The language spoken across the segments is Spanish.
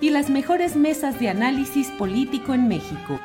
y las mejores mesas de análisis político en México.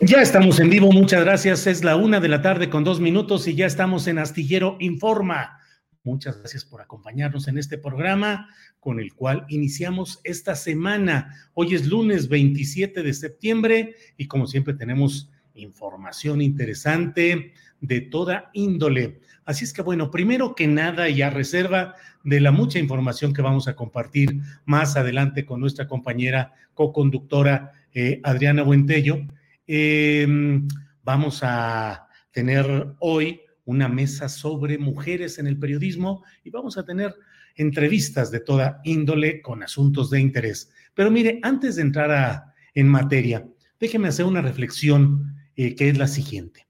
Ya estamos en vivo, muchas gracias. Es la una de la tarde con dos minutos y ya estamos en Astillero Informa. Muchas gracias por acompañarnos en este programa con el cual iniciamos esta semana. Hoy es lunes 27 de septiembre y como siempre tenemos información interesante de toda índole. Así es que bueno, primero que nada y a reserva de la mucha información que vamos a compartir más adelante con nuestra compañera co-conductora eh, Adriana Buentello, em, vamos a tener hoy una mesa sobre mujeres en el periodismo y vamos a tener entrevistas de toda índole con asuntos de interés. Pero mire, antes de entrar en materia, déjeme hacer una reflexión eh, que es la siguiente.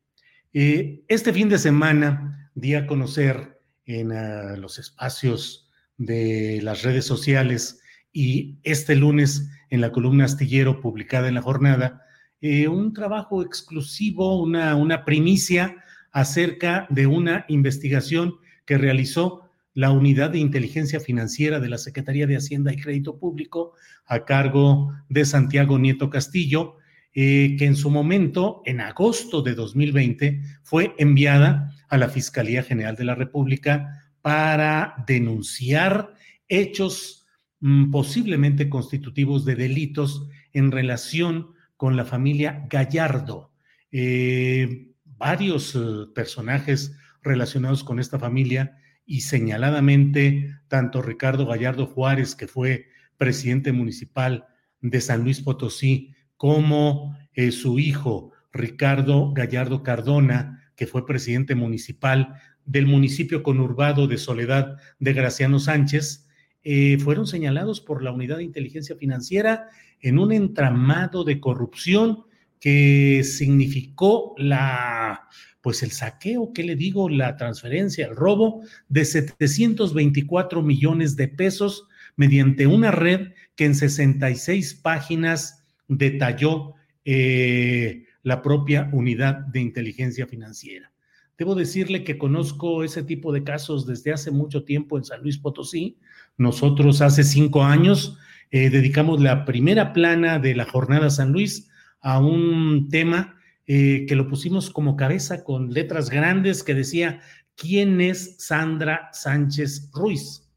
Eh, este fin de semana di a conocer en uh, los espacios de las redes sociales y este lunes en la columna astillero publicada en la jornada, eh, un trabajo exclusivo, una, una primicia acerca de una investigación que realizó la Unidad de Inteligencia Financiera de la Secretaría de Hacienda y Crédito Público a cargo de Santiago Nieto Castillo, eh, que en su momento, en agosto de 2020, fue enviada a la Fiscalía General de la República para denunciar hechos mm, posiblemente constitutivos de delitos en relación con la familia Gallardo. Eh, varios eh, personajes relacionados con esta familia y señaladamente tanto Ricardo Gallardo Juárez, que fue presidente municipal de San Luis Potosí, como eh, su hijo Ricardo Gallardo Cardona, que fue presidente municipal del municipio conurbado de Soledad de Graciano Sánchez, eh, fueron señalados por la Unidad de Inteligencia Financiera en un entramado de corrupción que significó la, pues el saqueo, ¿qué le digo? La transferencia, el robo de 724 millones de pesos mediante una red que en 66 páginas detalló eh, la propia unidad de inteligencia financiera. Debo decirle que conozco ese tipo de casos desde hace mucho tiempo en San Luis Potosí. Nosotros hace cinco años eh, dedicamos la primera plana de la jornada San Luis a un tema eh, que lo pusimos como cabeza con letras grandes que decía, ¿quién es Sandra Sánchez Ruiz?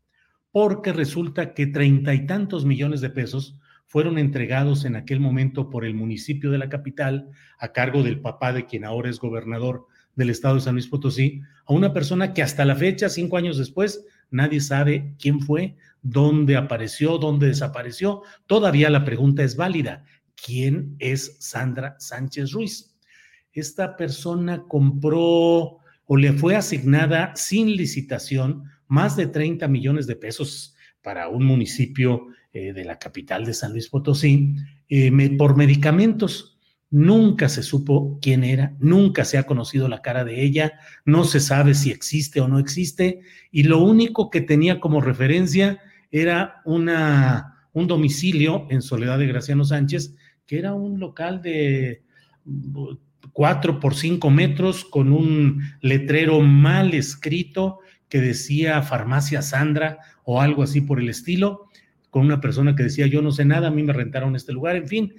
Porque resulta que treinta y tantos millones de pesos fueron entregados en aquel momento por el municipio de la capital a cargo del papá de quien ahora es gobernador del estado de San Luis Potosí, a una persona que hasta la fecha, cinco años después, nadie sabe quién fue, dónde apareció, dónde desapareció. Todavía la pregunta es válida. ¿Quién es Sandra Sánchez Ruiz? Esta persona compró o le fue asignada sin licitación más de 30 millones de pesos para un municipio eh, de la capital de San Luis Potosí eh, por medicamentos. Nunca se supo quién era, nunca se ha conocido la cara de ella, no se sabe si existe o no existe, y lo único que tenía como referencia era una, un domicilio en Soledad de Graciano Sánchez, que era un local de cuatro por cinco metros con un letrero mal escrito que decía farmacia Sandra o algo así por el estilo, con una persona que decía yo no sé nada, a mí me rentaron este lugar, en fin,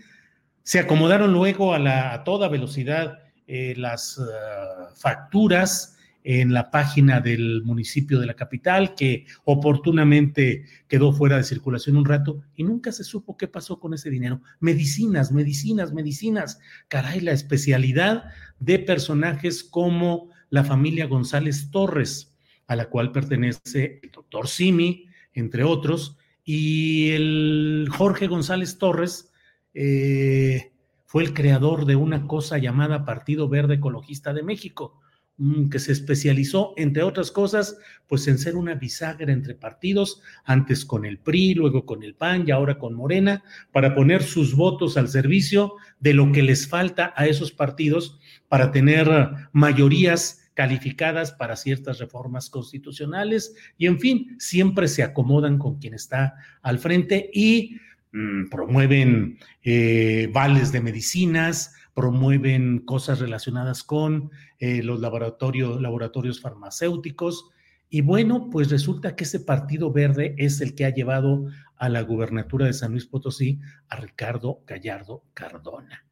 se acomodaron luego a, la, a toda velocidad eh, las uh, facturas en la página del municipio de la capital, que oportunamente quedó fuera de circulación un rato y nunca se supo qué pasó con ese dinero. Medicinas, medicinas, medicinas. Caray, la especialidad de personajes como la familia González Torres, a la cual pertenece el doctor Simi, entre otros, y el Jorge González Torres, eh, fue el creador de una cosa llamada Partido Verde Ecologista de México, mm, que se especializó, entre otras cosas, pues en ser una bisagra entre partidos, antes con el PRI, luego con el PAN y ahora con Morena, para poner sus votos al servicio de lo que les falta a esos partidos para tener mayorías calificadas para ciertas reformas constitucionales y en fin, siempre se acomodan con quien está al frente y Mm, promueven eh, vales de medicinas, promueven cosas relacionadas con eh, los laboratorios, laboratorios farmacéuticos. Y bueno, pues resulta que ese Partido Verde es el que ha llevado a la gubernatura de San Luis Potosí a Ricardo Gallardo Cardona.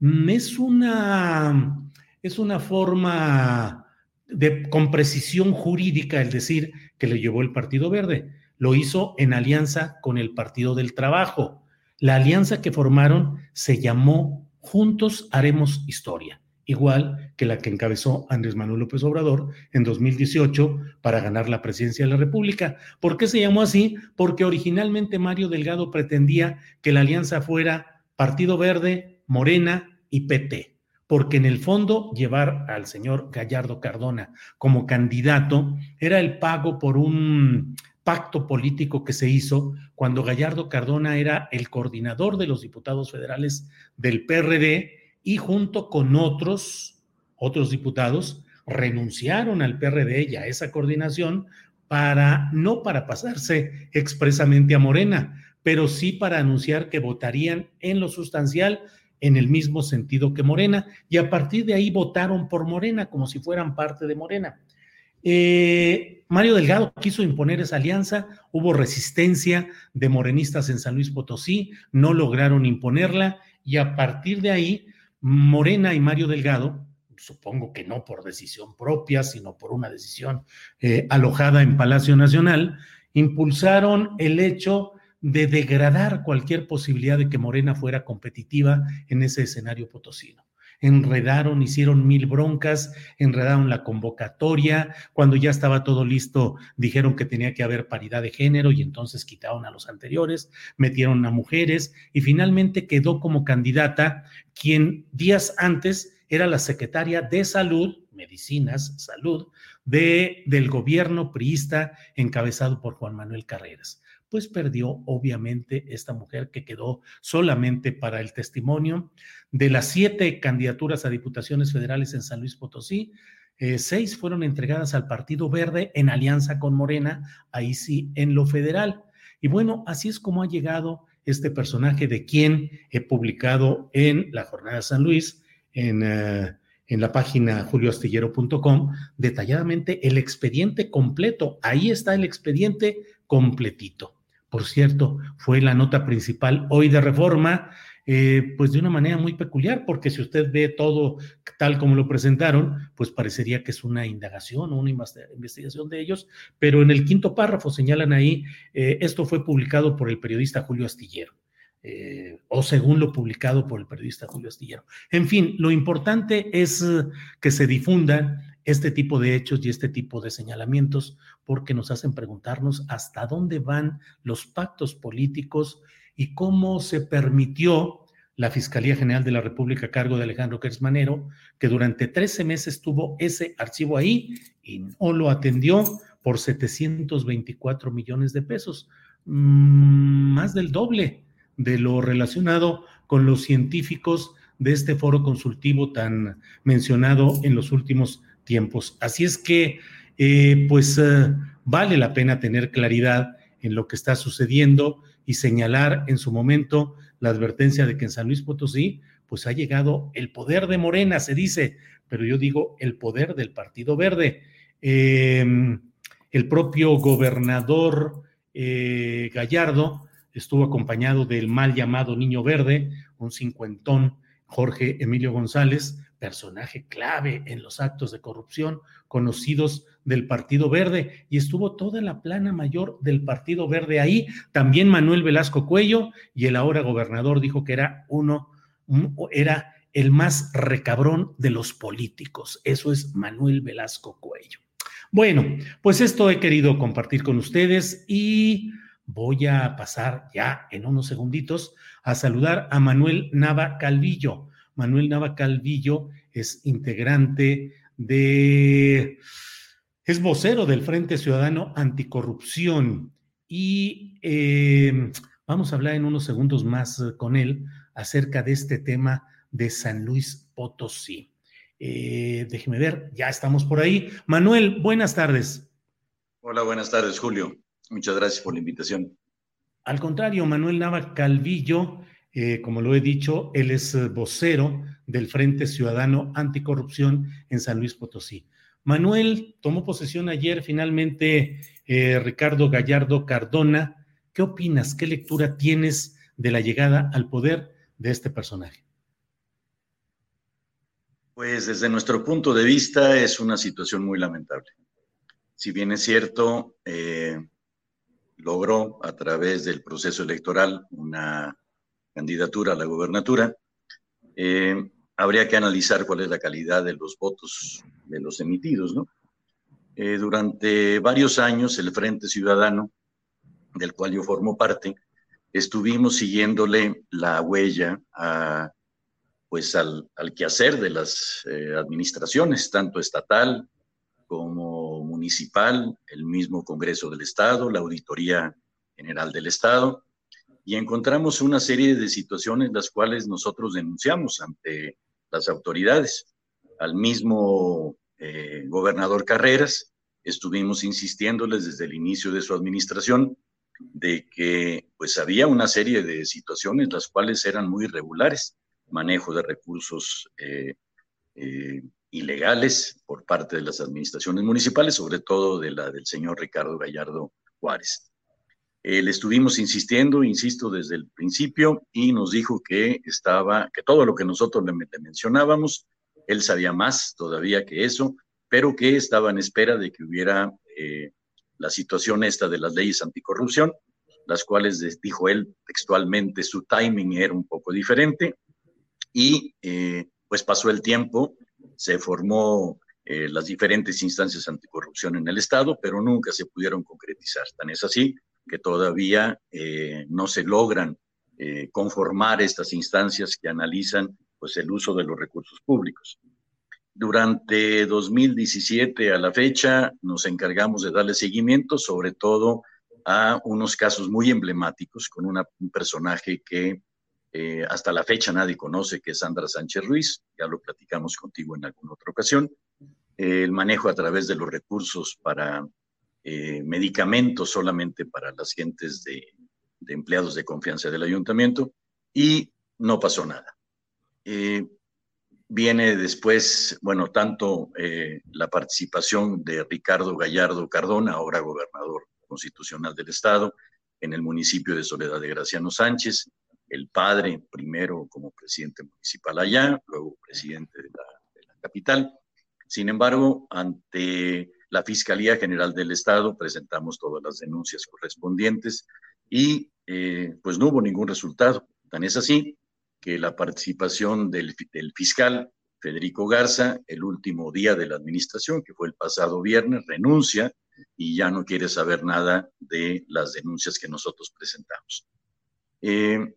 Mm, es una, es una forma de, con precisión jurídica el decir que le llevó el Partido Verde lo hizo en alianza con el Partido del Trabajo. La alianza que formaron se llamó Juntos Haremos Historia, igual que la que encabezó Andrés Manuel López Obrador en 2018 para ganar la presidencia de la República. ¿Por qué se llamó así? Porque originalmente Mario Delgado pretendía que la alianza fuera Partido Verde, Morena y PT porque en el fondo llevar al señor Gallardo Cardona como candidato era el pago por un pacto político que se hizo cuando Gallardo Cardona era el coordinador de los diputados federales del PRD y junto con otros, otros diputados, renunciaron al PRD y a esa coordinación para, no para pasarse expresamente a Morena, pero sí para anunciar que votarían en lo sustancial en el mismo sentido que Morena, y a partir de ahí votaron por Morena como si fueran parte de Morena. Eh, Mario Delgado quiso imponer esa alianza, hubo resistencia de morenistas en San Luis Potosí, no lograron imponerla y a partir de ahí, Morena y Mario Delgado, supongo que no por decisión propia, sino por una decisión eh, alojada en Palacio Nacional, impulsaron el hecho de degradar cualquier posibilidad de que Morena fuera competitiva en ese escenario potosino. Enredaron, hicieron mil broncas, enredaron la convocatoria, cuando ya estaba todo listo dijeron que tenía que haber paridad de género y entonces quitaron a los anteriores, metieron a mujeres y finalmente quedó como candidata quien días antes era la secretaria de salud, medicinas, salud, de, del gobierno priista encabezado por Juan Manuel Carreras pues perdió obviamente esta mujer que quedó solamente para el testimonio de las siete candidaturas a diputaciones federales en San Luis Potosí. Eh, seis fueron entregadas al Partido Verde en alianza con Morena, ahí sí, en lo federal. Y bueno, así es como ha llegado este personaje de quien he publicado en la Jornada de San Luis, en, eh, en la página julioastillero.com, detalladamente el expediente completo. Ahí está el expediente completito por cierto, fue la nota principal hoy de reforma, eh, pues de una manera muy peculiar, porque si usted ve todo tal como lo presentaron, pues parecería que es una indagación o una investigación de ellos, pero en el quinto párrafo señalan ahí, eh, esto fue publicado por el periodista Julio Astillero. Eh, o según lo publicado por el periodista Julio Astillero. En fin, lo importante es que se difundan este tipo de hechos y este tipo de señalamientos porque nos hacen preguntarnos hasta dónde van los pactos políticos y cómo se permitió la Fiscalía General de la República a cargo de Alejandro Kersmanero, que durante 13 meses tuvo ese archivo ahí y no lo atendió por 724 millones de pesos, mm, más del doble de lo relacionado con los científicos de este foro consultivo tan mencionado en los últimos tiempos. Así es que, eh, pues, eh, vale la pena tener claridad en lo que está sucediendo y señalar en su momento la advertencia de que en San Luis Potosí, pues ha llegado el poder de Morena, se dice, pero yo digo el poder del Partido Verde. Em, el propio gobernador eh, Gallardo estuvo acompañado del mal llamado Niño Verde, un cincuentón, Jorge Emilio González, personaje clave en los actos de corrupción conocidos del Partido Verde, y estuvo toda la plana mayor del Partido Verde ahí. También Manuel Velasco Cuello, y el ahora gobernador dijo que era uno, era el más recabrón de los políticos. Eso es Manuel Velasco Cuello. Bueno, pues esto he querido compartir con ustedes y voy a pasar ya en unos segunditos a saludar a Manuel Nava Calvillo. Manuel Nava Calvillo es integrante de, es vocero del Frente Ciudadano Anticorrupción y eh, vamos a hablar en unos segundos más con él acerca de este tema de San Luis Potosí. Eh, déjeme ver, ya estamos por ahí. Manuel, buenas tardes. Hola, buenas tardes, Julio. Muchas gracias por la invitación. Al contrario, Manuel Nava Calvillo, eh, como lo he dicho, él es vocero del Frente Ciudadano Anticorrupción en San Luis Potosí. Manuel tomó posesión ayer finalmente eh, Ricardo Gallardo Cardona. ¿Qué opinas? ¿Qué lectura tienes de la llegada al poder de este personaje? Pues desde nuestro punto de vista es una situación muy lamentable. Si bien es cierto, eh, logró a través del proceso electoral una candidatura a la gobernatura, eh, habría que analizar cuál es la calidad de los votos de los emitidos, ¿no? Eh, durante varios años el Frente Ciudadano, del cual yo formo parte, estuvimos siguiéndole la huella a pues al, quehacer de las eh, administraciones, tanto estatal como municipal, el mismo Congreso del Estado, la Auditoría General del Estado, y encontramos una serie de situaciones las cuales nosotros denunciamos ante las autoridades. Al mismo eh, gobernador Carreras, estuvimos insistiéndoles desde el inicio de su administración de que pues había una serie de situaciones las cuales eran muy irregulares manejo de recursos eh, eh, ilegales por parte de las administraciones municipales, sobre todo de la del señor Ricardo Gallardo Juárez. Eh, le estuvimos insistiendo, insisto, desde el principio y nos dijo que estaba, que todo lo que nosotros le, mencionábamos, él sabía más todavía que eso, pero que estaba en espera de que hubiera la situación esta de las leyes anticorrupción, las cuales, dijo él textualmente, su timing era un poco diferente y eh, pues pasó el tiempo, se formó eh, las diferentes instancias anticorrupción en el Estado, pero nunca se pudieron concretizar. Tan es así que todavía eh, no se logran conformar estas instancias que analizan pues el uso de los recursos públicos. Durante 2017 a la fecha nos encargamos de darle seguimiento, sobre todo a unos casos muy emblemáticos con un personaje que eh, hasta la fecha nadie conoce que es Sandra Sánchez Ruiz, ya lo platicamos contigo en alguna otra ocasión. el manejo a través de los recursos para eh, medicamentos solamente para las gentes de, empleados de confianza del ayuntamiento y no pasó nada. Eh, viene después, bueno, tanto la participación de Ricardo Gallardo Cardona, ahora gobernador constitucional del estado, en el municipio de Soledad de Graciano Sánchez, el padre primero como presidente municipal allá, luego presidente de la, capital. Sin embargo, ante la Fiscalía General del Estado presentamos todas las denuncias correspondientes y eh, pues no hubo ningún resultado. Tan es así que la participación del, fiscal Federico Garza, el último día de la administración, que fue el pasado viernes, renuncia y ya no quiere saber nada de las denuncias que nosotros presentamos. Eh,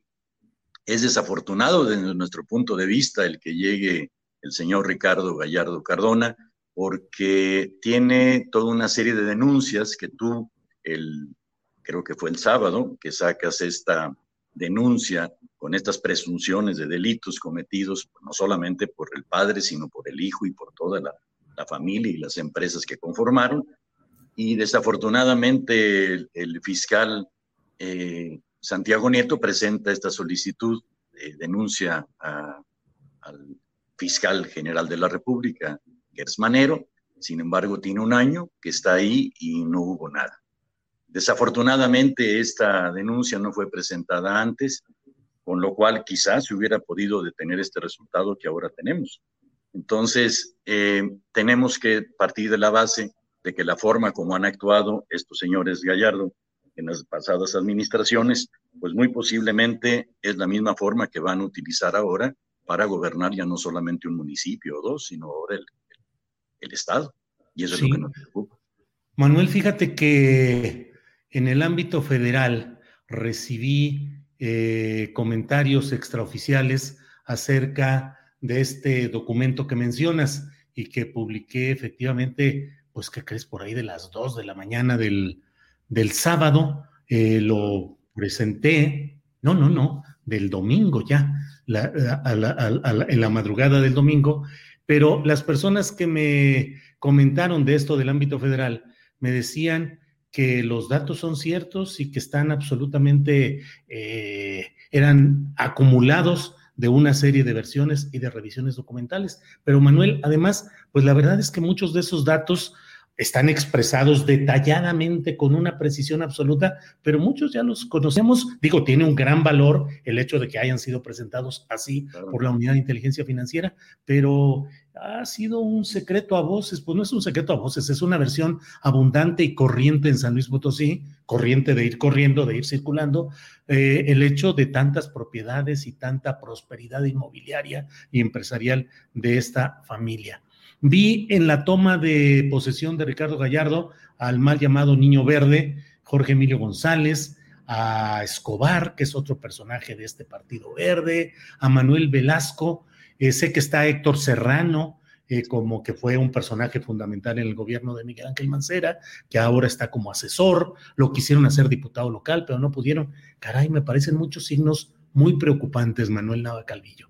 es desafortunado desde nuestro punto de vista el que llegue el señor Ricardo Gallardo Cardona, porque tiene toda una serie de denuncias que tú, el, creo que fue el sábado, que sacas esta denuncia con estas presunciones de delitos cometidos no solamente por el padre, sino por el hijo y por toda la, familia y las empresas que conformaron. Y desafortunadamente el, fiscal eh, Santiago Nieto presenta esta solicitud de denuncia al fiscal general de la República, Gers Manero, Sin embargo, tiene un año que está ahí y no hubo nada. Desafortunadamente, esta denuncia no fue presentada antes, con lo cual quizás se hubiera podido detener este resultado que ahora tenemos. Entonces, eh, tenemos que partir de la base de que la forma como han actuado estos señores Gallardo en las pasadas administraciones, pues muy posiblemente es la misma forma que van a utilizar ahora para gobernar ya no solamente un municipio o dos, sino ahora el, Estado. Y eso es lo que nos preocupa. Manuel, fíjate que en el ámbito federal recibí eh, comentarios extraoficiales acerca de este documento que mencionas y que publiqué efectivamente, pues, ¿qué crees? Por ahí de las dos de la mañana del, del sábado, eh, lo presenté, no, no, no, del domingo ya, en la madrugada del domingo, pero las personas que me comentaron de esto del ámbito federal me decían que los datos son ciertos y que están absolutamente, eh, eran acumulados de una serie de versiones y de revisiones documentales. Pero Manuel, además, pues la verdad es que muchos de esos datos están expresados detalladamente con una precisión absoluta, pero muchos ya los conocemos. Digo, tiene un gran valor el hecho de que hayan sido presentados así por la Unidad de Inteligencia Financiera, pero ha sido un secreto a voces, pues no es un secreto a voces, es una versión abundante y corriente en San Luis Potosí, corriente de ir corriendo, de ir circulando, eh, el hecho de tantas propiedades y tanta prosperidad inmobiliaria y empresarial de esta familia. Vi en la toma de posesión de Ricardo Gallardo al mal llamado Niño Verde, Jorge Emilio González, a Escobar, que es otro personaje de este Partido Verde, a Manuel Velasco, eh, sé que está Héctor Serrano, eh, como que fue un personaje fundamental en el gobierno de Miguel Ángel Mancera, que ahora está como asesor, lo quisieron hacer diputado local, pero no pudieron. Caray, me parecen muchos signos muy preocupantes, Manuel Nava Calvillo.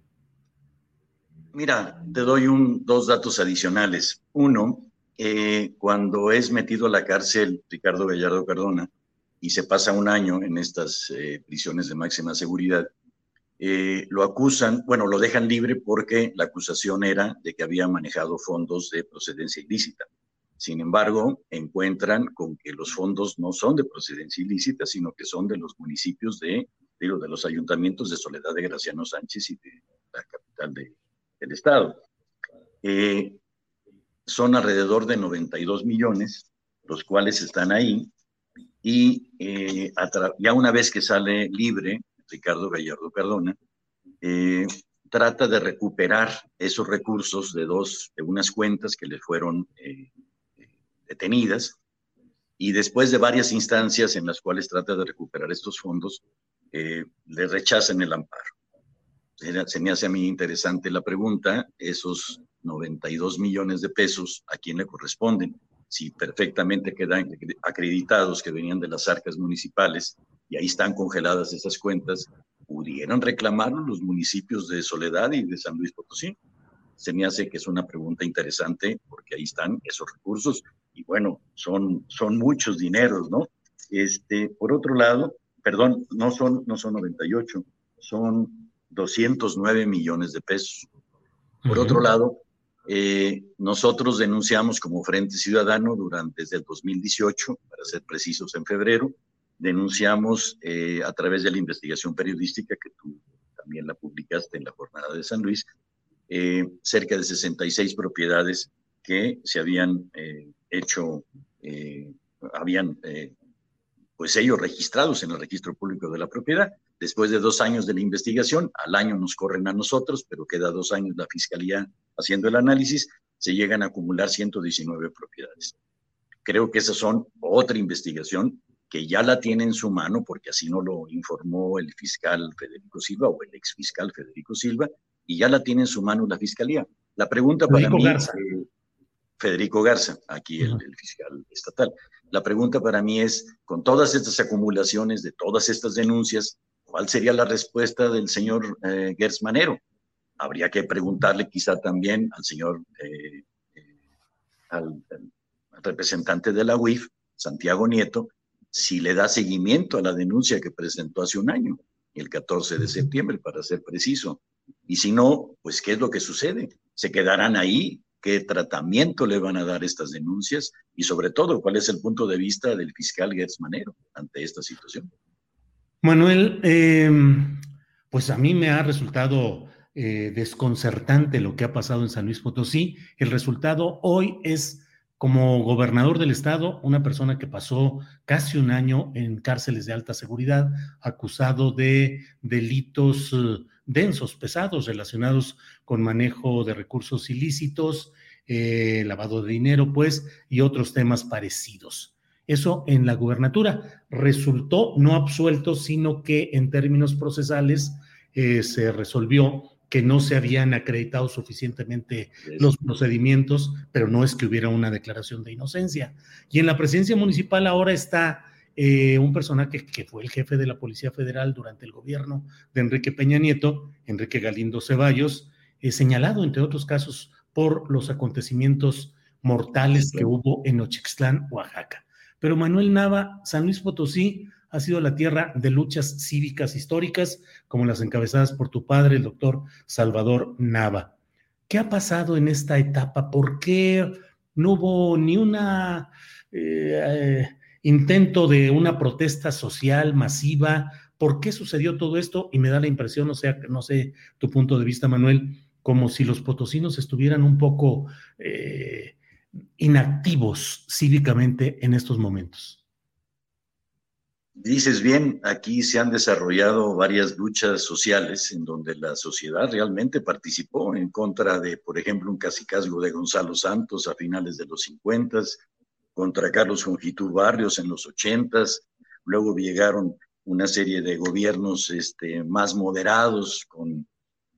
Mira, te doy un, dos datos adicionales. Uno, eh, cuando es metido a la cárcel Ricardo Gallardo Cardona y se pasa un año en estas eh, prisiones de máxima seguridad, eh, lo acusan, bueno, lo dejan libre porque la acusación era de que había manejado fondos de procedencia ilícita. Sin embargo, encuentran con que los fondos no son de procedencia ilícita, sino que son de los municipios de, digo, de los ayuntamientos de Soledad de Graciano Sánchez y de la capital de, del Estado. Eh, son alrededor de 92 millones, los cuales están ahí, y eh, ya una vez que sale libre, Ricardo Gallardo Cardona, eh, trata de recuperar esos recursos de dos, de unas cuentas que le fueron detenidas, y después de varias instancias en las cuales trata de recuperar estos fondos, le rechazan el amparo se me hace a mí interesante la pregunta, esos 92 millones de pesos, ¿a quién le corresponden? Si perfectamente quedan acreditados que venían de las arcas municipales y ahí están congeladas esas cuentas, ¿pudieron reclamarlo los municipios de Soledad y de San Luis Potosí? Se me hace que es una pregunta interesante porque ahí están esos recursos y bueno, son, son muchos dineros, ¿no? Este, por otro lado, perdón, no son, no son 98, son 209 millones de pesos. Por otro lado, eh, nosotros denunciamos como Frente Ciudadano durante desde el 2018, para ser precisos en febrero, denunciamos eh, a través de la investigación periodística que tú también la publicaste en la jornada de San Luis, eh, cerca de 66 propiedades que se habían hecho, habían pues ellos registrados en el registro público de la propiedad Después de dos años de la investigación, al año nos corren a nosotros, pero queda dos años la fiscalía haciendo el análisis, se llegan a acumular 119 propiedades. Creo que esas son otra investigación que ya la tiene en su mano, porque así no lo informó el fiscal Federico Silva o el ex fiscal Federico Silva, y ya la tiene en su mano la fiscalía. La pregunta para mí, Garza. Eh, Federico Garza, aquí el, el, fiscal estatal. La pregunta para mí es, con todas estas acumulaciones de todas estas denuncias, ¿Cuál sería la respuesta del señor eh? Habría que preguntarle quizá también al señor, eh, eh, al, representante de la UIF, Santiago Nieto, si le da seguimiento a la denuncia que presentó hace un año, el 14 de septiembre, para ser preciso. Y si no, pues, ¿qué es lo que sucede? ¿Se quedarán ahí qué tratamiento le van a dar estas denuncias y sobre todo cuál es el punto de vista del fiscal Gertz Manero ante esta situación. Manuel, em, pues a mí me ha resultado eh, desconcertante lo que ha pasado en San Luis Potosí. El resultado hoy es como gobernador del estado, una persona que pasó casi un año en cárceles de alta seguridad, acusado de delitos eh, densos, pesados, relacionados con manejo de recursos ilícitos, eh, lavado de dinero, pues, y otros temas parecidos. Eso en la gubernatura resultó no absuelto, sino que en términos procesales eh, se resolvió que no se habían acreditado suficientemente los procedimientos, pero no es que hubiera una declaración de inocencia. Y en la presidencia municipal ahora está eh, un personaje que fue el jefe de la Policía Federal durante el gobierno de Enrique Peña Nieto, Enrique Galindo Ceballos, eh, señalado, entre otros casos, por los acontecimientos mortales que hubo en Ochixtlán, Oaxaca. Pero Manuel Nava, San Luis Potosí, ha sido la tierra de luchas cívicas históricas, como las encabezadas por tu padre, el doctor Salvador Nava. ¿Qué ha pasado en esta etapa? ¿Por qué no hubo ni un eh, intento de una protesta social masiva? ¿Por qué sucedió todo esto? Y me da la impresión, o sea, no sé tu punto de vista, Manuel, como si los potosinos estuvieran un poco eh, inactivos cívicamente en estos momentos. Dices bien, aquí se han desarrollado varias luchas sociales en donde la sociedad realmente participó en contra de, por ejemplo, un casicazgo de Gonzalo Santos a finales de los 50, contra Carlos Jongitú Barrios en los 80, luego llegaron una serie de gobiernos este, más moderados con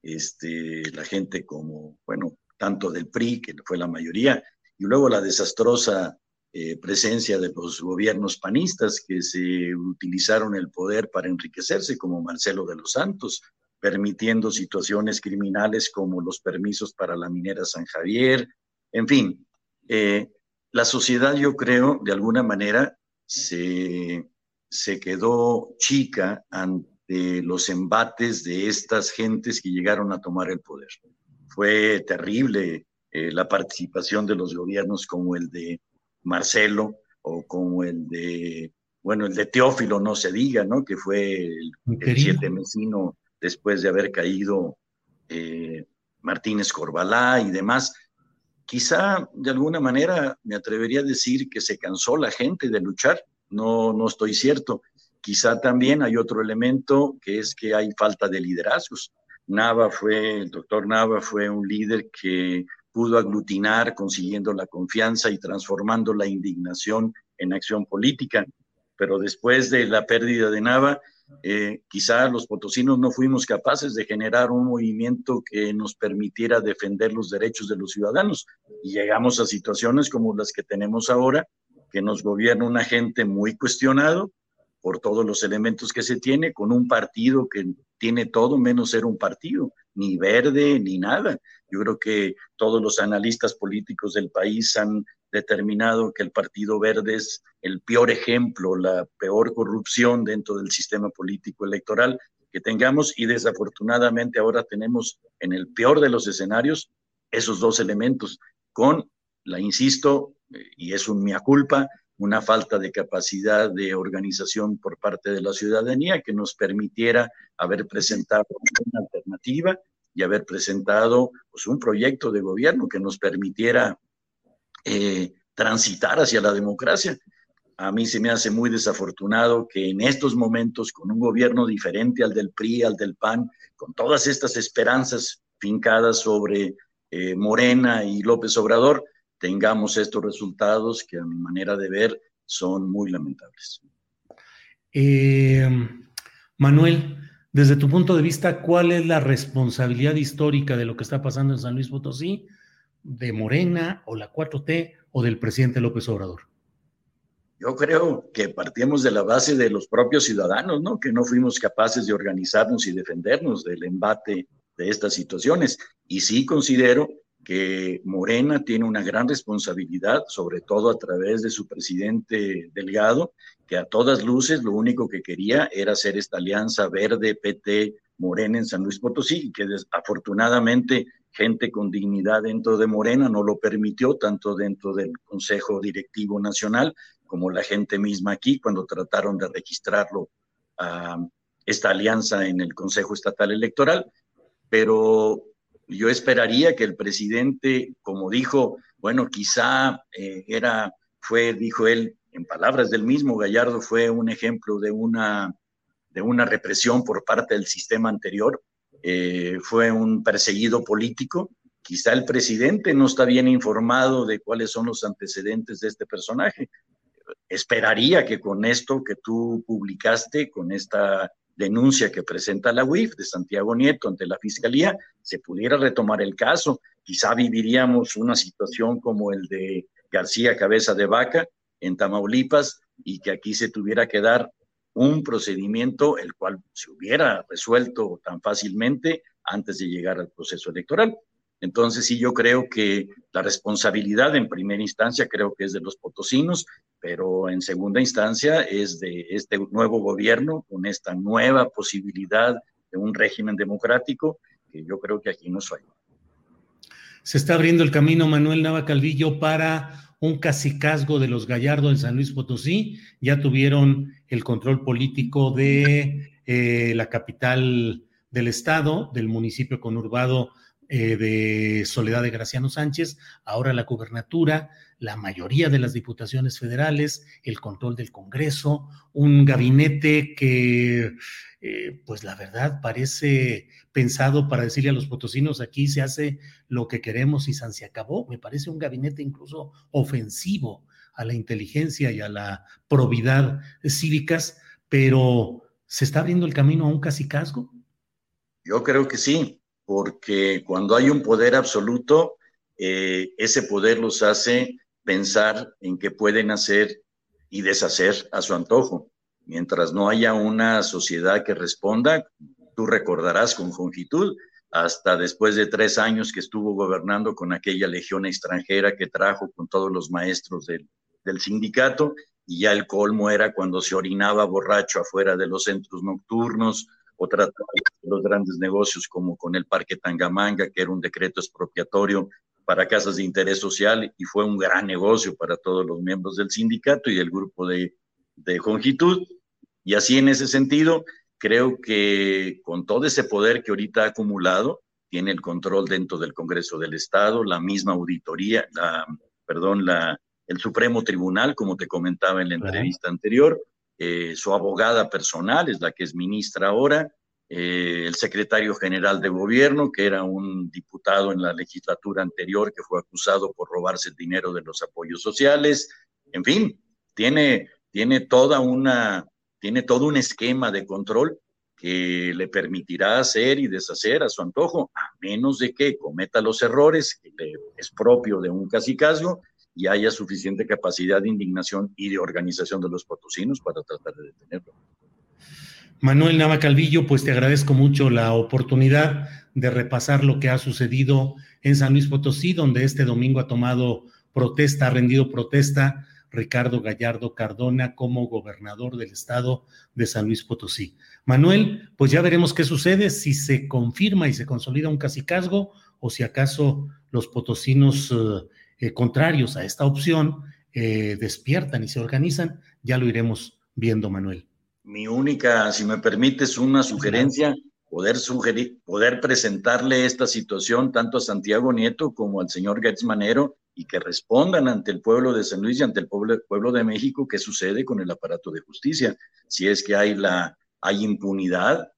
este, la gente como, bueno, tanto del PRI, que fue la mayoría, y luego la desastrosa eh, presencia de los gobiernos panistas que se utilizaron el poder para enriquecerse, como Marcelo de los Santos, permitiendo situaciones criminales como los permisos para la minera San Javier, en fin, eh, la sociedad yo creo de alguna manera se, se quedó chica ante los embates de estas gentes que llegaron a tomar el poder. Fue terrible eh, la participación de los gobiernos como el de Marcelo o como el de, bueno, el de Teófilo, no se diga, ¿no? Que fue el, siete mesino después de haber caído eh, Martínez Corbalá y demás. Quizá de alguna manera me atrevería a decir que se cansó la gente de luchar, no, no estoy cierto. Quizá también hay otro elemento que es que hay falta de liderazgos. Nava fue, el doctor Nava fue un líder que pudo aglutinar consiguiendo la confianza y transformando la indignación en acción política. Pero después de la pérdida de Nava, eh, quizá los potosinos no fuimos capaces de generar un movimiento que nos permitiera defender los derechos de los ciudadanos. Y llegamos a situaciones como las que tenemos ahora, que nos gobierna un agente muy cuestionado por todos los elementos que se tiene, con un partido que tiene todo menos ser un partido, ni verde, ni nada. Yo creo que todos los analistas políticos del país han determinado que el Partido Verde es el peor ejemplo, la peor corrupción dentro del sistema político electoral que tengamos y desafortunadamente ahora tenemos en el peor de los escenarios esos dos elementos con la, insisto, y es un mea culpa, una falta de capacidad de organización por parte de la ciudadanía que nos permitiera haber presentado una alternativa y haber presentado pues, un proyecto de gobierno que nos permitiera eh, transitar hacia la democracia. A mí se me hace muy desafortunado que en estos momentos, con un gobierno diferente al del PRI, al del PAN, con todas estas esperanzas fincadas sobre eh, Morena y López Obrador, tengamos estos resultados que a mi manera de ver son muy lamentables. Eh, Manuel, desde tu punto de vista, ¿cuál es la responsabilidad histórica de lo que está pasando en San Luis Potosí, de Morena o la 4T o del presidente López Obrador? Yo creo que partimos de la base de los propios ciudadanos, ¿no? Que no fuimos capaces de organizarnos y defendernos del embate de estas situaciones. Y sí considero que Morena tiene una gran responsabilidad, sobre todo a través de su presidente Delgado, que a todas luces lo único que quería era hacer esta alianza verde, PT, Morena en San Luis Potosí, que afortunadamente gente con dignidad dentro de Morena no lo permitió, tanto dentro del Consejo Directivo Nacional como la gente misma aquí, cuando trataron de registrarlo esta alianza en el Consejo Estatal Electoral. Pero yo esperaría que el presidente, como dijo, bueno, quizá eh, era, fue, dijo él, en palabras del mismo, Gallardo fue un ejemplo de una, de una represión por parte del sistema anterior, eh, fue un perseguido político. Quizá el presidente no está bien informado de cuáles son los antecedentes de este personaje. Esperaría que con esto que tú publicaste, con esta denuncia que presenta la UIF de Santiago Nieto ante la Fiscalía, se pudiera retomar el caso. Quizá viviríamos una situación como el de García Cabeza de Vaca en Tamaulipas y que aquí se tuviera que dar un procedimiento el cual se hubiera resuelto tan fácilmente antes de llegar al proceso electoral. Entonces, sí, yo creo que la responsabilidad en primera instancia creo que es de los potosinos, pero en segunda instancia es de este nuevo gobierno con esta nueva posibilidad de un régimen democrático que yo creo que aquí no soy. Se está abriendo el camino, Manuel Nava Calvillo, para un cacicazgo de los Gallardo en San Luis Potosí. Ya tuvieron el control político de eh, la capital del estado, del municipio conurbado eh, de Soledad de Graciano Sánchez, ahora la gubernatura, la mayoría de las diputaciones federales, el control del Congreso, un gabinete que, eh, pues la verdad, parece pensado para decirle a los potosinos, aquí se hace lo que queremos y se acabó. Me parece un gabinete incluso ofensivo a la inteligencia y a la probidad cívicas, pero ¿se está abriendo el camino a un casicazgo? Yo creo que sí, porque cuando hay un poder absoluto, eh, ese poder los hace pensar en qué pueden hacer y deshacer a su antojo. Mientras no haya una sociedad que responda, tú recordarás con longitud, hasta después de tres años que estuvo gobernando con aquella legión extranjera que trajo con todos los maestros del, del sindicato, y ya el colmo era cuando se orinaba borracho afuera de los centros nocturnos, o trataba los grandes negocios como con el Parque Tangamanga, que era un decreto expropiatorio para casas de interés social y fue un gran negocio para todos los miembros del sindicato y del grupo de, de Jongitud. Y así en ese sentido, creo que con todo ese poder que ahorita ha acumulado, tiene el control dentro del Congreso del Estado, la misma auditoría, la, perdón, la, el Supremo Tribunal, como te comentaba en la entrevista anterior, eh, su abogada personal es la que es ministra ahora, eh, el secretario general de gobierno, que era un diputado en la legislatura anterior que fue acusado por robarse el dinero de los apoyos sociales, en fin, tiene, tiene toda una, tiene todo un esquema de control que le permitirá hacer y deshacer a su antojo, a menos de que cometa los errores que es propio de un casicazgo y haya suficiente capacidad de indignación y de organización de los potosinos para tratar de detenerlo. Manuel Nava Calvillo, pues te agradezco mucho la oportunidad de repasar lo que ha sucedido en San Luis Potosí, donde este domingo ha tomado protesta, ha rendido protesta Ricardo Gallardo Cardona como gobernador del estado de San Luis Potosí. Manuel, pues ya veremos qué sucede, si se confirma y se consolida un casicazgo o si acaso los potosinos eh, eh, contrarios a esta opción eh, despiertan y se organizan, ya lo iremos viendo, Manuel. Mi única, si me permites, una sugerencia, poder sugerir, poder presentarle esta situación tanto a Santiago Nieto como al señor Gertz Manero y que respondan ante el pueblo de San Luis y ante el pueblo, pueblo de México qué sucede con el aparato de justicia. Si es que hay, la, hay impunidad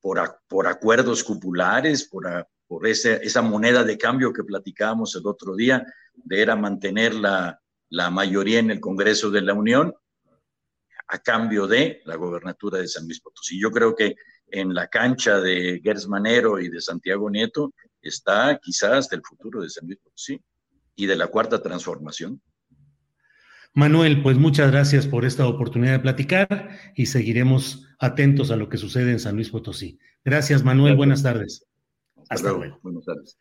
por, por acuerdos cupulares, por, por ese, esa moneda de cambio que platicábamos el otro día, de era mantener la, la mayoría en el Congreso de la Unión a cambio de la gobernatura de San Luis Potosí. Yo creo que en la cancha de Gers Manero y de Santiago Nieto está quizás el futuro de San Luis Potosí y de la cuarta transformación. Manuel, pues muchas gracias por esta oportunidad de platicar y seguiremos atentos a lo que sucede en San Luis Potosí. Gracias, Manuel. Buenas tardes. Hasta, luego. Buenas tardes.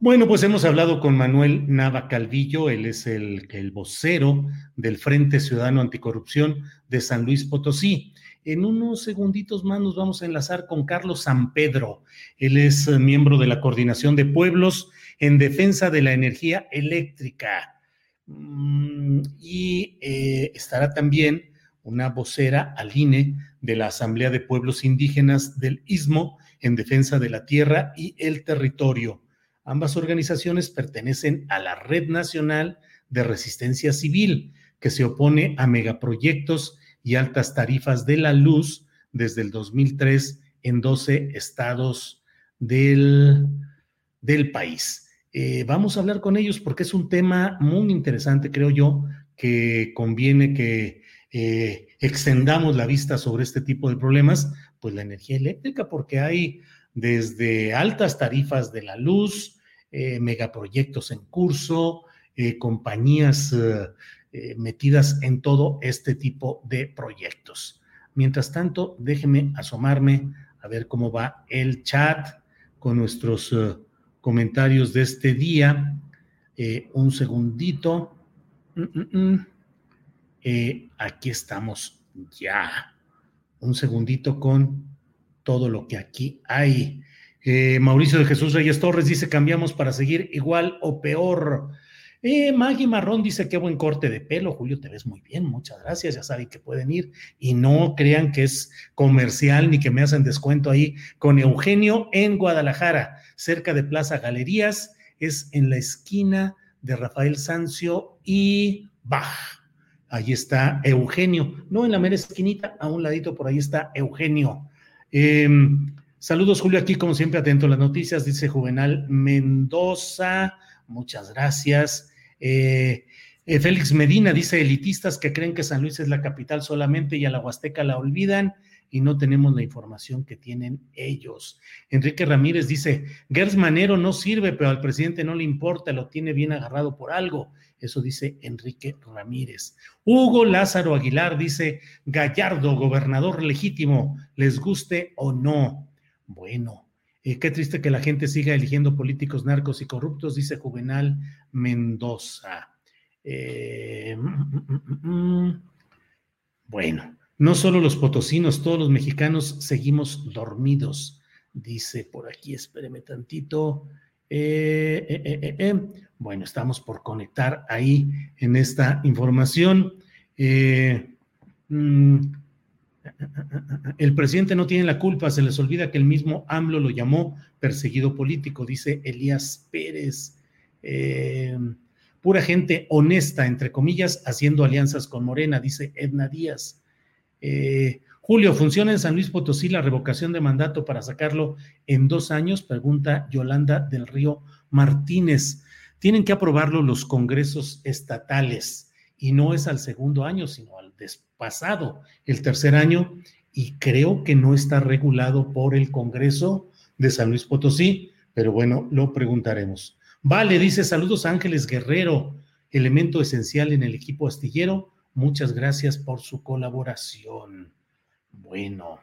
Bueno, pues hemos hablado con Manuel Nava Calvillo, él es el, el, vocero del Frente Ciudadano Anticorrupción de San Luis Potosí. En unos segunditos más nos vamos a enlazar con Carlos San Pedro. Él es eh, miembro de la Coordinación de Pueblos en Defensa de la Energía Eléctrica. Mm, y eh, estará también una vocera al INE de la Asamblea de Pueblos Indígenas del Istmo en defensa de la tierra y el territorio. Ambas organizaciones pertenecen a la Red Nacional de Resistencia Civil, que se opone a megaproyectos y altas tarifas de la luz desde el 2003 en 12 estados del, del país. Eh, vamos a hablar con ellos porque es un tema muy interesante, creo yo, que conviene que eh, extendamos la vista sobre este tipo de problemas, pues la energía eléctrica, porque hay desde altas tarifas de la luz, eh, megaproyectos en curso, eh, compañías eh, metidas en todo este tipo de proyectos. Mientras tanto, déjeme asomarme a ver cómo va el chat con nuestros comentarios de este día. un segundito. Mm, mm, mm. aquí estamos ya. Un segundito con todo lo que aquí hay. Eh, Mauricio de Jesús Reyes Torres dice, cambiamos para seguir igual o peor. Eh, Maggie Marrón dice, qué buen corte de pelo. Julio, te ves muy bien, muchas gracias. Ya saben que pueden ir y no crean que es comercial ni que me hacen descuento ahí con Eugenio en Guadalajara, cerca de Plaza Galerías. Es en la esquina de Rafael Sancio y Bach. Ahí está Eugenio, no en la mera esquinita, a un ladito por ahí está Eugenio. Eh, Saludos, Julio, aquí como siempre atento a las noticias, dice Juvenal Mendoza, muchas gracias. Eh, eh, Félix Medina dice, elitistas que creen que San Luis es la capital solamente y a la Huasteca la olvidan y no tenemos la información que tienen ellos. Enrique Ramírez dice, Gers Manero no sirve, pero al presidente no le importa, lo tiene bien agarrado por algo. Eso dice Enrique Ramírez. Hugo Lázaro Aguilar dice, Gallardo, gobernador legítimo, les guste o no. Bueno, eh, qué triste que la gente siga eligiendo políticos narcos y corruptos, dice Juvenal Mendoza. Eh, mm, mm, mm, bueno, no solo los potosinos, todos los mexicanos seguimos dormidos, dice por aquí, espéreme tantito. Eh, bueno, estamos por conectar ahí en esta información. El presidente no tiene la culpa, se les olvida que el mismo AMLO lo llamó perseguido político, dice Elías Pérez. Eh, pura gente honesta, entre comillas, haciendo alianzas con Morena, dice Edna Díaz. Eh, Julio, ¿funciona en San Luis Potosí la revocación de mandato para sacarlo en dos años? Pregunta Yolanda del Río Martínez. Tienen que aprobarlo los congresos estatales y no es al segundo año, sino al pasado, el tercer año, y creo que no está regulado por el Congreso de San Luis Potosí, pero bueno, lo preguntaremos. Vale, dice saludos Ángeles Guerrero, elemento esencial en el equipo astillero. Muchas gracias por su colaboración. Bueno,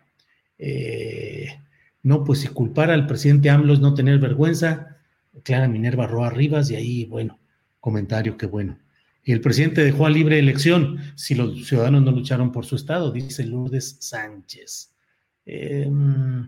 eh, no, pues si culpar al presidente AMLO es no tener vergüenza, Clara Minerva Roa Rivas, y ahí, bueno, comentario que bueno el presidente dejó a libre elección si los ciudadanos no lucharon por su estado, dice Lourdes Sánchez. Em,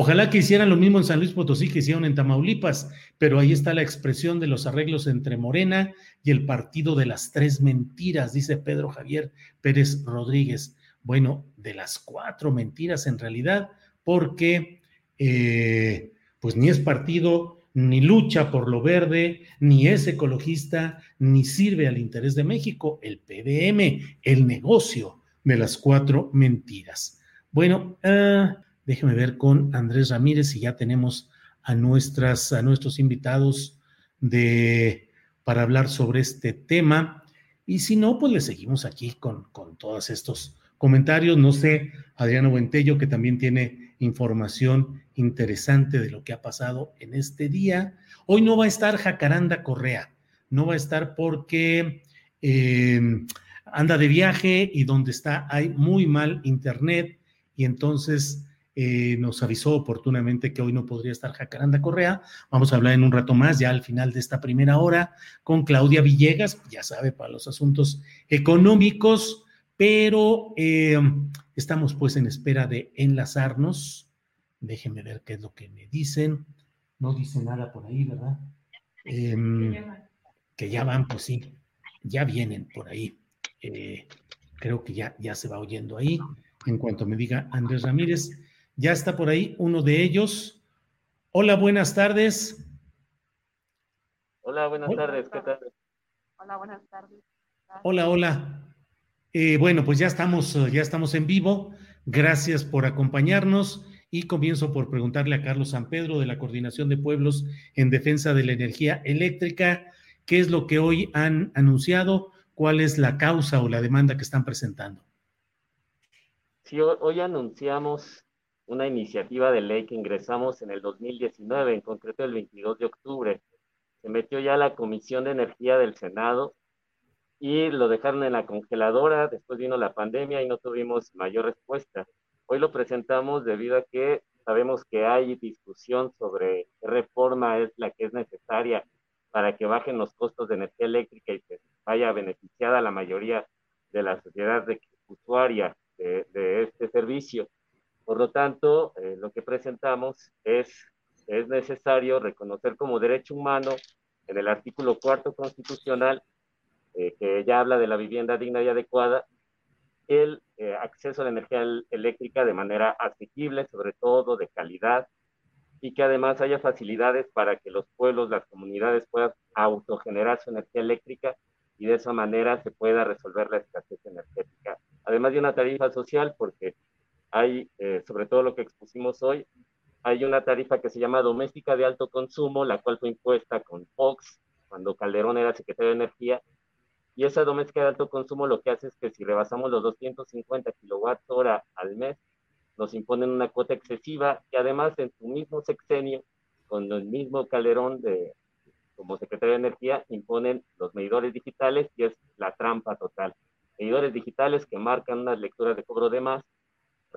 ojalá que hicieran lo mismo en San Luis Potosí que hicieron en Tamaulipas, pero ahí está la expresión de los arreglos entre Morena y el partido de las tres mentiras, dice Pedro Javier Pérez Rodríguez. Bueno, de las cuatro mentiras en realidad, porque eh, pues ni es partido, ni lucha por lo verde, ni es ecologista, ni sirve al interés de México, el PDM, el negocio de las cuatro mentiras. Bueno, uh, déjeme ver con Andrés Ramírez si ya tenemos a, nuestras, a nuestros invitados de, para hablar sobre este tema. Y si no, pues le seguimos aquí con, con todos estos comentarios. No sé, Adriano Buentello, que también tiene información interesante de lo que ha pasado en este día. Hoy no va a estar Jacaranda Correa, no va a estar porque eh, anda de viaje y donde está hay muy mal internet y entonces eh, nos avisó oportunamente que hoy no podría estar Jacaranda Correa. Vamos a hablar en un rato más, ya al final de esta primera hora, con Claudia Villegas, ya sabe, para los asuntos económicos, pero eh, estamos pues en espera de enlazarnos. Déjenme ver qué es lo que me dicen. No dice nada por ahí, ¿verdad? Em, que ya van, pues sí, ya vienen por ahí. Eh, creo que ya, ya se va oyendo ahí. En cuanto me diga Andrés Ramírez, ya está por ahí uno de ellos. Hola, buenas tardes. Hola, buenas tardes. ¿Qué tal? Hola, buenas tardes. Hola, hola. Eh, bueno, pues ya estamos, ya estamos en vivo. Gracias por acompañarnos y comienzo por preguntarle a Carlos San Pedro de la Coordinación de Pueblos en Defensa de la Energía Eléctrica, ¿qué es lo que hoy han anunciado? ¿Cuál es la causa o la demanda que están presentando? Sí, hoy anunciamos una iniciativa de ley que ingresamos en el 2019, en concreto el 22 de octubre. Se metió ya la Comisión de Energía del Senado y lo dejaron en la congeladora. Después vino la pandemia y no tuvimos mayor respuesta. Hoy lo presentamos debido a que sabemos que hay discusión sobre qué reforma es la que es necesaria para que bajen los costos de energía eléctrica y que vaya beneficiada la mayoría de la sociedad usuaria de, de este servicio. Por lo tanto, eh, lo que presentamos es, es necesario reconocer como derecho humano en el artículo cuarto constitucional, eh, que ya habla de la vivienda digna y adecuada, el eh, acceso a la energía eléctrica de manera asequible, sobre todo de calidad, y que además haya facilidades para que los pueblos, las comunidades puedan autogenerar su energía eléctrica y de esa manera se pueda resolver la escasez energética. Además de una tarifa social, porque hay, eh, sobre todo lo que expusimos hoy, hay una tarifa que se llama doméstica de alto consumo, la cual fue impuesta con Fox cuando Calderón era secretario de Energía. Y esa doméstica de alto consumo lo que hace es que si rebasamos los 250 kilowatts hora al mes, nos imponen una cuota excesiva y además en su mismo sexenio, con el mismo Calderón de, como secretario de Energía, imponen los medidores digitales y es la trampa total. Medidores digitales que marcan unas lecturas de cobro de más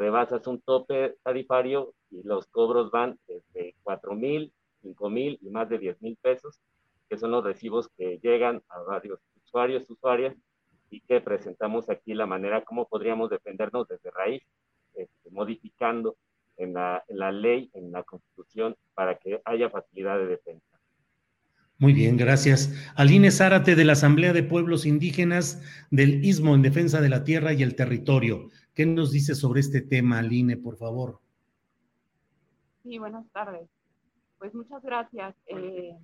rebasas un tope tarifario y los cobros van desde 4 mil, 5 mil y más de 10 mil pesos, que son los recibos que llegan a varios usuarios, usuarias, y que presentamos aquí la manera como podríamos defendernos desde raíz, este, modificando en la, en la ley, en la constitución, para que haya facilidad de defensa. Muy bien, gracias. Aline Zárate de la Asamblea de Pueblos Indígenas del Istmo en Defensa de la Tierra y el Territorio. ¿Qué nos dice sobre este tema, Aline, por favor? Sí, buenas tardes. Pues muchas gracias. Eh,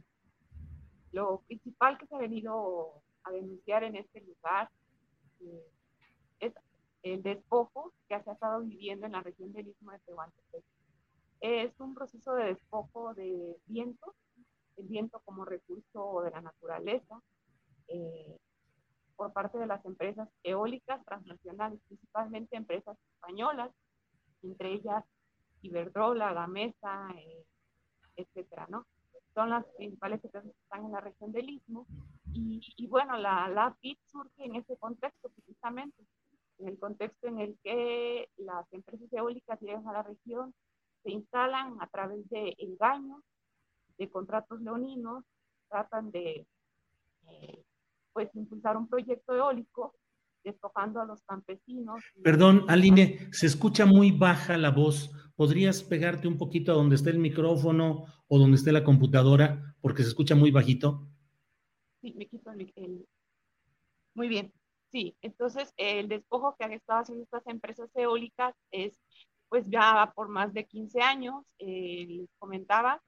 lo principal que se ha venido a denunciar en este lugar eh, es el despojo que se ha estado viviendo en la región del Istmo de Tehuantepec. Es un proceso de despojo de viento, el viento como recurso de la naturaleza, eh, por parte de las empresas eólicas transnacionales, principalmente empresas españolas, entre ellas Iberdrola, Gamesa, eh, etcétera, ¿no? Son las principales empresas que están en la región del Istmo. Y, bueno, la, la FIT surge en ese contexto precisamente, en el contexto en el que las empresas eólicas llegan a la región, se instalan a través de engaños, de contratos leoninos, tratan de eh, pues impulsar un proyecto eólico despojando a los campesinos. Perdón, Aline, se escucha muy baja la voz. ¿Podrías pegarte un poquito a donde esté el micrófono o donde esté la computadora? Porque se escucha muy bajito. Sí, me quito el, Muy bien. Sí, entonces el despojo que han estado haciendo estas empresas eólicas es, pues ya por más de 15 años, eh, les comentaba,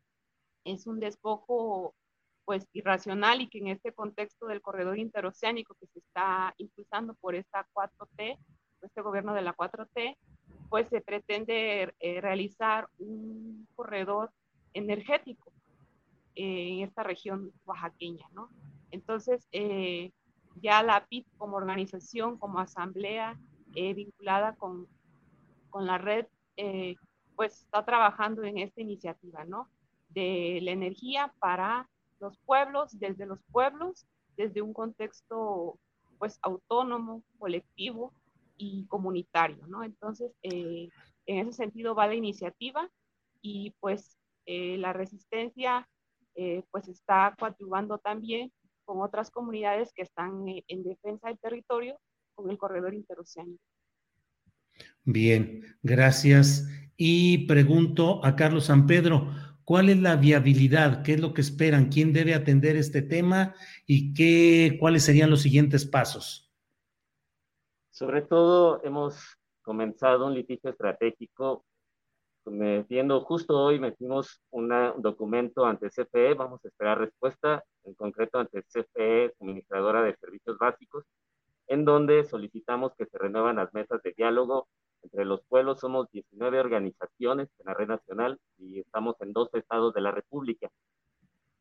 es un despojo pues irracional y que en este contexto del corredor interoceánico que se está impulsando por esta 4T, este gobierno de la 4T, pues se pretende eh, realizar un corredor energético eh, en esta región oaxaqueña, ¿no? Entonces, eh, ya la PIT como organización, como asamblea vinculada con, con la red, pues está trabajando en esta iniciativa, ¿no? De la energía para los pueblos, desde los pueblos, desde un contexto pues autónomo, colectivo, y comunitario, ¿no? Entonces, eh, en ese sentido va la iniciativa y pues eh, la resistencia eh, pues está coadyuvando también con otras comunidades que están en defensa del territorio con el corredor interoceánico. Bien, gracias. Y pregunto a Carlos San Pedro, ¿cuál es la viabilidad? ¿Qué es lo que esperan? ¿Quién debe atender este tema? ¿Y qué, cuáles serían los siguientes pasos? Sobre todo hemos comenzado un litigio estratégico metiendo justo hoy metimos un documento ante CFE, vamos a esperar respuesta, en concreto ante CFE, suministradora de servicios básicos, en donde solicitamos que se renuevan las mesas de diálogo entre los pueblos. Somos 19 organizaciones en la red nacional y estamos en dos estados de la República.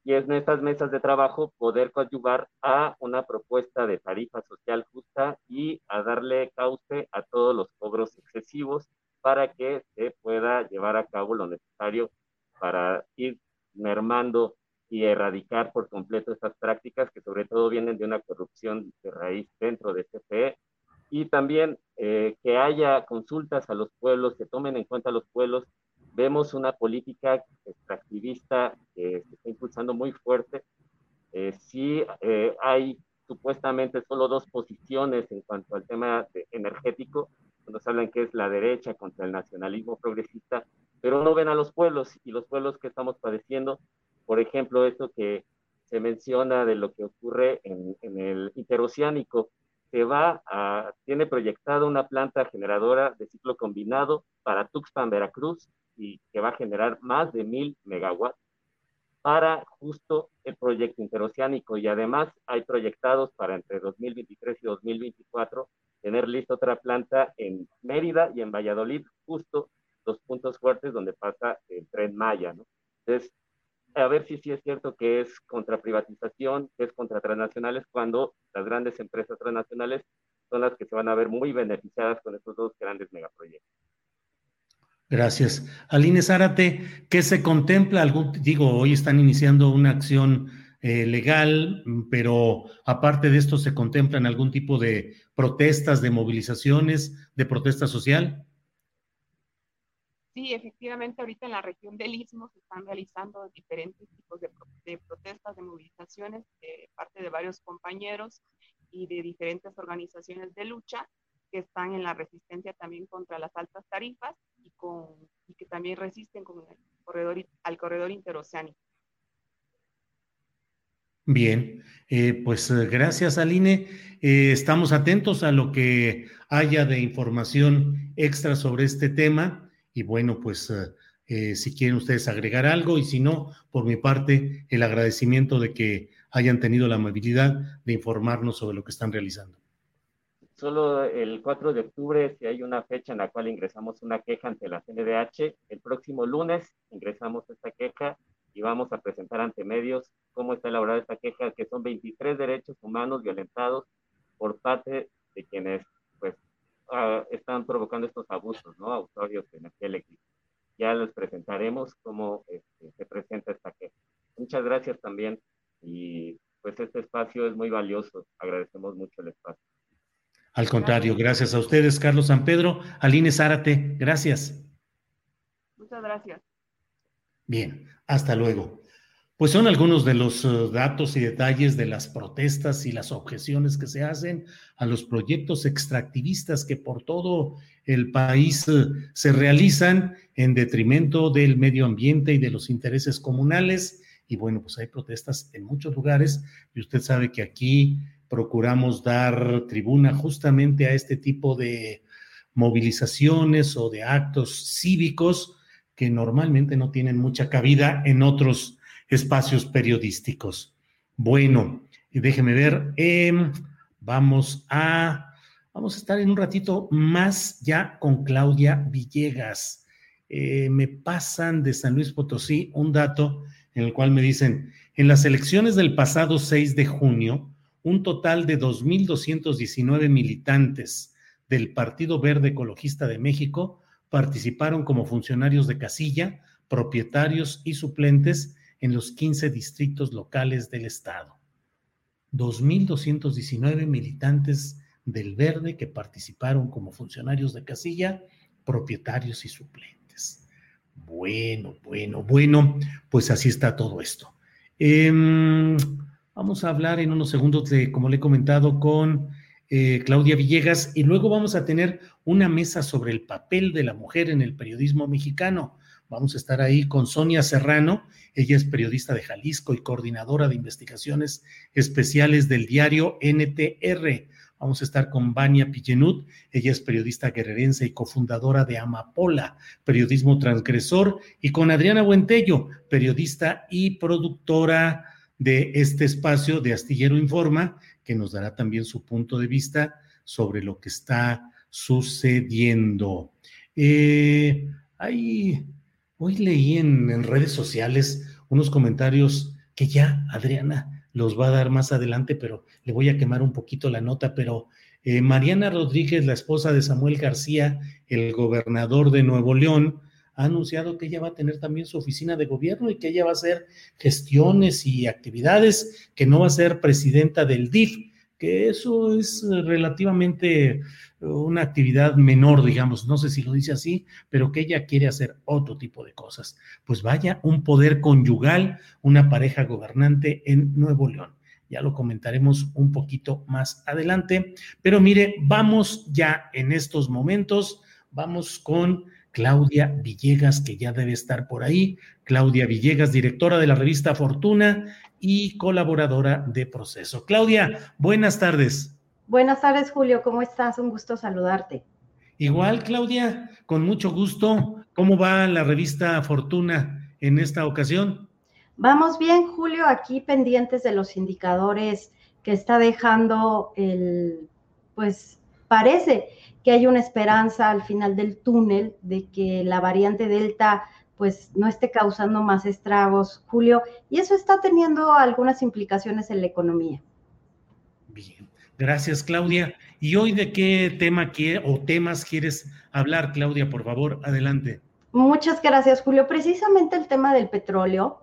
Y es en estas mesas de trabajo poder coadyuvar a una propuesta de tarifa social justa y a darle cauce a todos los cobros excesivos para que se pueda llevar a cabo lo necesario para ir mermando y erradicar por completo estas prácticas que sobre todo vienen de una corrupción de raíz dentro de CFE y también eh, que haya consultas a los pueblos, que tomen en cuenta a los pueblos. Vemos una política extractivista que se está impulsando muy fuerte. Eh, sí eh, hay supuestamente solo dos posiciones en cuanto al tema energético, nos hablan que es la derecha contra el nacionalismo progresista, pero no ven a los pueblos y los pueblos que estamos padeciendo, por ejemplo, esto que se menciona de lo que ocurre en, en el interoceánico, que va a, tiene proyectada una planta generadora de ciclo combinado para Tuxpan, Veracruz, y que va a generar más de mil megawatts para justo el proyecto interoceánico. Y además hay proyectados para entre 2023 y 2024 tener lista otra planta en Mérida y en Valladolid, justo los puntos fuertes donde pasa el tren Maya. Entonces, a ver si sí es cierto que es contra privatización, que es contra transnacionales, cuando las grandes empresas transnacionales son las que se van a ver muy beneficiadas con estos dos grandes megaproyectos. Gracias. Aline Zárate, ¿qué se contempla? Algún, digo, hoy están iniciando una acción eh, legal, pero aparte de esto, ¿se contemplan algún tipo de protestas, de movilizaciones, de protesta social? Sí, efectivamente, ahorita en la región del Istmo se están realizando diferentes tipos de, protestas, de movilizaciones de parte de varios compañeros y de diferentes organizaciones de lucha que están en la resistencia también contra las altas tarifas y, con, y que también resisten con el corredor, al corredor interoceánico. Bien, eh, pues eh, gracias Aline. Eh, estamos atentos a lo que haya de información extra sobre este tema y bueno, pues eh, eh, si quieren ustedes agregar algo y si no, por mi parte, el agradecimiento de que hayan tenido la amabilidad de informarnos sobre lo que están realizando. Solo el 4 de octubre, si hay una fecha en la cual ingresamos una queja ante la CNDH, el próximo lunes ingresamos esta queja y vamos a presentar ante medios cómo está elaborada esta queja, que son 23 derechos humanos violentados por parte de quienes Ah, están provocando estos abusos, ¿no? A usuarios de energía eléctrica. Ya les presentaremos cómo este, se presenta esta queja. Muchas gracias también y pues este espacio es muy valioso. Agradecemos mucho el espacio. Al contrario, gracias a ustedes, Carlos San Pedro, Aline Zárate, gracias. Muchas gracias. Bien, hasta luego. Pues son algunos de los eh, datos y detalles de las protestas y las objeciones que se hacen a los proyectos extractivistas que por todo el país eh, se realizan en detrimento del medio ambiente y de los intereses comunales. Y bueno, pues hay protestas en muchos lugares y usted sabe que aquí procuramos dar tribuna justamente a este tipo de movilizaciones o de actos cívicos que normalmente no tienen mucha cabida en otros espacios periodísticos. Bueno, y déjeme ver, em, vamos a, vamos a estar en un ratito más ya con Claudia Villegas. Eh, me pasan de San Luis Potosí un dato en el cual me dicen, en las elecciones del pasado 6 de junio, un total de 2.219 militantes del Partido Verde Ecologista de México participaron como funcionarios de casilla, propietarios y suplentes en los 15 distritos locales del estado. 2.219 militantes del Verde que participaron como funcionarios de casilla, propietarios y suplentes. Bueno, bueno, bueno, pues así está todo esto. Em, vamos a hablar en unos segundos de, como le he comentado, con eh, Claudia Villegas y luego vamos a tener una mesa sobre el papel de la mujer en el periodismo mexicano. Vamos a estar ahí con Sonia Serrano, ella es periodista de Jalisco y coordinadora de investigaciones especiales del diario NTR. Vamos a estar con Vania Pillenut, ella es periodista guerrerense y cofundadora de Amapola, periodismo transgresor, y con Adriana Buentello, periodista y productora de este espacio de Astillero Informa, que nos dará también su punto de vista sobre lo que está sucediendo. Eh, hay Hoy leí en, redes sociales unos comentarios que ya Adriana los va a dar más adelante, pero le voy a quemar un poquito la nota, pero eh, Mariana Rodríguez, la esposa de Samuel García, el gobernador de Nuevo León, ha anunciado que ella va a tener también su oficina de gobierno y que ella va a hacer gestiones y actividades, que no va a ser presidenta del DIF, que eso es relativamente una actividad menor, digamos, no sé si lo dice así, pero que ella quiere hacer otro tipo de cosas. Pues vaya, un poder conyugal, una pareja gobernante en Nuevo León. Ya lo comentaremos un poquito más adelante, pero mire, vamos ya en estos momentos, vamos con Claudia Villegas, que ya debe estar por ahí. Claudia Villegas, directora de la revista Fortuna y colaboradora de Proceso. Claudia, buenas tardes. Buenas tardes, Julio. ¿Cómo estás? Un gusto saludarte. Igual, Claudia, con mucho gusto. ¿Cómo va la revista Fortuna en esta ocasión? Vamos bien, Julio, aquí pendientes de los indicadores que está dejando el, pues parece que hay una esperanza al final del túnel de que la variante Delta pues no esté causando más estragos, Julio, y eso está teniendo algunas implicaciones en la economía. Bien. Gracias, Claudia. ¿Y hoy de qué tema o temas quieres hablar, Claudia? Por favor, adelante. Muchas gracias, Julio. Precisamente el tema del petróleo.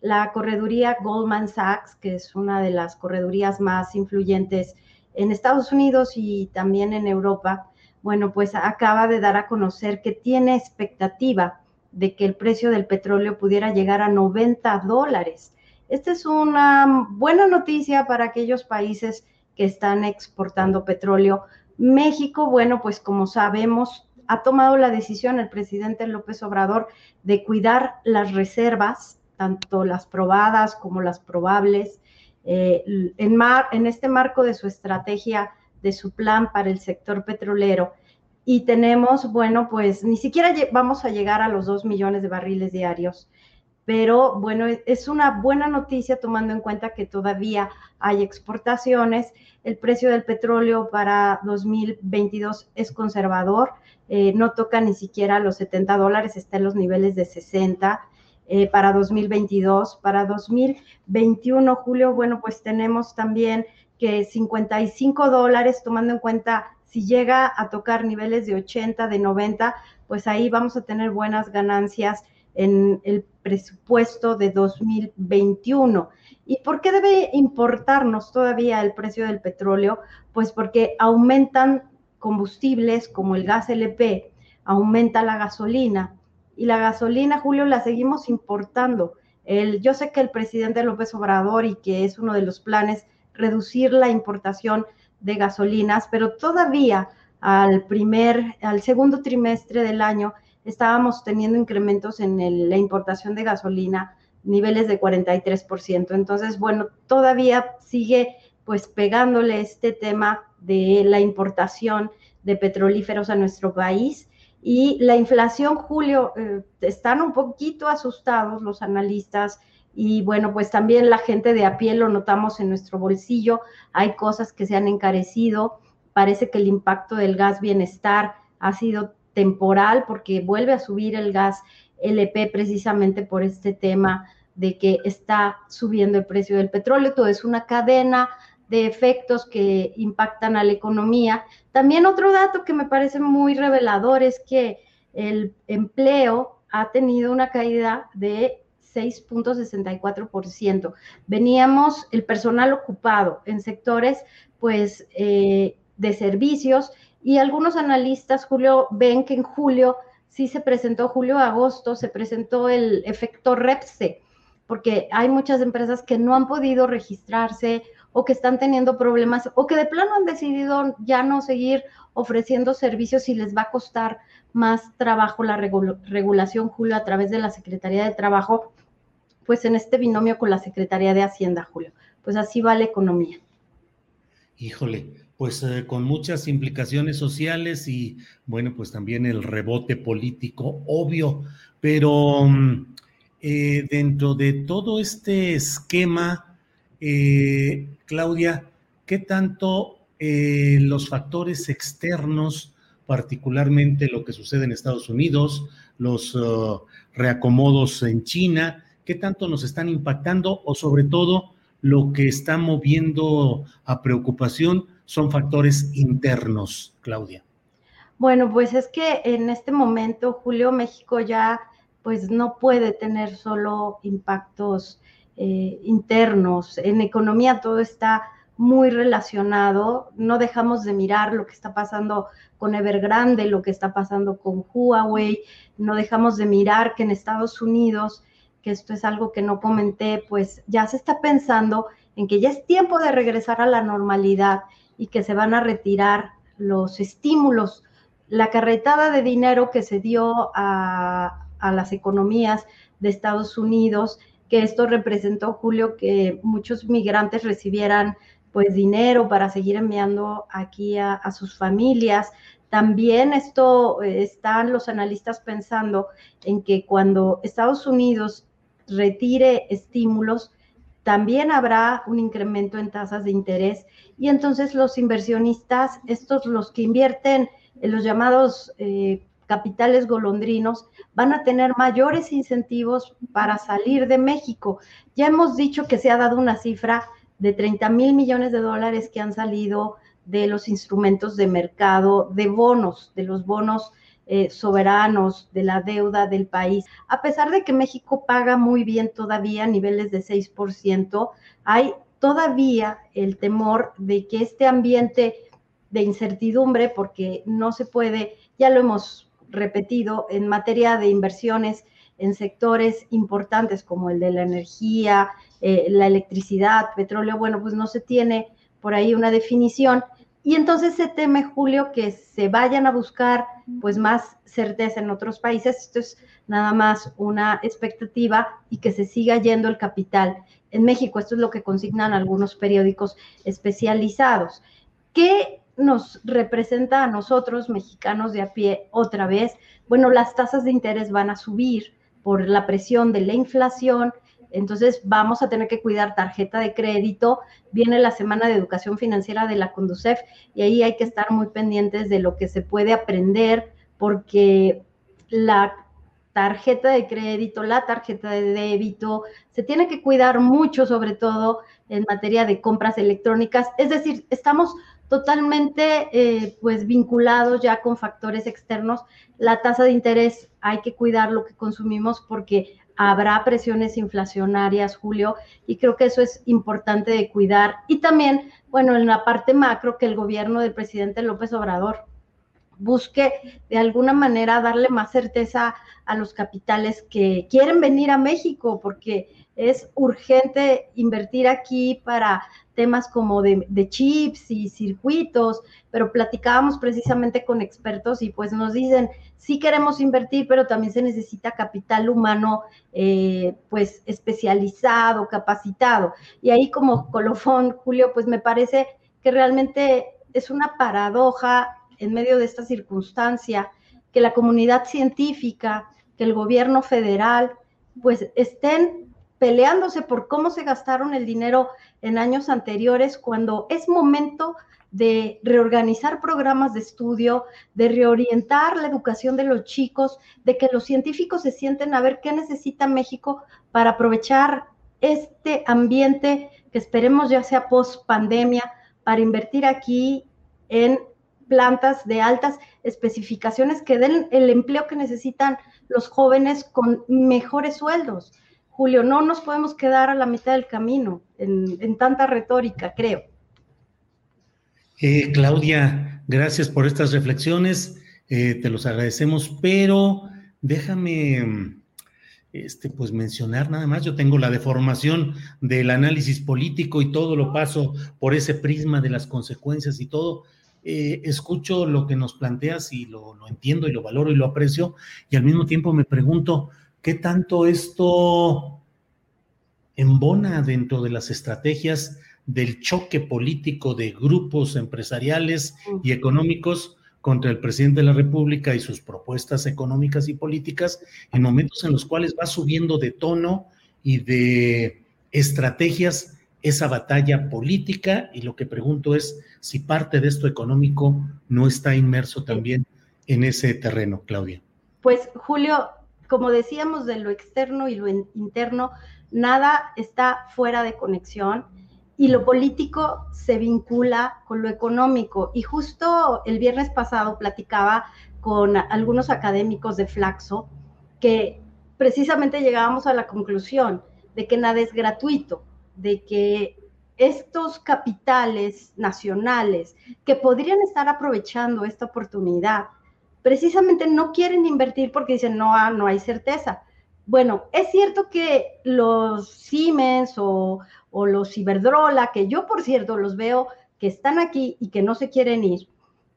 La correduría Goldman Sachs, que es una de las corredurías más influyentes en Estados Unidos y también en Europa, bueno, pues acaba de dar a conocer que tiene expectativa de que el precio del petróleo pudiera llegar a 90 dólares. Esta es una buena noticia para aquellos países que están exportando petróleo. México, bueno, pues como sabemos, ha tomado la decisión el presidente López Obrador de cuidar las reservas, tanto las probadas como las probables, eh, en, este marco de su estrategia, de su plan para el sector petrolero. Y tenemos, bueno, pues ni siquiera vamos a llegar a los dos millones de barriles diarios pero bueno, es una buena noticia tomando en cuenta que todavía hay exportaciones. El precio del petróleo para 2022 es conservador, eh, no toca ni siquiera los 70 dólares, está en los niveles de 60 eh, para 2022. Para 2021, Julio, bueno, pues tenemos también que 55 dólares, tomando en cuenta si llega a tocar niveles de 80, de 90, pues ahí vamos a tener buenas ganancias en el presupuesto de 2021. ¿Y por qué debe importarnos todavía el precio del petróleo? Pues porque aumentan combustibles como el gas LP, aumenta la gasolina y la gasolina, Julio, la seguimos importando. Yo sé que el presidente López Obrador y que es uno de los planes reducir la importación de gasolinas, pero todavía al primer, al segundo trimestre del año estábamos teniendo incrementos en la importación de gasolina, niveles de 43%. Entonces, bueno, todavía sigue pues pegándole este tema de la importación de petrolíferos a nuestro país. Y la inflación, Julio, eh, están un poquito asustados los analistas y bueno, pues también la gente de a pie lo notamos en nuestro bolsillo. Hay cosas que se han encarecido. Parece que el impacto del gas bienestar ha sido temporal porque vuelve a subir el gas LP precisamente por este tema de que está subiendo el precio del petróleo. Todo es una cadena de efectos que impactan a la economía. También otro dato que me parece muy revelador es que el empleo ha tenido una caída de 6.64%. Veníamos el personal ocupado en sectores pues eh, de servicios y algunos analistas, Julio, ven que en julio sí se presentó, julio-agosto, se presentó el efecto REPSE, porque hay muchas empresas que no han podido registrarse o que están teniendo problemas o que de plano han decidido ya no seguir ofreciendo servicios y les va a costar más trabajo la regulación, Julio, a través de la Secretaría de Trabajo, pues en este binomio con la Secretaría de Hacienda, Julio. Pues así va la economía. Híjole, pues eh, con muchas implicaciones sociales y bueno, pues también el rebote político, obvio, pero mm, eh, dentro de todo este esquema, eh, Claudia, ¿qué tanto los factores externos, particularmente lo que sucede en Estados Unidos, los uh, reacomodos en China, qué tanto nos están impactando o sobre todo lo que está moviendo a preocupación son factores internos, Claudia. Bueno, pues es que en este momento, Julio, México ya pues no puede tener solo impactos eh, internos. En economía todo está muy relacionado. No dejamos de mirar lo que está pasando con Evergrande, lo que está pasando con Huawei. No dejamos de mirar que en Estados Unidos, que esto es algo que no comenté, pues ya se está pensando en que ya es tiempo de regresar a la normalidad y que se van a retirar los estímulos, la carretada de dinero que se dio a, las economías de Estados Unidos, que esto representó, Julio, que muchos migrantes recibieran pues dinero para seguir enviando aquí a, a sus familias. También esto eh, están los analistas pensando en que cuando Estados Unidos retire estímulos, también habrá un incremento en tasas de interés y entonces los inversionistas, estos los que invierten en los llamados eh, capitales golondrinos, van a tener mayores incentivos para salir de México. Ya hemos dicho que se ha dado una cifra de 30 mil millones de dólares que han salido de los instrumentos de mercado de bonos, de los bonos eh, soberanos de la deuda del país. A pesar de que México paga muy bien todavía niveles de 6%, hay todavía el temor de que este ambiente de incertidumbre, porque no se puede, ya lo hemos repetido, en materia de inversiones en sectores importantes como el de la energía, eh, la electricidad, petróleo, bueno, pues no se tiene por ahí una definición y entonces se teme, Julio, que se vayan a buscar pues más certeza en otros países. Esto es nada más una expectativa y que se siga yendo el capital en México. Esto es lo que consignan algunos periódicos especializados. ¿Qué nos representa a nosotros, mexicanos de a pie, otra vez? Bueno, las tasas de interés van a subir por la presión de la inflación, entonces vamos a tener que cuidar tarjeta de crédito. Viene la semana de educación financiera de la Conducef y ahí hay que estar muy pendientes de lo que se puede aprender porque la tarjeta de crédito, la tarjeta de débito, se tiene que cuidar mucho, sobre todo en materia de compras electrónicas. Es decir, estamos totalmente eh, pues vinculados ya con factores externos. La tasa de interés hay que cuidar lo que consumimos porque habrá presiones inflacionarias, Julio, y creo que eso es importante de cuidar. Y también, bueno, en la parte macro, que el gobierno del presidente López Obrador busque de alguna manera darle más certeza a los capitales que quieren venir a México, porque es urgente invertir aquí para temas como de, chips y circuitos, pero platicábamos precisamente con expertos y pues nos dicen, sí queremos invertir, pero también se necesita capital humano eh, pues especializado, capacitado. Y ahí como colofón, Julio, pues me parece que realmente es una paradoja en medio de esta circunstancia que la comunidad científica, que el gobierno federal, pues estén peleándose por cómo se gastaron el dinero en años anteriores, cuando es momento de reorganizar programas de estudio, de reorientar la educación de los chicos, de que los científicos se sienten a ver qué necesita México para aprovechar este ambiente que esperemos ya sea post pandemia, para invertir aquí en plantas de altas especificaciones que den el empleo que necesitan los jóvenes con mejores sueldos. Julio, no nos podemos quedar a la mitad del camino en, tanta retórica, creo. Eh, Claudia, gracias por estas reflexiones, eh, te los agradecemos, pero déjame este, pues mencionar nada más, yo tengo la deformación del análisis político y todo lo paso por ese prisma de las consecuencias y todo. Eh, escucho lo que nos planteas y lo, lo, entiendo y lo valoro y lo aprecio, y al mismo tiempo me pregunto, ¿qué tanto esto embona dentro de las estrategias del choque político de grupos empresariales y económicos contra el presidente de la República y sus propuestas económicas y políticas en momentos en los cuales va subiendo de tono y de estrategias esa batalla política y lo que pregunto es si parte de esto económico no está inmerso también en ese terreno, Claudia. Pues Julio, como decíamos de lo externo y lo interno, nada está fuera de conexión y lo político se vincula con lo económico. Y justo el viernes pasado platicaba con algunos académicos de Flaxo que precisamente llegábamos a la conclusión de que nada es gratuito, de que estos capitales nacionales que podrían estar aprovechando esta oportunidad, precisamente no quieren invertir porque dicen, no, ah, no hay certeza. Bueno, es cierto que los Siemens o, los Iberdrola, que yo por cierto los veo que están aquí y que no se quieren ir,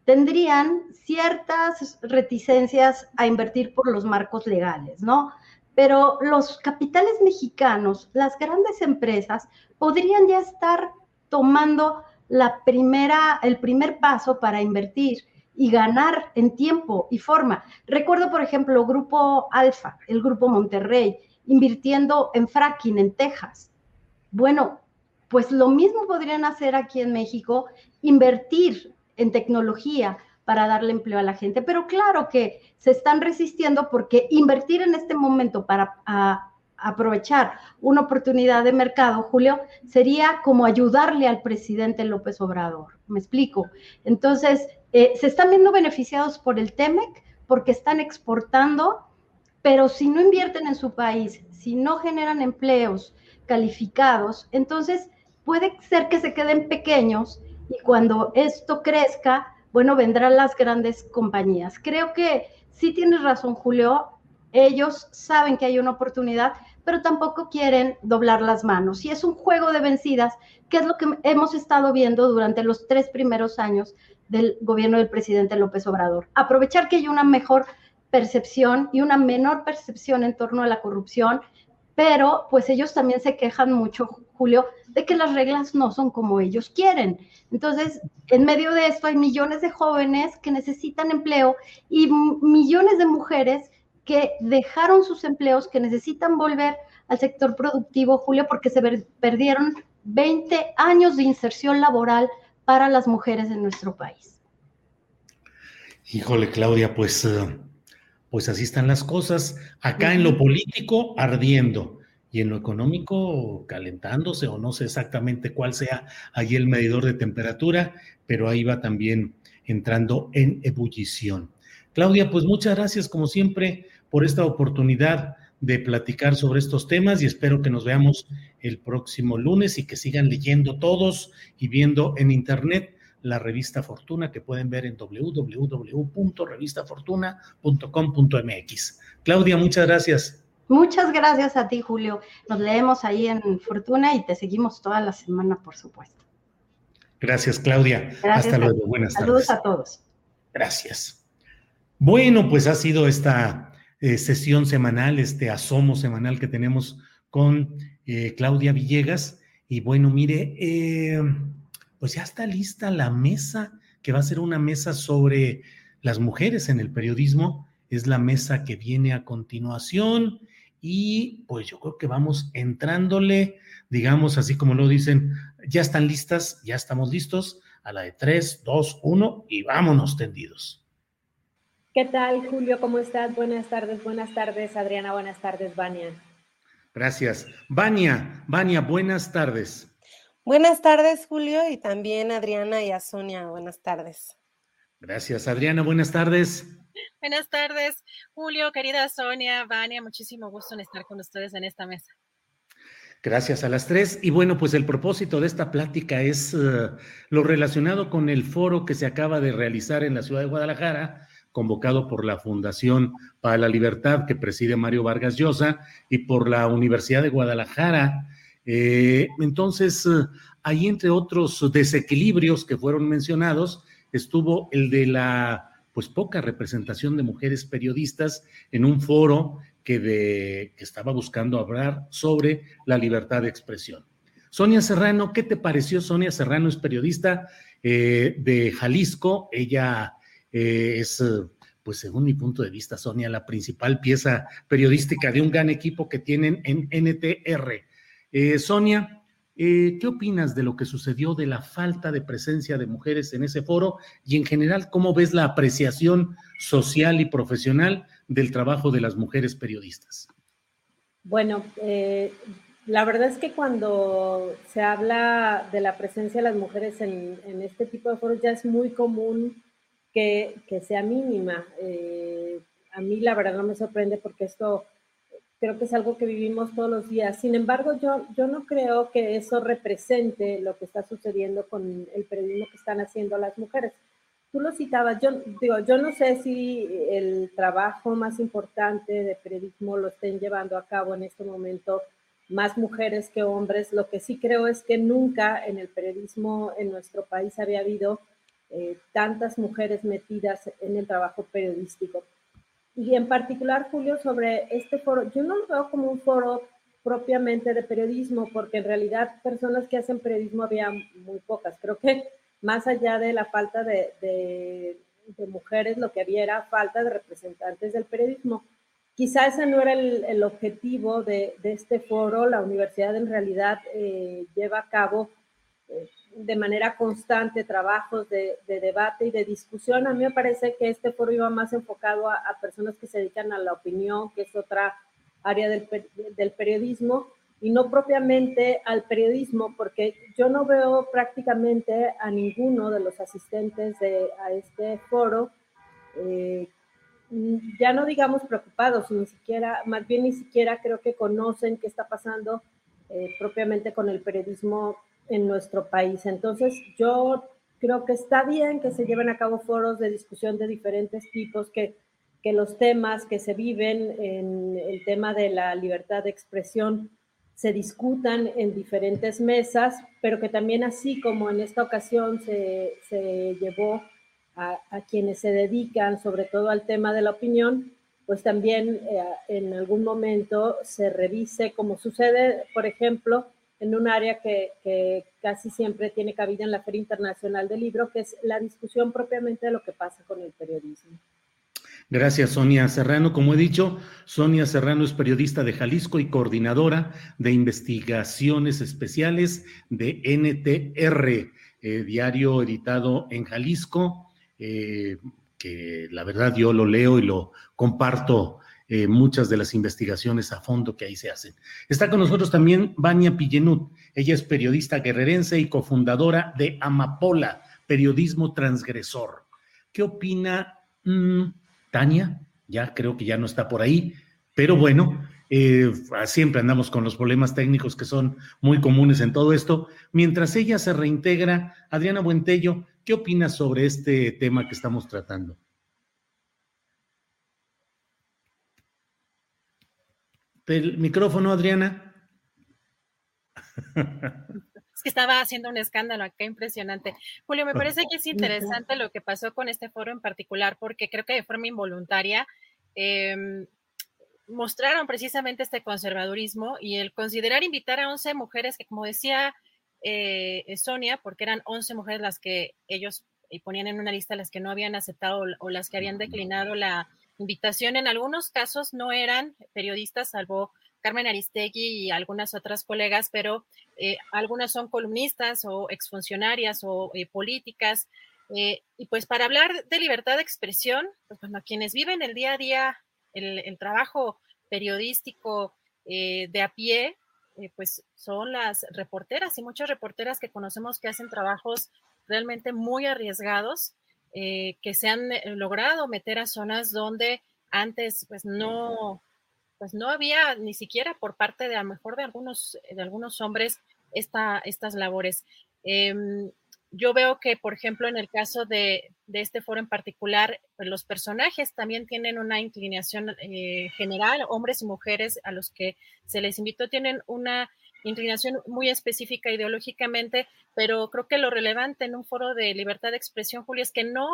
tendrían ciertas reticencias a invertir por los marcos legales, ¿no? Pero los capitales mexicanos, las grandes empresas, podrían ya estar tomando la primera, el primer paso para invertir y ganar en tiempo y forma. Recuerdo, por ejemplo, Grupo Alfa, el Grupo Monterrey, invirtiendo en fracking en Texas. Bueno, pues lo mismo podrían hacer aquí en México, invertir en tecnología para darle empleo a la gente. Pero claro que se están resistiendo porque invertir en este momento para aprovechar una oportunidad de mercado, Julio, sería como ayudarle al presidente López Obrador. Me explico. Entonces, eh, se están viendo beneficiados por el TEMEC porque están exportando, pero si no invierten en su país, si no generan empleos calificados, entonces puede ser que se queden pequeños y cuando esto crezca, bueno, vendrán las grandes compañías. Creo que sí tienes razón, Julio. Ellos saben que hay una oportunidad, pero tampoco quieren doblar las manos. Y es un juego de vencidas, que es lo que hemos estado viendo durante los tres primeros años del gobierno del presidente López Obrador. Aprovechar que hay una mejor percepción y una menor percepción en torno a la corrupción, pero pues ellos también se quejan mucho, Julio, de que las reglas no son como ellos quieren. Entonces, en medio de esto hay millones de jóvenes que necesitan empleo y millones de mujeres que dejaron sus empleos, que necesitan volver al sector productivo, Julio, porque se perdieron 20 años de inserción laboral para las mujeres en nuestro país. Híjole, Claudia, pues, eh, pues así están las cosas. Acá en lo político, ardiendo, y en lo económico, calentándose, o no sé exactamente cuál sea allí el medidor de temperatura, pero ahí va también entrando en ebullición. Claudia, pues muchas gracias, como siempre, por esta oportunidad de platicar sobre estos temas y espero que nos veamos el próximo lunes y que sigan leyendo todos y viendo en internet la revista Fortuna que pueden ver en www.revistafortuna.com.mx. Claudia, muchas gracias. Muchas gracias a ti, Julio. Nos leemos ahí en Fortuna y te seguimos toda la semana, por supuesto. Gracias, Claudia. Hasta luego. Buenas tardes. Saludos a todos. Gracias. Bueno, pues ha sido esta eh, sesión semanal, este asomo semanal que tenemos con eh, Claudia Villegas. Y bueno, mire, eh, pues ya está lista la mesa, que va a ser una mesa sobre las mujeres en el periodismo. Es la mesa que viene a continuación y pues yo creo que vamos entrándole, digamos así como lo dicen, ya están listas, ya estamos listos a la de 3, 2, 1 y vámonos tendidos. ¿Qué tal, Julio? ¿Cómo estás? Buenas tardes, buenas tardes, Adriana, buenas tardes, Vania. Gracias. Vania, Vania, buenas tardes. Buenas tardes, Julio, y también Adriana y a Sonia, buenas tardes. Gracias, Adriana, buenas tardes. Buenas tardes, Julio, querida Sonia, Vania, muchísimo gusto en estar con ustedes en esta mesa. Gracias a las tres. Y bueno, pues el propósito de esta plática es uh, lo relacionado con el foro que se acaba de realizar en la ciudad de Guadalajara, convocado por la Fundación para la Libertad que preside Mario Vargas Llosa y por la Universidad de Guadalajara. Eh, entonces, uh, ahí entre otros desequilibrios que fueron mencionados, estuvo el de la pues poca representación de mujeres periodistas en un foro que, de, que estaba buscando hablar sobre la libertad de expresión. Sonia Serrano, ¿qué te pareció? Sonia Serrano es periodista eh, de Jalisco. Ella eh, es, pues según mi punto de vista, Sonia, la principal pieza periodística de un gran equipo que tienen en NTR. Eh, Sonia, eh, ¿qué opinas de lo que sucedió de la falta de presencia de mujeres en ese foro y en general cómo ves la apreciación social y profesional del trabajo de las mujeres periodistas? Bueno, la verdad es que cuando se habla de la presencia de las mujeres en, en este tipo de foros ya es muy común que, sea mínima. Eh, a mí la verdad no me sorprende porque esto creo que es algo que vivimos todos los días. Sin embargo, yo, yo no creo que eso represente lo que está sucediendo con el periodismo que están haciendo las mujeres. Tú lo citabas, yo digo, yo no sé si el trabajo más importante de periodismo lo estén llevando a cabo en este momento más mujeres que hombres. Lo que sí creo es que nunca en el periodismo en nuestro país había habido eh, tantas mujeres metidas en el trabajo periodístico. Y en particular, Julio, sobre este foro, yo no lo veo como un foro propiamente de periodismo, porque en realidad personas que hacen periodismo había muy pocas. Creo que más allá de la falta de, de, mujeres, lo que había era falta de representantes del periodismo. Quizá ese no era el, el objetivo de, de, este foro. La universidad en realidad eh, lleva a cabo eh, de manera constante trabajos de, de, debate y de discusión. A mí me parece que este foro iba más enfocado a, a personas que se dedican a la opinión, que es otra área del, del periodismo, y no propiamente al periodismo, porque yo no veo prácticamente a ninguno de los asistentes de, a este foro, eh, ya no digamos preocupados, ni siquiera, más bien ni siquiera creo que conocen qué está pasando eh, propiamente con el periodismo en nuestro país. Entonces, yo creo que está bien que se lleven a cabo foros de discusión de diferentes tipos, que, que los temas que se viven en el tema de la libertad de expresión se discutan en diferentes mesas, pero que también así como en esta ocasión se, se llevó a, a, quienes se dedican sobre todo al tema de la opinión, pues también eh, en algún momento se revise, como sucede, por ejemplo, en un área que, casi siempre tiene cabida en la Feria Internacional del Libro, que es la discusión propiamente de lo que pasa con el periodismo. Gracias, Sonia Serrano. Como he dicho, Sonia Serrano es periodista de Jalisco y coordinadora de investigaciones especiales de NTR, eh, diario editado en Jalisco, eh, que la verdad yo lo leo y lo comparto eh, muchas de las investigaciones a fondo que ahí se hacen. Está con nosotros también Vania Pillenut. Ella es periodista guerrerense y cofundadora de Amapola, Periodismo Transgresor. ¿Qué opina? Mmm, Tania, ya creo que ya no está por ahí, pero bueno, eh, siempre andamos con los problemas técnicos que son muy comunes en todo esto. Mientras ella se reintegra, Adriana Buentello, ¿qué opinas sobre este tema que estamos tratando? El micrófono, Adriana. Es que estaba haciendo un escándalo acá impresionante. Julio, me parece que es interesante lo que pasó con este foro en particular, porque creo que de forma involuntaria eh, mostraron precisamente este conservadurismo y el considerar invitar a 11 mujeres que, como decía eh, Sonia, porque eran 11 mujeres las que ellos ponían en una lista las que no habían aceptado o las que habían declinado la invitación. En algunos casos no eran periodistas, salvo Carmen Aristegui y algunas otras colegas, pero eh, algunas son columnistas o exfuncionarias o eh, políticas. Eh, y pues para hablar de libertad de expresión, pues bueno, quienes viven el día a día, el, el trabajo periodístico de a pie, pues son las reporteras y muchas reporteras que conocemos que hacen trabajos realmente muy arriesgados, que se han logrado meter a zonas donde antes pues no, pues no había ni siquiera por parte de a lo mejor de algunos, de algunos hombres esta, estas labores. Em, yo veo que, por ejemplo, en el caso de, este foro en particular, pues, los personajes también tienen una inclinación eh, general, hombres y mujeres a los que se les invitó tienen una inclinación muy específica ideológicamente, pero creo que lo relevante en un foro de libertad de expresión, Julia, es que no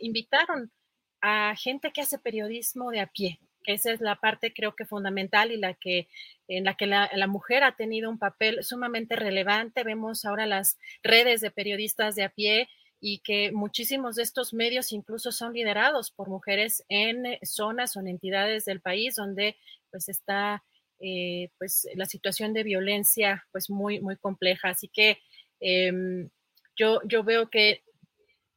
invitaron a gente que hace periodismo de a pie, esa es la parte creo que fundamental y la que en la que la, mujer ha tenido un papel sumamente relevante. Vemos ahora las redes de periodistas de a pie y que muchísimos de estos medios incluso son liderados por mujeres en zonas o en entidades del país donde pues está eh, pues la situación de violencia pues muy muy compleja. Así que em, yo, yo veo que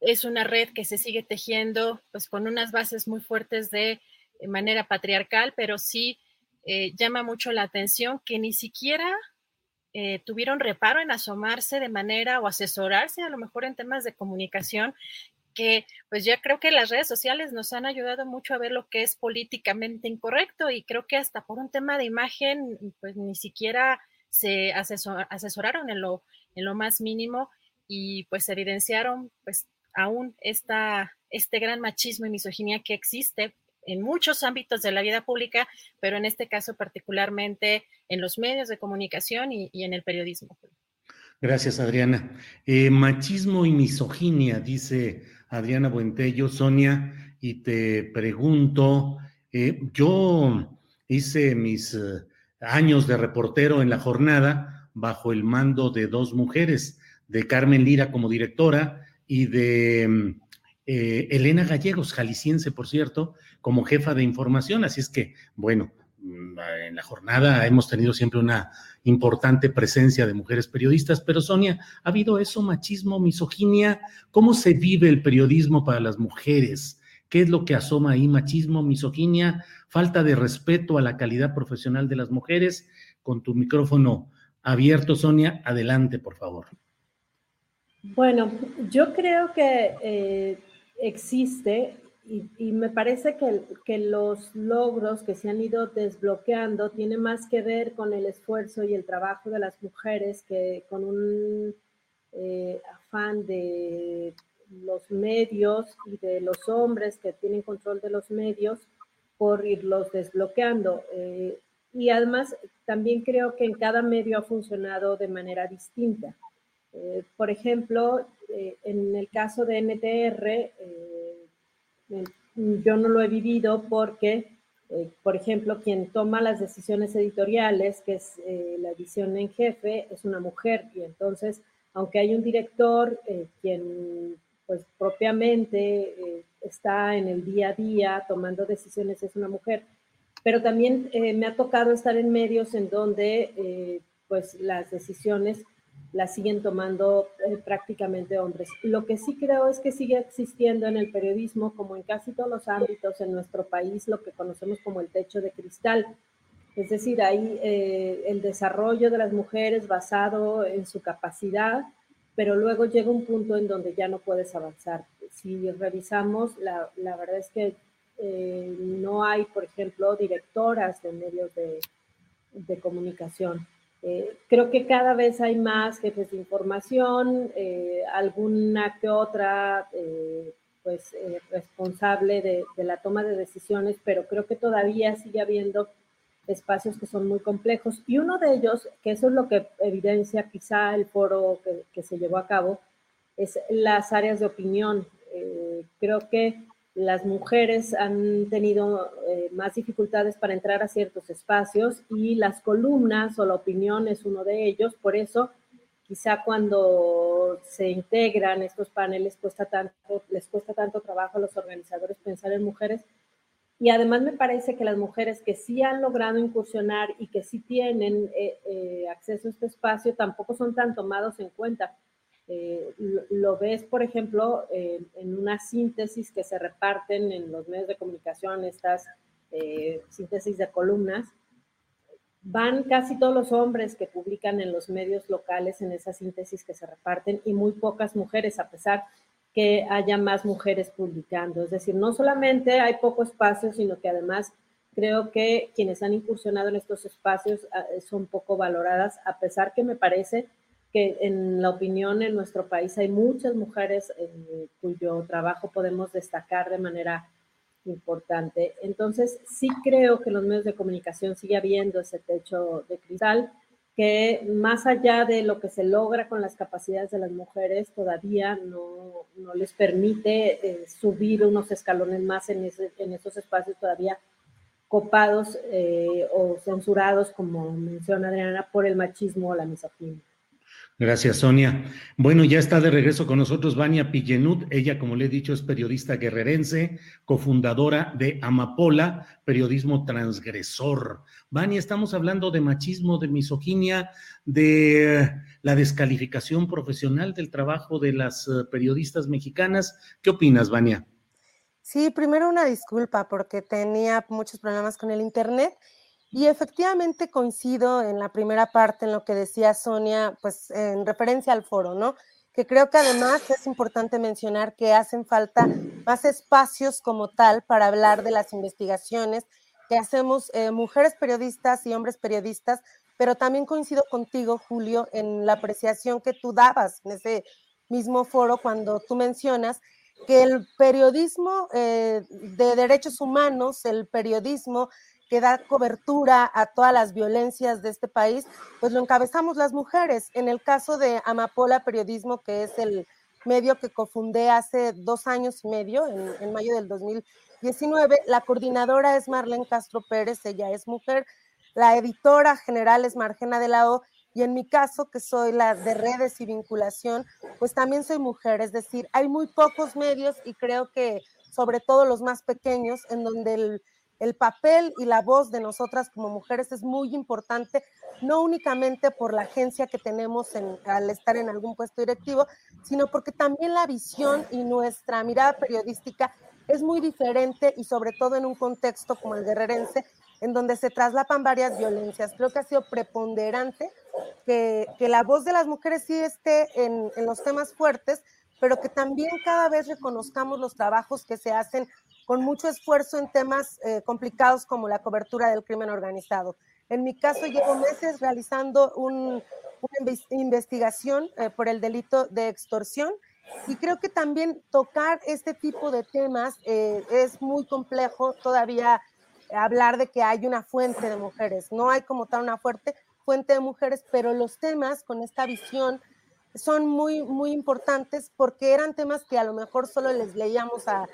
es una red que se sigue tejiendo pues con unas bases muy fuertes de manera patriarcal, pero sí eh, llama mucho la atención que ni siquiera eh, tuvieron reparo en asomarse de manera o asesorarse a lo mejor en temas de comunicación que pues ya creo que las redes sociales nos han ayudado mucho a ver lo que es políticamente incorrecto y creo que hasta por un tema de imagen pues ni siquiera se asesoraron en lo, en lo más mínimo y pues evidenciaron pues aún esta, este gran machismo y misoginia que existe en muchos ámbitos de la vida pública, pero en este caso particularmente en los medios de comunicación y, en el periodismo. Gracias, Adriana. Eh, machismo y misoginia, dice Adriana Buentello. Sonia, y te pregunto, eh, yo hice mis eh, años de reportero en la jornada bajo el mando de dos mujeres, de Carmen Lira como directora y de mm, eh, Elena Gallegos, jalisciense, por cierto, como jefa de información. Así es que, bueno, en la jornada hemos tenido siempre una importante presencia de mujeres periodistas, pero Sonia, ¿ha habido eso, machismo, misoginia? ¿Cómo se vive el periodismo para las mujeres? ¿Qué es lo que asoma ahí? Machismo, misoginia, falta de respeto a la calidad profesional de las mujeres. Con tu micrófono abierto, Sonia, adelante, por favor. Bueno, yo creo que eh, existe y, me parece que, los logros que se han ido desbloqueando tienen más que ver con el esfuerzo y el trabajo de las mujeres que con un eh, afán de los medios y de los hombres que tienen control de los medios por irlos desbloqueando. Eh, y además también creo que en cada medio ha funcionado de manera distinta. Eh, por ejemplo, eh, en el caso de NTR, yo no lo he vivido porque, por ejemplo, quien toma las decisiones editoriales, que es la edición en jefe, es una mujer. Y entonces, aunque hay un director quien pues propiamente está en el día a día tomando decisiones, es una mujer, pero también me ha tocado estar en medios en donde pues las decisiones la siguen tomando eh, prácticamente hombres. Lo que sí creo es que sigue existiendo en el periodismo, como en casi todos los ámbitos en nuestro país, lo que conocemos como el techo de cristal. Es decir, hay eh, el desarrollo de las mujeres basado en su capacidad, pero luego llega un punto en donde ya no puedes avanzar. Si revisamos, la, la verdad es que eh, no hay, por ejemplo, directoras de medios de, de comunicación eh, creo que cada vez hay más jefes de información, eh, alguna que otra eh, pues responsable de, de, la toma de decisiones, pero creo que todavía sigue habiendo espacios que son muy complejos. Y uno de ellos, que eso es lo que evidencia quizá el foro que, que se llevó a cabo, es las áreas de opinión. creo que las mujeres han tenido eh, más dificultades para entrar a ciertos espacios y las columnas o la opinión es uno de ellos. Por eso, quizá cuando se integran estos paneles les cuesta tanto trabajo a los organizadores pensar en mujeres. Y además me parece que las mujeres que sí han logrado incursionar y que sí tienen eh, eh, acceso a este espacio tampoco son tan tomados en cuenta eh, lo, ves, por ejemplo, en una síntesis que se reparten en los medios de comunicación, estas eh, síntesis de columnas. Van casi todos los hombres que publican en los medios locales en esa síntesis que se reparten y muy pocas mujeres, a pesar que haya más mujeres publicando. Es decir, no solamente hay poco espacio, sino que además creo que quienes han incursionado en estos espacios ah, son poco valoradas, a pesar que me parece en la opinión en nuestro país hay muchas mujeres cuyo trabajo podemos destacar de manera importante. Entonces, sí creo que los medios de comunicación sigue habiendo ese techo de cristal que más allá de lo que se logra con las capacidades de las mujeres, todavía no, no les permite eh, subir unos escalones más en, ese, en esos espacios todavía copados eh, o censurados, como menciona Adriana, por el machismo o la misoginia. Gracias, Sonia. Bueno, ya está de regreso con nosotros Vania Pillenut. Ella, como le he dicho, es periodista guerrerense, cofundadora de Amapola, periodismo transgresor. Vania, estamos hablando de machismo, de misoginia, de la descalificación profesional del trabajo de las eh, periodistas mexicanas. ¿Qué opinas, Vania? Sí, primero una disculpa porque tenía muchos problemas con el Internet y efectivamente coincido en la primera parte en lo que decía Sonia, pues en referencia al foro, ¿no? Que creo que además es importante mencionar que hacen falta más espacios como tal para hablar de las investigaciones que hacemos eh, mujeres periodistas y hombres periodistas, pero también coincido contigo, Julio, en la apreciación que tú dabas en ese mismo foro cuando tú mencionas que el periodismo eh, de derechos humanos, el periodismo que da cobertura a todas las violencias de este país, pues lo encabezamos las mujeres. En el caso de Amapola Periodismo, que es el medio que cofundé hace dos años y medio, en, mayo del 2019, la coordinadora es Marlene Castro Pérez, ella es mujer, la editora general es Margena de la O, y en mi caso, que soy la de redes y vinculación, pues también soy mujer, es decir, hay muy pocos medios y creo que sobre todo los más pequeños, en donde el el papel y la voz de nosotras como mujeres es muy importante, no únicamente por la agencia que tenemos al estar en algún puesto directivo, sino porque también la visión y nuestra mirada periodística es muy diferente y sobre todo en un contexto como el guerrerense, en donde se traslapan varias violencias. Creo que ha sido preponderante que, la voz de las mujeres sí esté en, en los temas fuertes, pero que también cada vez reconozcamos los trabajos que se hacen con mucho esfuerzo en temas eh, complicados como la cobertura del crimen organizado. En mi caso, llevo meses realizando una investigación eh, por el delito de extorsión y creo que también tocar este tipo de temas eh, es muy complejo todavía hablar de que hay una fuente de mujeres. No hay como tal una fuerte fuente de mujeres, pero los temas con esta visión son muy, muy importantes porque eran temas que a lo mejor solo les leíamos a,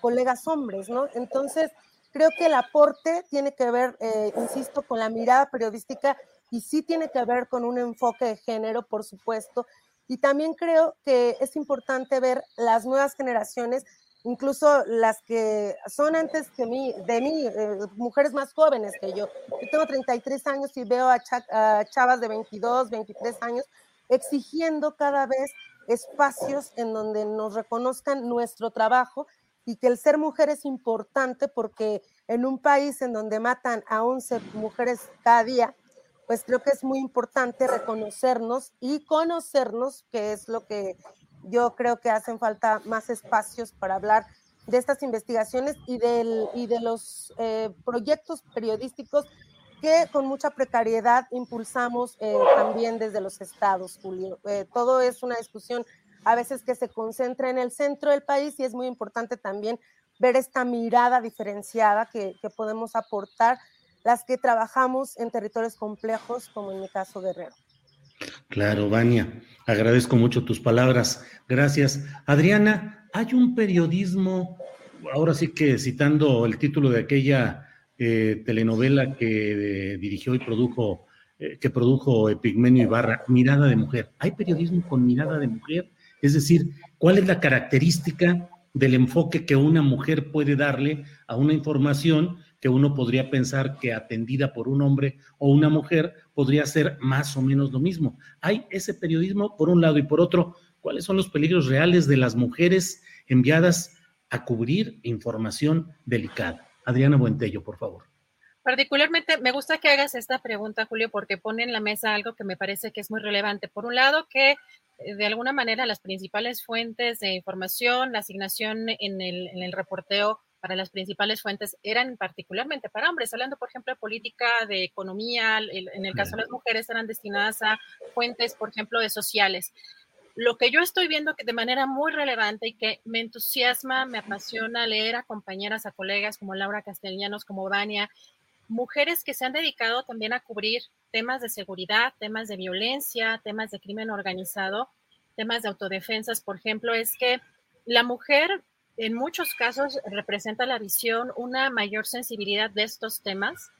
colegas hombres, ¿no? Entonces, creo que el aporte tiene que ver, eh, insisto, con la mirada periodística y sí tiene que ver con un enfoque de género, por supuesto. Y también creo que es importante ver las nuevas generaciones, incluso las que son antes que mí, de mí, eh, mujeres más jóvenes que yo. Yo tengo 33 años y veo a chavas de 22, 23 años exigiendo cada vez espacios en donde nos reconozcan nuestro trabajo y que el ser mujer es importante porque en un país en donde matan a 11 mujeres cada día, pues creo que es muy importante reconocernos y conocernos, que es lo que yo creo que hacen falta más espacios para hablar de estas investigaciones y, del, y de los eh, proyectos periodísticos que con mucha precariedad impulsamos eh, también desde los estados, Julio. Eh, todo es una discusión a veces que se concentra en el centro del país y es muy importante también ver esta mirada diferenciada que, que podemos aportar las que trabajamos en territorios complejos, como en mi caso Guerrero. Claro, Vania, agradezco mucho tus palabras. Gracias. Adriana, hay un periodismo, ahora sí que citando el título de aquella eh, telenovela que eh, dirigió y produjo, eh, que produjo Epigmenio Ibarra, Mirada de Mujer. ¿Hay periodismo con mirada de mujer? Es decir, ¿cuál es la característica del enfoque que una mujer puede darle a una información que uno podría pensar que atendida por un hombre o una mujer podría ser más o menos lo mismo? Hay ese periodismo por un lado y por otro, ¿cuáles son los peligros reales de las mujeres enviadas a cubrir información delicada? Adriana Buentello, por favor. Particularmente me gusta que hagas esta pregunta, Julio, porque pone en la mesa algo que me parece que es muy relevante. Por un lado, que eh, de alguna manera las principales fuentes de información, la asignación en el, reporteo para las principales fuentes eran particularmente para hombres, hablando por ejemplo de política, de economía, en el caso de las mujeres eran destinadas a fuentes, por ejemplo, de sociales. Lo que yo estoy viendo que de manera muy relevante y que me entusiasma, me apasiona leer a compañeras, a colegas como Laura Castellanos, como Vania, mujeres que se han dedicado también a cubrir temas de seguridad, temas de violencia, temas de crimen organizado, temas de autodefensas, por ejemplo, es que la mujer en muchos casos representa la visión, una mayor sensibilidad de estos temas.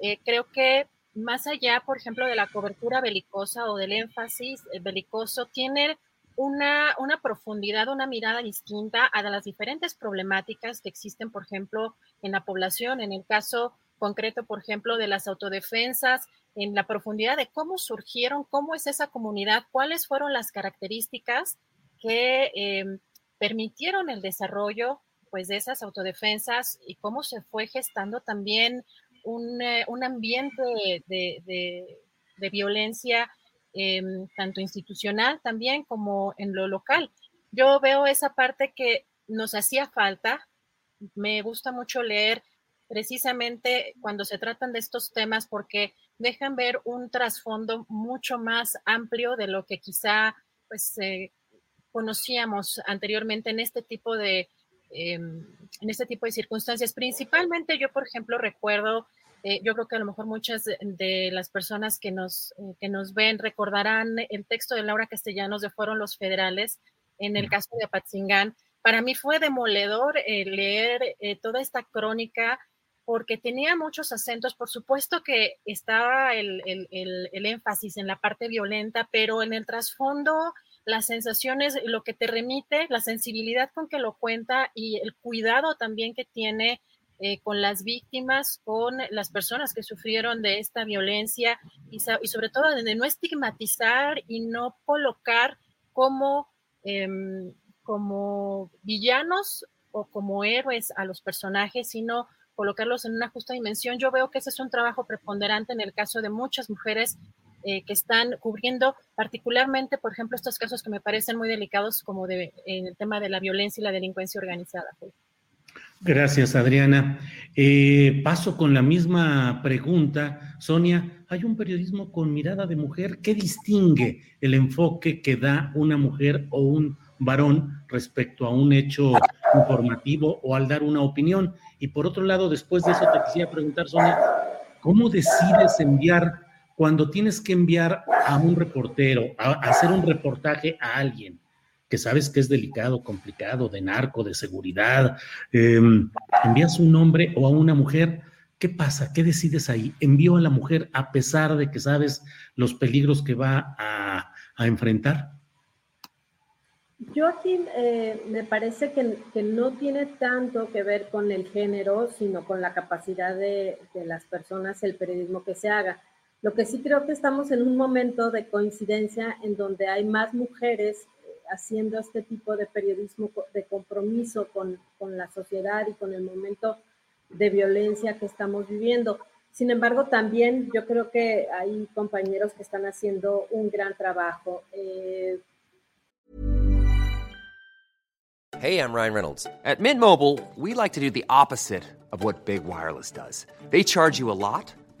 Eh, creo que más allá, por ejemplo, de la cobertura belicosa o del énfasis eh, belicoso, tiene una, una, profundidad, una mirada distinta a las diferentes problemáticas que existen, por ejemplo, en la población, en el caso concreto, por ejemplo, de las autodefensas, en la profundidad de cómo surgieron, cómo es esa comunidad, cuáles fueron las características que em, permitieron el desarrollo pues, de esas autodefensas y cómo se fue gestando también un, eh, un ambiente de, de, violencia, em, tanto institucional también como en lo local. Yo veo esa parte que nos hacía falta. Me gusta mucho leer precisamente cuando se tratan de estos temas porque dejan ver un trasfondo mucho más amplio de lo que quizá pues conocíamos anteriormente en este tipo de em, en este tipo de circunstancias. Principalmente yo, por ejemplo, recuerdo eh, yo creo que a lo mejor muchas de, las personas que nos, eh, que nos ven recordarán el texto de Laura Castellanos de Fueron los Federales en el caso de Apatzingán. Para mí fue demoledor eh, leer toda esta crónica porque tenía muchos acentos. Por supuesto que estaba el, el, el, énfasis en la parte violenta, pero en el trasfondo las sensaciones, lo que te remite, la sensibilidad con que lo cuenta y el cuidado también que tiene eh, con las víctimas, con las personas que sufrieron de esta violencia y, sobre todo de no estigmatizar y no colocar como, em, como villanos o como héroes a los personajes, sino colocarlos en una justa dimensión. Yo veo que ese es un trabajo preponderante en el caso de muchas mujeres eh, que están cubriendo particularmente, por ejemplo, estos casos que me parecen muy delicados como en el tema de la violencia y la delincuencia organizada. Gracias, Adriana. Eh, paso con la misma pregunta. Sonia, ¿hay un periodismo con mirada de mujer? ¿Qué distingue el enfoque que da una mujer o un varón respecto a un hecho informativo o al dar una opinión? Y por otro lado, después de eso te quisiera preguntar, Sonia, ¿cómo decides enviar, cuando tienes que enviar a un reportero, a hacer un reportaje a alguien? que sabes que es delicado, complicado, de narco, de seguridad, em, envías un hombre o a una mujer, ¿qué pasa? ¿Qué decides ahí? ¿Envío a la mujer a pesar de que sabes los peligros que va a, enfrentar? Yo aquí eh, me parece que, que, no tiene tanto que ver con el género, sino con la capacidad de, de las personas, el periodismo que se haga. Lo que sí creo que estamos en un momento de coincidencia en donde hay más mujeres haciendo este tipo de periodismo de compromiso con, con, la sociedad y con el momento de violencia que estamos viviendo. Sin embargo, también yo creo que hay compañeros que están haciendo un gran trabajo. Eh... Hey, I'm Ryan Reynolds. At Mint Mobile, we like to do the opposite of what Big Wireless does. They charge you a lot.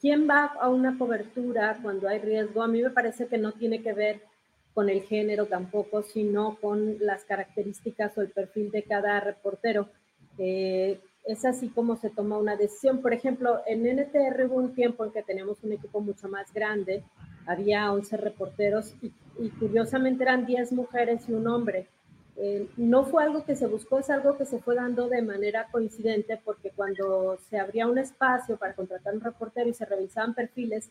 ¿Quién va a una cobertura cuando hay riesgo? A mí me parece que no tiene que ver con el género tampoco, sino con las características o el perfil de cada reportero. Eh, es así como se toma una decisión. Por ejemplo, en NTR hubo un tiempo en que teníamos un equipo mucho más grande, había 11 reporteros y, curiosamente eran 10 mujeres y un hombre. Eh, no fue algo que se buscó, es algo que se fue dando de manera coincidente porque cuando se abría un espacio para contratar un reportero y se revisaban perfiles,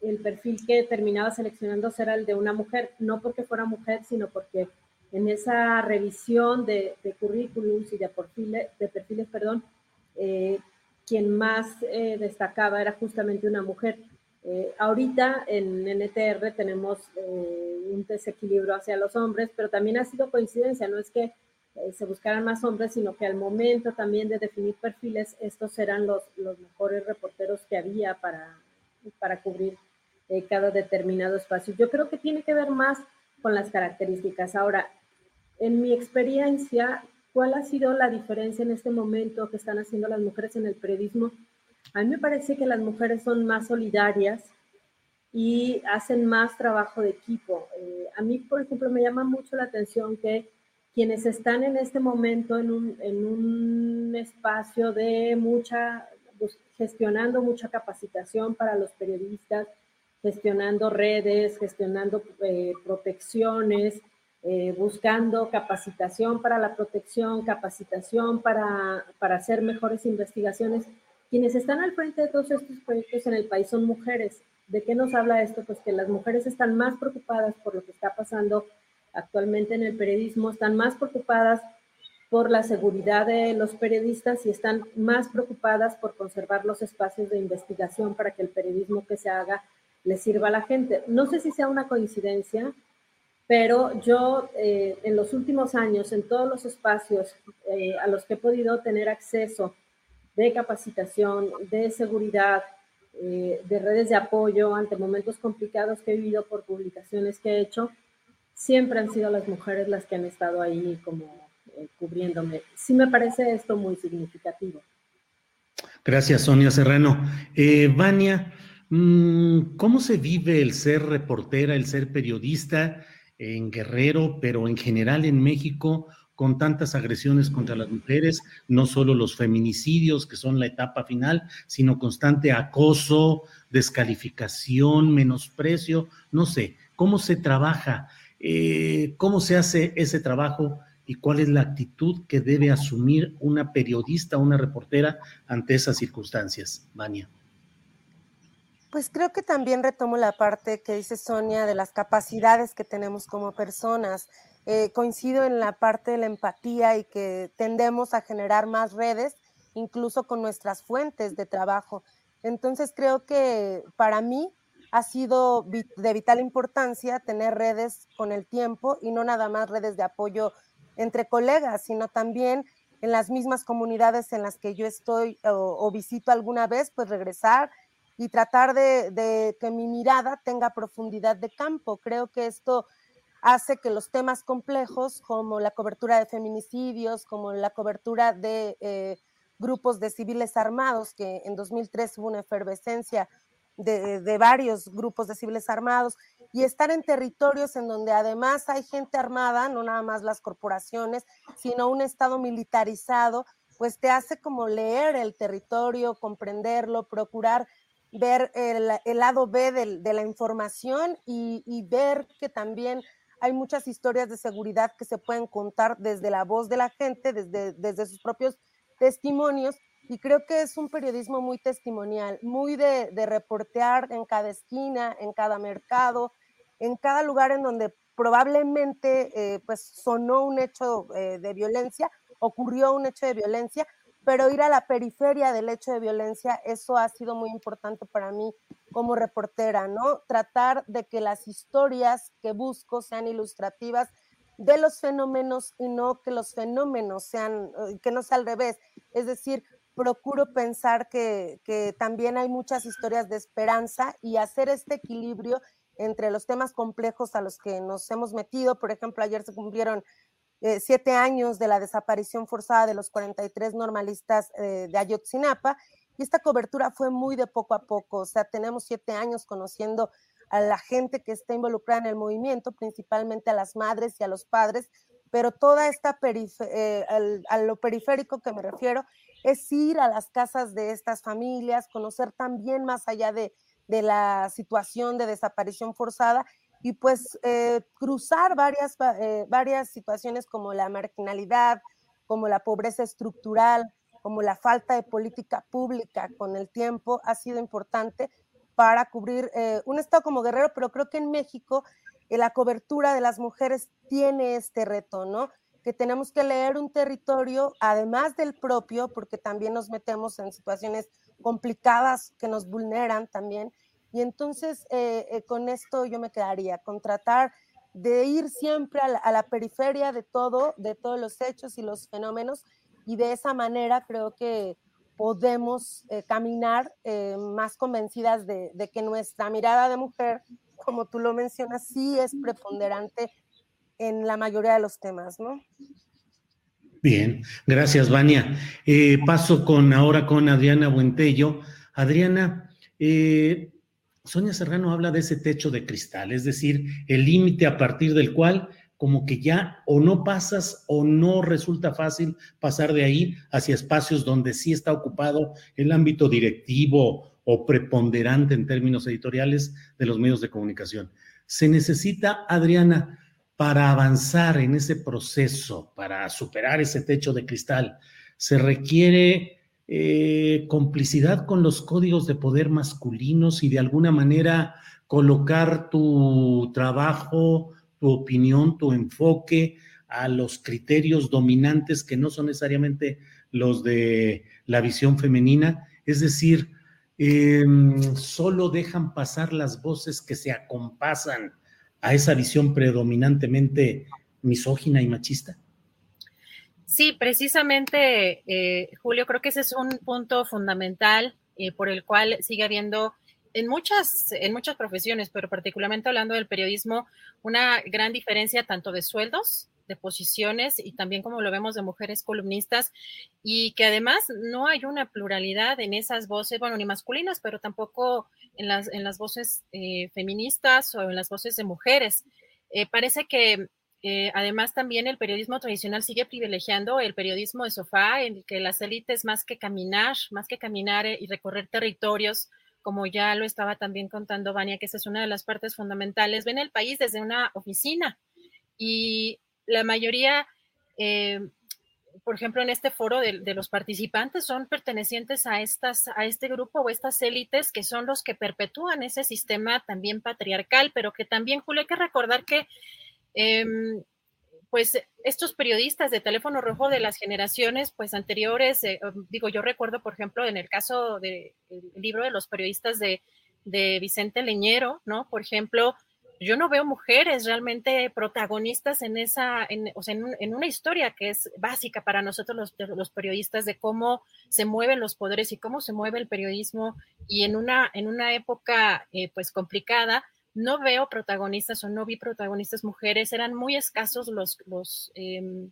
el perfil que terminaba seleccionando era el de una mujer, no porque fuera mujer, sino porque en esa revisión de, de currículums y de perfiles, de perfiles perdón, eh, quien más eh, destacaba era justamente una mujer. Eh, ahorita en NTR tenemos eh, un desequilibrio hacia los hombres, pero también ha sido coincidencia, no es que eh, se buscaran más hombres, sino que al momento también de definir perfiles, estos eran los, los mejores reporteros que había para, para cubrir cada determinado espacio. Yo creo que tiene que ver más con las características. Ahora, en mi experiencia, ¿cuál ha sido la diferencia en este momento que están haciendo las mujeres en el periodismo? A mí me parece que las mujeres son más solidarias y hacen más trabajo de equipo. Eh, a mí, por ejemplo, me llama mucho la atención que quienes están en este momento en un, en un espacio de mucha, gestionando mucha capacitación para los periodistas, gestionando redes, gestionando eh, protecciones, eh, buscando capacitación para la protección, capacitación para, para hacer mejores investigaciones quienes están al frente de todos estos proyectos en el país son mujeres. ¿De qué nos habla esto? Pues que las mujeres están más preocupadas por lo que está pasando actualmente en el periodismo, están más preocupadas por la seguridad de los periodistas y están más preocupadas por conservar los espacios de investigación para que el periodismo que se haga le sirva a la gente. No sé si sea una coincidencia, pero yo eh, en los últimos años, en todos los espacios eh, a los que he podido tener acceso, de capacitación, de seguridad, eh, de redes de apoyo ante momentos complicados que he vivido por publicaciones que he hecho, siempre han sido las mujeres las que han estado ahí como eh, cubriéndome. Sí me parece esto muy significativo. Gracias, Sonia Serrano. Eh, Vania, mm, ¿cómo se vive el ser reportera, el ser periodista en Guerrero, pero en general en México? Con tantas agresiones contra las mujeres, no solo los feminicidios, que son la etapa final, sino constante acoso, descalificación, menosprecio, no sé, cómo se trabaja, eh, cómo se hace ese trabajo y cuál es la actitud que debe asumir una periodista, una reportera ante esas circunstancias, Vania. Pues creo que también retomo la parte que dice Sonia de las capacidades que tenemos como personas eh, coincido en la parte de la empatía y que tendemos a generar más redes, incluso con nuestras fuentes de trabajo. Entonces creo que para mí ha sido de vital importancia tener redes con el tiempo y no nada más redes de apoyo entre colegas, sino también en las mismas comunidades en las que yo estoy o, visito alguna vez, pues regresar y tratar de, que mi mirada tenga profundidad de campo. Creo que esto hace que los temas complejos como la cobertura de feminicidios, como la cobertura de eh, grupos de civiles armados, que en 2003 hubo una efervescencia de, varios grupos de civiles armados, y estar en territorios en donde además hay gente armada, no nada más las corporaciones, sino un Estado militarizado, pues te hace como leer el territorio, comprenderlo, procurar ver el, lado B de, la información y ver que también hay muchas historias de seguridad que se pueden contar desde la voz de la gente, desde, desde sus propios testimonios, y creo que es un periodismo muy testimonial, muy de, de reportear en cada esquina, en cada mercado, en cada lugar en donde probablemente eh, pues sonó un hecho eh, de violencia, ocurrió un hecho de violencia, pero ir a la periferia del hecho de violencia, eso ha sido muy importante para mí como reportera, ¿no? Tratar de que las historias que busco sean ilustrativas de los fenómenos y no que los fenómenos sean, eh, que no sea al revés. Es decir, procuro pensar que, que también hay muchas historias de esperanza y hacer este equilibrio entre los temas complejos a los que nos hemos metido. Por ejemplo, ayer se cumplieron eh, siete años de la desaparición forzada de los 43 normalistas eh, de Ayotzinapa. Y esta cobertura fue muy de poco a poco. O sea, tenemos siete años conociendo a la gente que está involucrada en el movimiento, principalmente a las madres y a los padres, pero toda esta, eh, a lo periférico que me refiero, es ir a las casas de estas familias, conocer también más allá de, la situación de desaparición forzada y pues eh, cruzar varias, eh, varias situaciones como la marginalidad, como la pobreza estructural, como la falta de política pública con el tiempo ha sido importante para cubrir eh, un estado como Guerrero, pero creo que en México la cobertura de las mujeres tiene este reto, ¿no? que tenemos que leer un territorio, además del propio, porque también nos metemos en situaciones complicadas que nos vulneran también. Y entonces eh, eh, con esto yo me quedaría, con tratar de ir siempre a la, periferia de todo, de todos los hechos y los fenómenos, y de esa manera creo que podemos eh, caminar más convencidas de, de que nuestra mirada de mujer, como tú lo mencionas, sí es preponderante en la mayoría de los temas, ¿no? Bien, gracias, Vania. Eh, paso con ahora con Adriana Buentello. Adriana, eh, Sonia Serrano habla de ese techo de cristal, es decir, el límite a partir del cual como que ya o no pasas o no resulta fácil pasar de ahí hacia espacios donde sí está ocupado el ámbito directivo o preponderante en términos editoriales de los medios de comunicación. Se necesita, Adriana, para avanzar en ese proceso, para superar ese techo de cristal, se requiere eh, complicidad con los códigos de poder masculinos y de alguna manera colocar tu trabajo, tu opinión, tu enfoque a los criterios dominantes que no son necesariamente los de la visión femenina, es decir, em, solo dejan pasar las voces que se acompasan a esa visión predominantemente misógina y machista? Sí, precisamente, eh, Julio, creo que ese es un punto fundamental eh, por el cual sigue habiendo en muchas, en muchas profesiones, pero particularmente hablando del periodismo, una gran diferencia tanto de sueldos, de posiciones y también como lo vemos de mujeres columnistas y que además no hay una pluralidad en esas voces, bueno, ni masculinas, pero tampoco en las, en las voces eh, feministas o en las voces de mujeres. Parece que eh, además también el periodismo tradicional sigue privilegiando el periodismo de sofá, en que las élites más que caminar, más que caminar y recorrer territorios, como ya lo estaba también contando Vania, que esa es una de las partes fundamentales, ven el país desde una oficina. Y la mayoría por ejemplo, en este foro de, los participantes son pertenecientes a, estas, a este grupo o estas élites que son los que perpetúan ese sistema también patriarcal, pero que también, Julio, hay que recordar que, em, pues, estos periodistas de teléfono rojo de las generaciones, pues, anteriores, eh, digo, yo recuerdo, por ejemplo, en el caso del libro de los periodistas de, de Vicente Leñero, ¿no? Por ejemplo, yo no veo mujeres realmente protagonistas en esa, en, o sea, en, una historia que es básica para nosotros los, los, periodistas de cómo se mueven los poderes y cómo se mueve el periodismo y en una, en una época eh, pues complicada, no veo protagonistas o no vi protagonistas mujeres, eran muy escasos los, los em,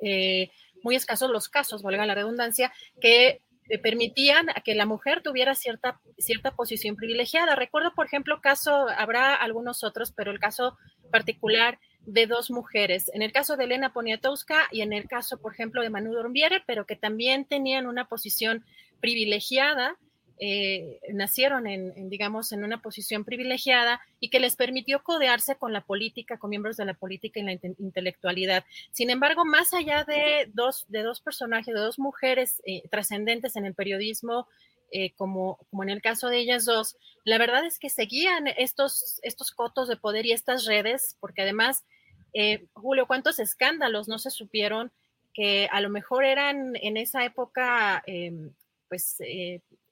eh, muy escasos los casos, valga la redundancia, que permitían que la mujer tuviera cierta, cierta posición privilegiada. Recuerdo, por ejemplo, caso, habrá algunos otros, pero el caso particular de dos mujeres, en el caso de Elena Poniatowska y en el caso, por ejemplo, de Manu Dormiere, pero que también tenían una posición privilegiada eh, nacieron en, digamos, en una posición privilegiada y que les permitió codearse con la política, con miembros de la política y la intelectualidad. Sin embargo, más allá de dos, de dos personajes, de dos mujeres eh, trascendentes en el periodismo, eh, como, como en el caso de ellas dos, la verdad es que seguían estos, estos cotos de poder y estas redes, porque además, Julio, ¿cuántos escándalos no se supieron que a lo mejor eran en esa época, em, pues,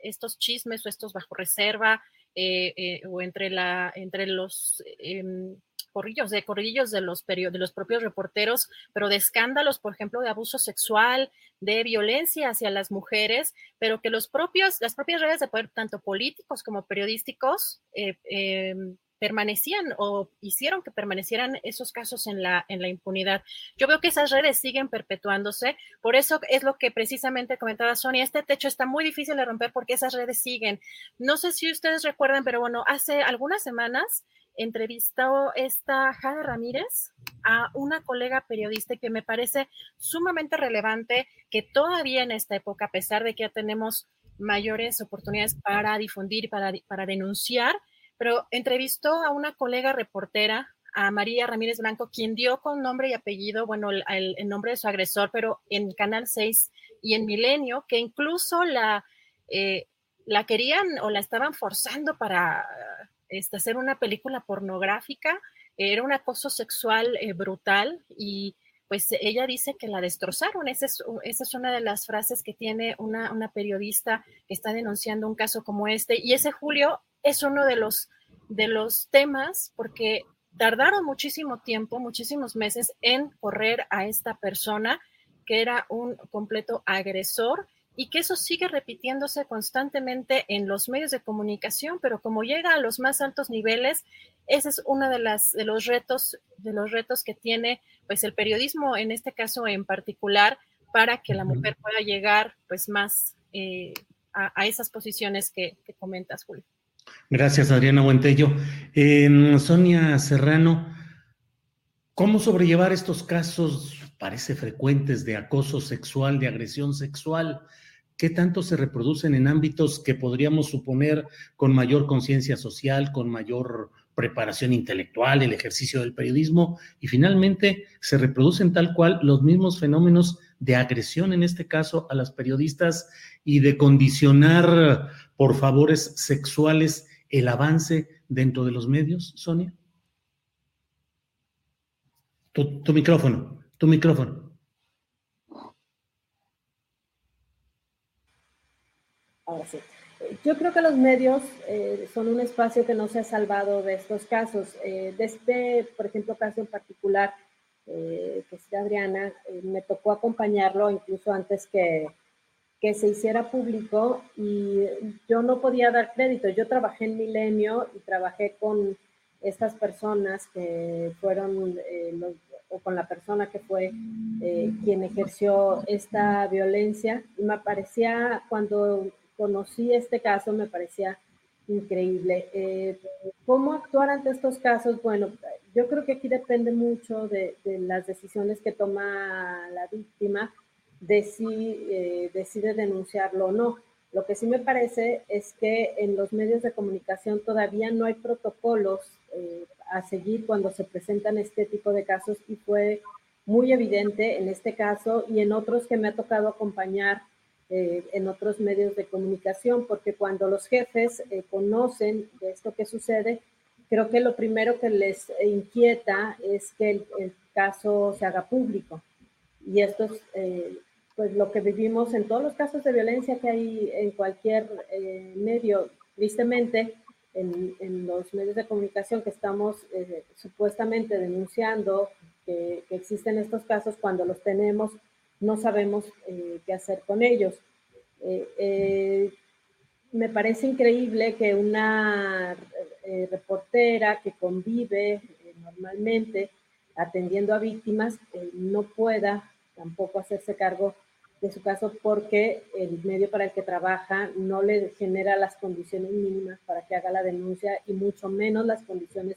estos chismes o estos bajo reserva eh, eh, o entre, la, entre los em, corrillos, de corrillos de los, de los propios reporteros, pero de escándalos, por ejemplo, de abuso sexual, de violencia hacia las mujeres, pero que los propios, las propias redes de poder, tanto políticos como periodísticos, eh, em, permanecían o hicieron que permanecieran esos casos en la, en la impunidad. Yo veo que esas redes siguen perpetuándose, por eso es lo que precisamente comentaba Sonia, este techo está muy difícil de romper porque esas redes siguen. No sé si ustedes recuerdan, pero bueno, hace algunas semanas entrevistó esta Jada Ramírez a una colega periodista que me parece sumamente relevante que todavía en esta época, a pesar de que ya tenemos mayores oportunidades para difundir, para, para denunciar, pero entrevistó a una colega reportera, a María Ramírez Blanco, quien dio con nombre y apellido, bueno, el, nombre de su agresor, pero en Canal 6 y en Milenio, que incluso la, eh, la querían o la estaban forzando para este, hacer una película pornográfica. Era un acoso sexual eh, brutal y pues ella dice que la destrozaron. Esa es, una de las frases que tiene una, periodista que está denunciando un caso como este. Y ese Julio es uno de los, de los temas porque tardaron muchísimo tiempo, muchísimos meses en correr a esta persona que era un completo agresor y que eso sigue repitiéndose constantemente en los medios de comunicación, pero como llega a los más altos niveles, ese es uno de, las, de los retos, de los retos que tiene pues el periodismo, en este caso en particular, para que la mujer pueda llegar pues más eh, a, esas posiciones que, comentas, Julio. Gracias, Adriana Buentello. Sonia Serrano, ¿cómo sobrellevar estos casos, parece frecuentes, de acoso sexual, de agresión sexual? ¿Qué tanto se reproducen en ámbitos que podríamos suponer con mayor conciencia social, con mayor preparación intelectual, el ejercicio del periodismo? Y finalmente se reproducen tal cual los mismos fenómenos de agresión, en este caso, a las periodistas y de condicionar por favores sexuales el avance dentro de los medios, Sonia? Tu, tu micrófono, tu micrófono. Yo creo que los medios eh, son un espacio que no se ha salvado de estos casos. Eh, de este, por ejemplo, caso en particular, eh, que es de Adriana, me tocó acompañarlo incluso antes que, que se hiciera público y yo no podía dar crédito. Yo trabajé en Milenio y trabajé con estas personas que fueron, o con la persona que fue quien ejerció esta violencia. Y me parecía cuando conocí este caso me parecía increíble. Eh, ¿Cómo actuar ante estos casos? Bueno, yo creo que aquí depende mucho de, las decisiones que toma la víctima, de si eh, decide denunciarlo o no. Lo que sí me parece es que en los medios de comunicación todavía no hay protocolos eh, a seguir cuando se presentan este tipo de casos y fue muy evidente en este caso y en otros que me ha tocado acompañar eh, en otros medios de comunicación, porque cuando los jefes conocen de esto que sucede, creo que lo primero que les inquieta es que el, caso se haga público. Y esto es pues lo que vivimos en todos los casos de violencia que hay en cualquier medio. Tristemente, en, los medios de comunicación que estamos supuestamente denunciando que, existen estos casos, cuando los tenemos, no sabemos eh, qué hacer con ellos. Eh, eh, me parece increíble que una reportera que convive normalmente atendiendo a víctimas no pueda tampoco hacerse cargo de su caso porque el medio para el que trabaja no le genera las condiciones mínimas para que haga la denuncia y mucho menos las condiciones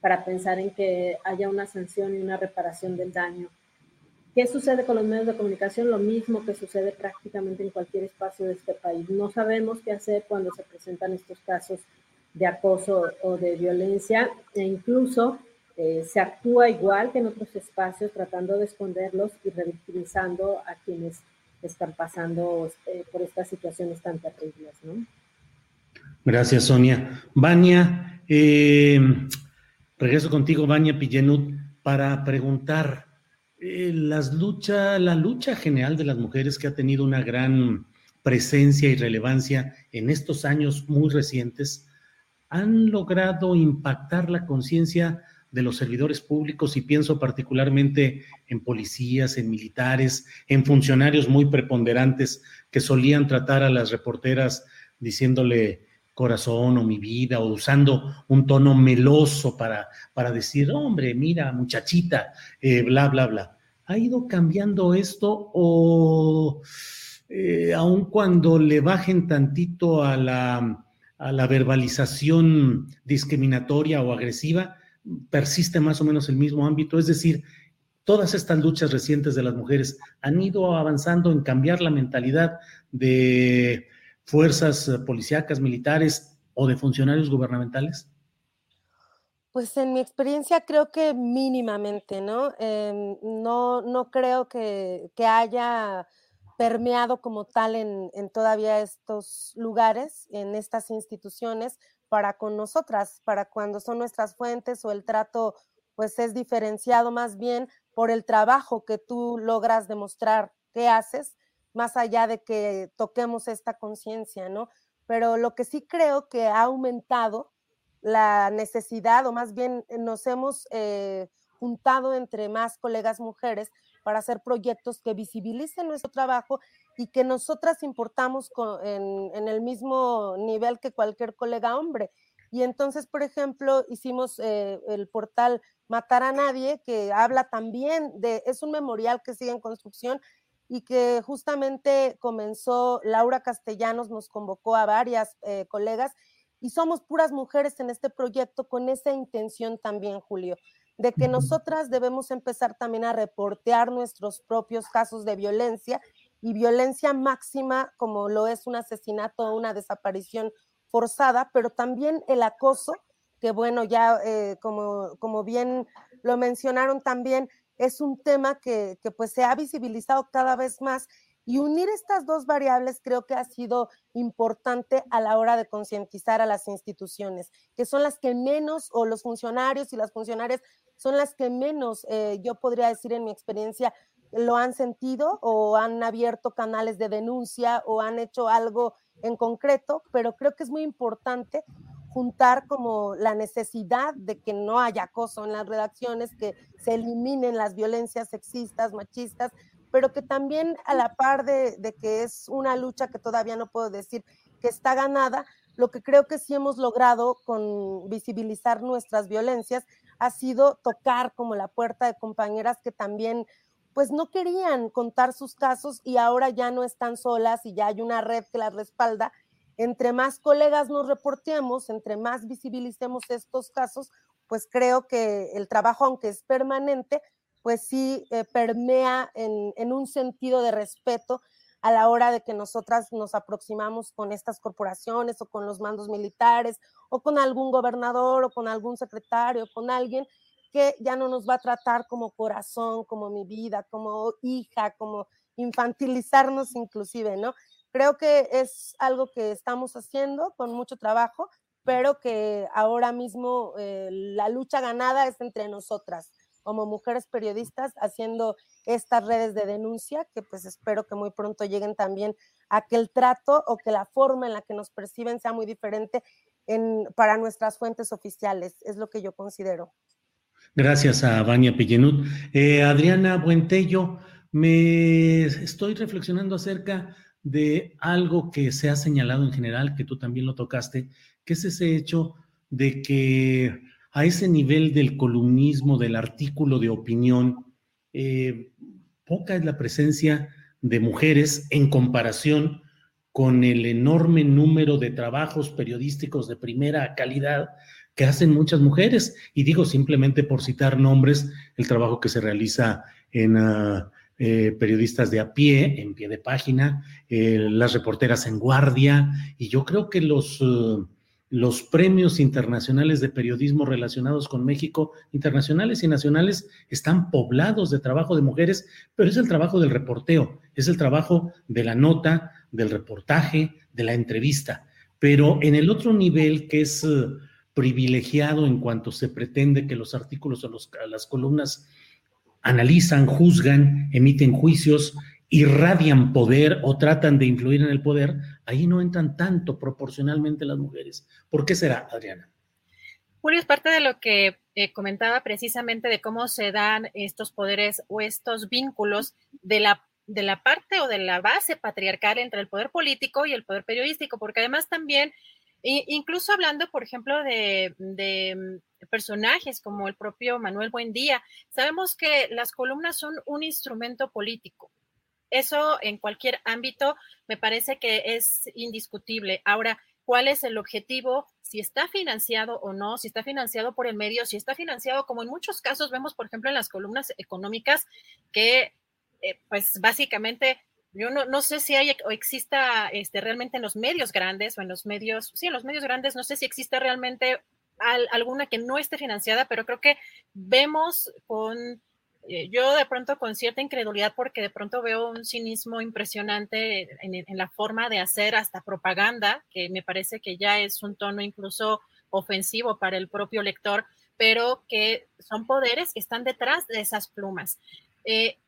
para pensar en que haya una sanción y una reparación del daño ¿Qué sucede con los medios de comunicación? Lo mismo que sucede prácticamente en cualquier espacio de este país. No sabemos qué hacer cuando se presentan estos casos de acoso o de violencia e incluso eh, se actúa igual que en otros espacios tratando de esconderlos y revictimizando a quienes están pasando eh, por estas situaciones tan terribles. ¿no? Gracias, Sonia. Vania, eh, regreso contigo, Vania Pillenut, para preguntar eh, las lucha, la lucha general de las mujeres que ha tenido una gran presencia y relevancia en estos años muy recientes, han logrado impactar la conciencia de los servidores públicos y pienso particularmente en policías, en militares, en funcionarios muy preponderantes que solían tratar a las reporteras diciéndole corazón o mi vida o usando un tono meloso para, para decir, hombre, mira, muchachita, eh, bla, bla, bla. ¿Ha ido cambiando esto o eh, aun cuando le bajen tantito a la, a la verbalización discriminatoria o agresiva, persiste más o menos el mismo ámbito, es decir, todas estas luchas recientes de las mujeres han ido avanzando en cambiar la mentalidad de fuerzas policíacas, militares o de funcionarios gubernamentales? Pues en mi experiencia creo que mínimamente, ¿no? Em, no, creo que, que, haya permeado como tal en todavía estos lugares, en estas instituciones, para con nosotras, para cuando son nuestras fuentes o el trato pues es diferenciado más bien por el trabajo que tú logras demostrar que haces, más allá de que toquemos esta conciencia, ¿no? Pero lo que sí creo que ha aumentado la necesidad, o más bien nos hemos eh, juntado entre más colegas mujeres para hacer proyectos que visibilicen nuestro trabajo y que nosotras importamos en, en, el mismo nivel que cualquier colega hombre. Y entonces, por ejemplo, hicimos eh, el portal Matar a Nadie, que habla también de, es un memorial que sigue en construcción y que justamente comenzó, Laura Castellanos nos convocó a varias eh, colegas y somos puras mujeres en este proyecto con esa intención también, Julio, de que nosotras debemos empezar también a reportear nuestros propios casos de violencia y violencia máxima como lo es un asesinato o una desaparición forzada, pero también el acoso, que bueno, ya eh, como, como bien lo mencionaron también, es un tema que, que pues se ha visibilizado cada vez más y unir estas dos variables creo que ha sido importante a la hora de concientizar a las instituciones, que son las que menos, o los funcionarios y las funcionarias son las que menos, eh, yo podría decir en mi experiencia, lo han sentido o han abierto canales de denuncia o han hecho algo en concreto, pero creo que es muy importante juntar como la necesidad de que no haya acoso en las redacciones, que se eliminen las violencias sexistas, machistas, pero que también a la par de, que es una lucha que todavía no puedo decir que está ganada, lo que creo que sí hemos logrado con visibilizar nuestras violencias ha sido tocar como la puerta de compañeras que también pues no querían contar sus casos y ahora ya no están solas y ya hay una red que las respalda. Entre más colegas nos reportemos, entre más visibilicemos estos casos, pues creo que el trabajo, aunque es permanente, pues sí eh, permea en, un sentido de respeto a la hora de que nosotras nos aproximamos con estas corporaciones o con los mandos militares o con algún gobernador o con algún secretario, con alguien que ya no nos va a tratar como corazón, como mi vida, como hija, como infantilizarnos inclusive, ¿no? Creo que es algo que estamos haciendo con mucho trabajo, pero que ahora mismo eh, la lucha ganada es entre nosotras como mujeres periodistas haciendo estas redes de denuncia que pues espero que muy pronto lleguen también a que el trato o que la forma en la que nos perciben sea muy diferente en, para nuestras fuentes oficiales, es lo que yo considero. Gracias a Vania Pillenut. Eh, Adriana Buentello, me estoy reflexionando acerca de algo que se ha señalado en general, que tú también lo tocaste, que es ese hecho de que a ese nivel del columnismo, del artículo de opinión, eh, poca es la presencia de mujeres en comparación con el enorme número de trabajos periodísticos de primera calidad que hacen muchas mujeres. Y digo simplemente por citar nombres, el trabajo que se realiza en uh, eh, periodistas de a pie, en pie de página, eh, las reporteras en guardia, y yo creo que los... Uh, los premios internacionales de periodismo relacionados con México, internacionales y nacionales, están poblados de trabajo de mujeres, pero es el trabajo del reporteo, es el trabajo de la nota, del reportaje, de la entrevista. Pero en el otro nivel, que es privilegiado en cuanto se pretende que los artículos o los, las columnas analizan, juzgan, emiten juicios, irradian poder o tratan de influir en el poder, ahí no entran tanto proporcionalmente las mujeres. ¿Por qué será, Adriana? Julio, es parte de lo que eh, comentaba precisamente de cómo se dan estos poderes o estos vínculos de la, de la parte o de la base patriarcal entre el poder político y el poder periodístico, porque además también, incluso hablando, por ejemplo, de, mm, personajes como el propio Manuel Buendía, sabemos que las columnas son un instrumento político eso en cualquier ámbito me parece que es indiscutible. Ahora, cuál es el objetivo, si está financiado o no, si está financiado por el medio, si está financiado, como en muchos casos vemos, por ejemplo, en las columnas económicas, que eh, pues básicamente yo no, no, sé si hay o exista este, realmente en los medios grandes o en los medios, sí, en los medios grandes, no sé si existe realmente alguna que no esté financiada, pero creo que vemos con eh, yo de pronto con cierta incredulidad porque de pronto veo un cinismo impresionante en, la forma de hacer hasta propaganda, que me parece que ya es un tono incluso ofensivo para el propio lector, pero que son poderes que están detrás de esas plumas. Eh,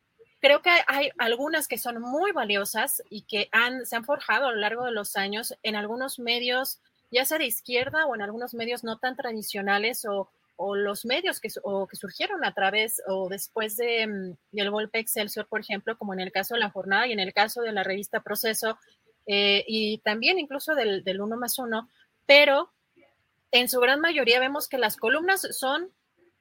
creo que hay algunas que son muy valiosas y que han, se han forjado a lo largo de los años en algunos medios, ya sea de izquierda o en algunos medios no tan tradicionales o los medios que, surgieron a través o después de, mm, del golpe Excelsior, por ejemplo, como en el caso de la jornada y en el caso de la revista Proceso, eh, y también incluso del, del uno más uno, pero en su gran mayoría vemos que las columnas son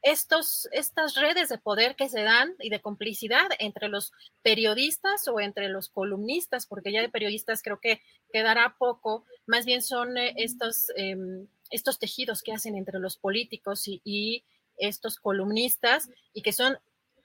estos, estas redes de poder que se dan y de complicidad entre los periodistas o entre los columnistas, porque ya de periodistas creo que quedará poco, más bien son eh, estos em, estos tejidos que hacen entre los políticos y, estos columnistas y que son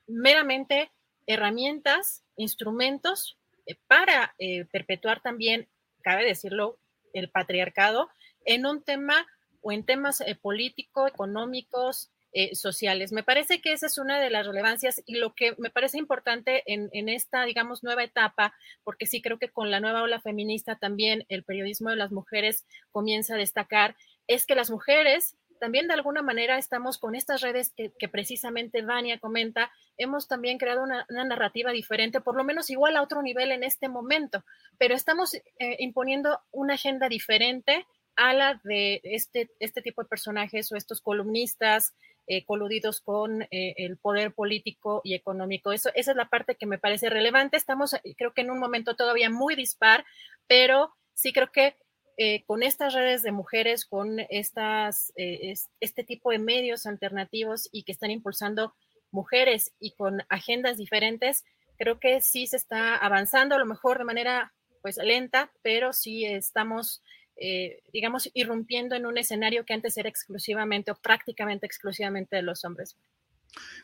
meramente herramientas, instrumentos eh, para eh, perpetuar también, cabe decirlo, el patriarcado en un tema o en temas eh, políticos, económicos, sociales. Me parece que esa es una de las relevancias y lo que me parece importante en, en, esta, digamos, nueva etapa, porque sí creo que con la nueva ola feminista también el periodismo de las mujeres comienza a destacar, es que las mujeres también de alguna manera estamos con estas redes que, precisamente Vania comenta, hemos también creado una, narrativa diferente, por lo menos igual a otro nivel en este momento, pero estamos eh, imponiendo una agenda diferente a la de este, este tipo de personajes o estos columnistas eh, coludidos con eh, el poder político y económico. Eso, esa es la parte que me parece relevante. Estamos, creo que en un momento todavía muy dispar, pero sí creo que eh, con estas redes de mujeres, con estas, eh, este tipo de medios alternativos y que están impulsando mujeres y con agendas diferentes, creo que sí se está avanzando, a lo mejor de manera pues lenta, pero sí estamos, eh, digamos, irrumpiendo en un escenario que antes era exclusivamente o prácticamente exclusivamente de los hombres.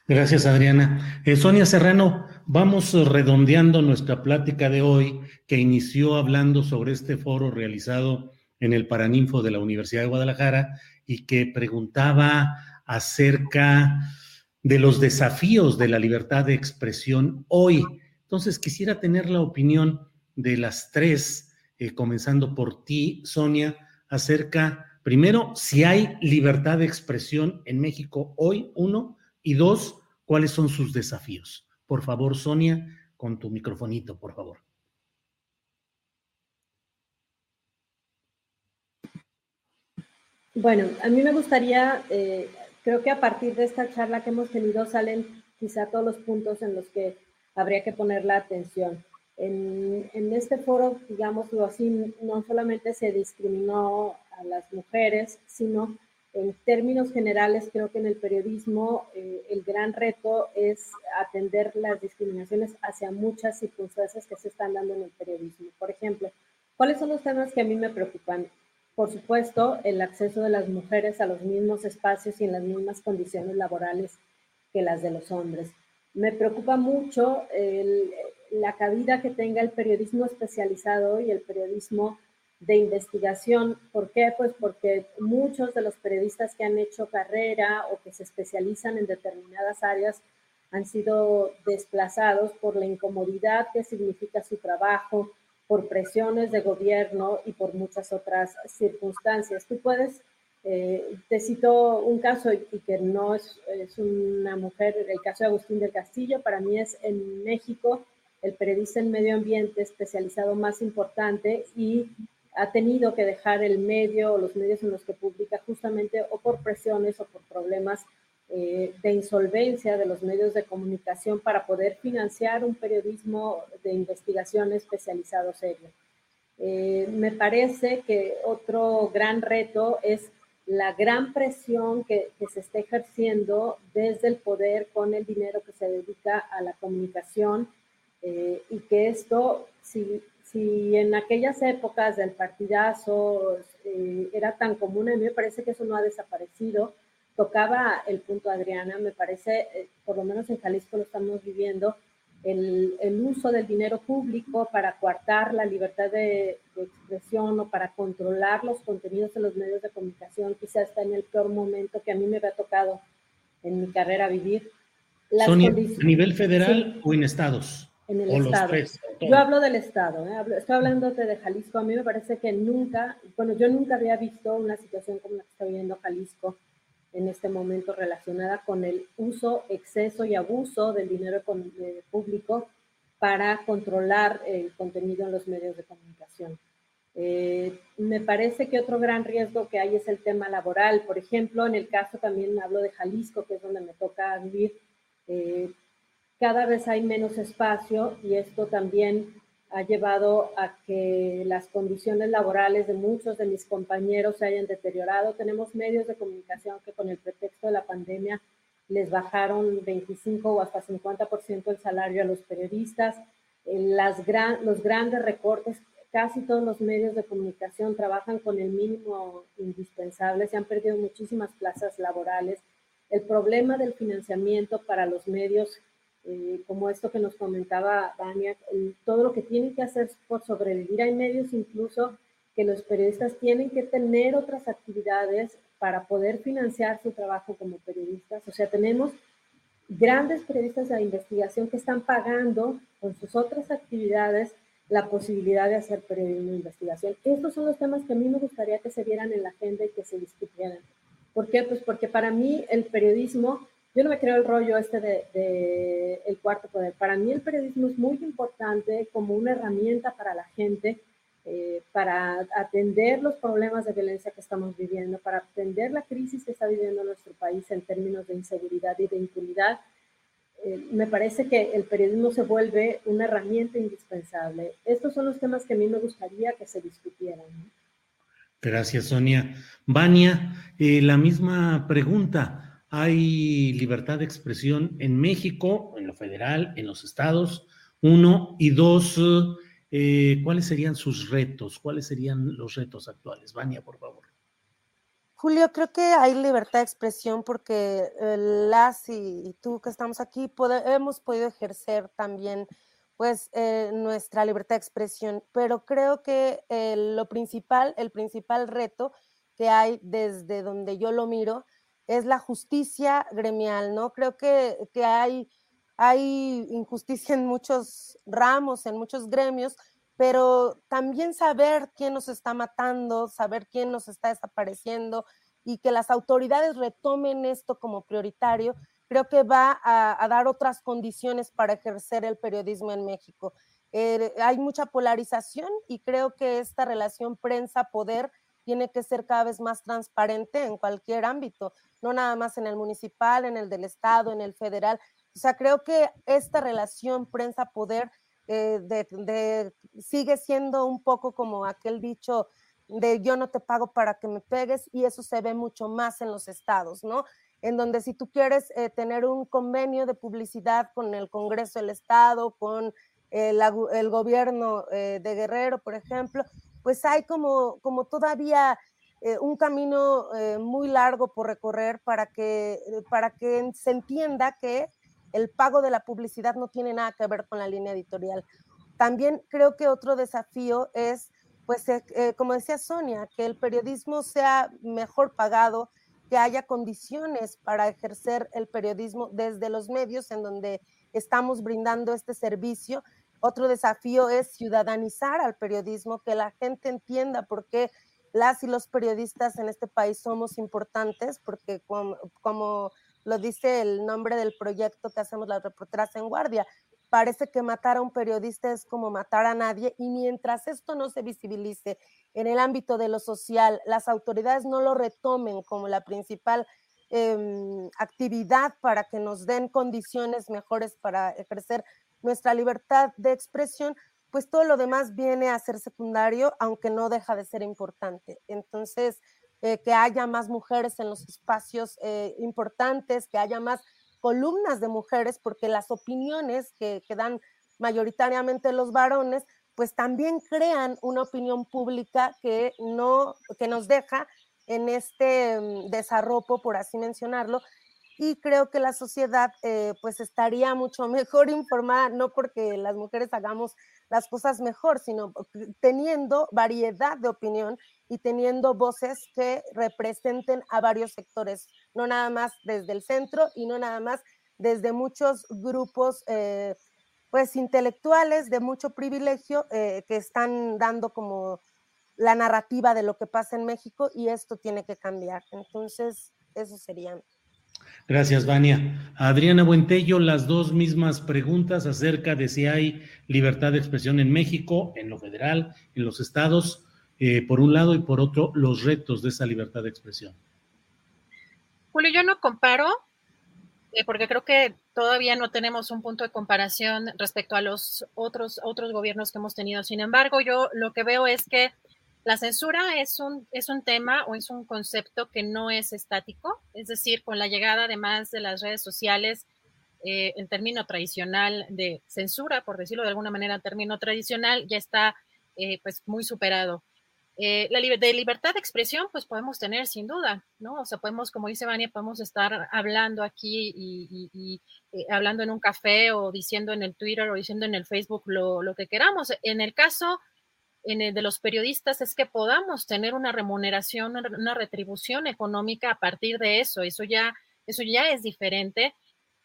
Gracias, Adriana. Eh, Sonia Serrano, vamos redondeando nuestra plática de hoy, que inició hablando sobre este foro realizado en el Paraninfo de la Universidad de Guadalajara y que preguntaba acerca de los desafíos de la libertad de expresión hoy. Entonces, quisiera tener la opinión de las tres, eh, comenzando por ti, Sonia, acerca, primero, si hay libertad de expresión en México hoy, uno, y dos, cuáles son sus desafíos. Por favor, Sonia, con tu microfonito, por favor. Bueno, a mí me gustaría, eh, creo que a partir de esta charla que hemos tenido salen quizá todos los puntos en los que habría que poner la atención. En, en este foro, digámoslo así, no solamente se discriminó a las mujeres, sino en términos generales, creo que en el periodismo eh, el gran reto es atender las discriminaciones hacia muchas circunstancias que se están dando en el periodismo. Por ejemplo, ¿cuáles son los temas que a mí me preocupan? Por supuesto, el acceso de las mujeres a los mismos espacios y en las mismas condiciones laborales que las de los hombres. Me preocupa mucho la cabida que tenga el periodismo especializado y el periodismo de investigación. ¿Por qué? Pues porque muchos de los periodistas que han hecho carrera o que se especializan en determinadas áreas han sido desplazados por la incomodidad que significa su trabajo, por presiones de gobierno y por muchas otras circunstancias. Tú puedes, eh, te cito un caso y que no es, es una mujer, el caso de Agustín del Castillo, para mí es en México el periodista en medio ambiente especializado más importante y ha tenido que dejar el medio o los medios en los que publica justamente o por presiones o por problemas eh, de insolvencia de los medios de comunicación para poder financiar un periodismo de investigación especializado serio. Eh, me parece que otro gran reto es la gran presión que, que, se está ejerciendo desde el poder con el dinero que se dedica a la comunicación eh, y que esto, si si en aquellas épocas del partidazo eh, era tan común, a mí me parece que eso no ha desaparecido. Tocaba el punto Adriana, me parece, eh, por lo menos en Jalisco lo estamos viviendo, el, el, uso del dinero público para coartar la libertad de, de, expresión o para controlar los contenidos de los medios de comunicación, quizás está en el peor momento que a mí me había tocado en mi carrera vivir. Las Sonia, ¿A nivel federal sí. o en estados? En el Estado. Yo hablo del Estado, ¿eh? estoy hablando de Jalisco. A mí me parece que nunca, bueno, yo nunca había visto una situación como la que está viviendo Jalisco en este momento relacionada con el uso, exceso y abuso del dinero público para controlar el contenido en los medios de comunicación. Eh, me parece que otro gran riesgo que hay es el tema laboral. Por ejemplo, en el caso también hablo de Jalisco, que es donde me toca vivir. Eh, cada vez hay menos espacio y esto también ha llevado a que las condiciones laborales de muchos de mis compañeros se hayan deteriorado. Tenemos medios de comunicación que con el pretexto de la pandemia les bajaron 25 o hasta 50% el salario a los periodistas. Las los grandes recortes, casi todos los medios de comunicación trabajan con el mínimo indispensable, se han perdido muchísimas plazas laborales. El problema del financiamiento para los medios eh, como esto que nos comentaba Dania, todo lo que tienen que hacer por sobrevivir. Hay medios incluso que los periodistas tienen que tener otras actividades para poder financiar su trabajo como periodistas. O sea, tenemos grandes periodistas de investigación que están pagando con sus otras actividades la posibilidad de hacer periodismo de investigación. Estos son los temas que a mí me gustaría que se vieran en la agenda y que se discutieran. ¿Por qué? Pues porque para mí el periodismo yo no me creo el rollo este de, el cuarto poder. Para mí el periodismo es muy importante como una herramienta para la gente, eh, para atender los problemas de violencia que estamos viviendo, para atender la crisis que está viviendo nuestro país en términos de inseguridad y de impunidad. Eh, me parece que el periodismo se vuelve una herramienta indispensable. Estos son los temas que a mí me gustaría que se discutieran. Gracias, Sonia. Vania, eh, la misma pregunta hay libertad de expresión en México, en lo federal, en los estados, uno, y dos, eh, ¿cuáles serían sus retos? ¿Cuáles serían los retos actuales? Vania, por favor. Julio, creo que hay libertad de expresión porque eh, las y, tú que estamos aquí hemos podido ejercer también pues eh, nuestra libertad de expresión, pero creo que eh, lo principal, el principal reto que hay desde donde yo lo miro es la justicia gremial, ¿no? Creo que, que hay, hay injusticia en muchos ramos, en muchos gremios, pero también saber quién nos está matando, saber quién nos está desapareciendo y que las autoridades retomen esto como prioritario, creo que va a, dar otras condiciones para ejercer el periodismo en México. Eh, hay mucha polarización y creo que esta relación prensa-poder tiene que ser cada vez más transparente en cualquier ámbito no nada más en el municipal, en el del Estado, en el federal. O sea, creo que esta relación prensa-poder eh, sigue siendo un poco como aquel dicho de yo no te pago para que me pegues y eso se ve mucho más en los estados, ¿no? En donde si tú quieres eh, tener un convenio de publicidad con el Congreso del Estado, con el, el gobierno eh, de Guerrero, por ejemplo, pues hay como, como todavía eh, un camino eh, muy largo por recorrer para que, eh, para que se entienda que el pago de la publicidad no tiene nada que ver con la línea editorial. También creo que otro desafío es, pues, como decía Sonia, que el periodismo sea mejor pagado, que haya condiciones para ejercer el periodismo desde los medios en donde estamos brindando este servicio. Otro desafío es ciudadanizar al periodismo, que la gente entienda por qué las y los periodistas en este país somos importantes porque como, lo dice el nombre del proyecto que hacemos las reporteras en guardia, parece que matar a un periodista es como matar a nadie y mientras esto no se visibilice en el ámbito de lo social, las autoridades no lo retomen como la principal em, actividad para que nos den condiciones mejores para ejercer nuestra libertad de expresión, pues todo lo demás viene a ser secundario, aunque no deja de ser importante. Entonces, eh, que haya más mujeres en los espacios eh, importantes, que haya más columnas de mujeres, porque las opiniones que, dan mayoritariamente los varones, pues también crean una opinión pública que no, que nos deja en este mm, desarropo, por así mencionarlo, y creo que la sociedad eh, pues estaría mucho mejor informada, no porque las mujeres hagamos las cosas mejor, sino teniendo variedad de opinión y teniendo voces que representen a varios sectores, no nada más desde el centro y no nada más desde muchos grupos eh, pues intelectuales de mucho privilegio eh, que están dando como la narrativa de lo que pasa en México y esto tiene que cambiar. Entonces, eso sería. Gracias, Vania. Adriana Buentello, las dos mismas preguntas acerca de si hay libertad de expresión en México, en lo federal, en los estados, eh, por un lado, y por otro, los retos de esa libertad de expresión. Julio, yo no comparo, eh, porque creo que todavía no tenemos un punto de comparación respecto a los otros, otros gobiernos que hemos tenido. Sin embargo, yo lo que veo es que la censura es un, es un tema o es un concepto que no es estático, es decir, con la llegada además de las redes sociales, eh, el término tradicional de censura, por decirlo de alguna manera, el término tradicional ya está eh, pues muy superado. Eh, la de libertad de expresión, pues podemos tener sin duda, ¿no? O sea, podemos, como dice Vania, podemos estar hablando aquí y, hablando en un café o diciendo en el Twitter o diciendo en el Facebook lo, lo que queramos. En el caso en de los periodistas es que podamos tener una remuneración, una retribución económica a partir de eso. Eso ya, eso ya es diferente.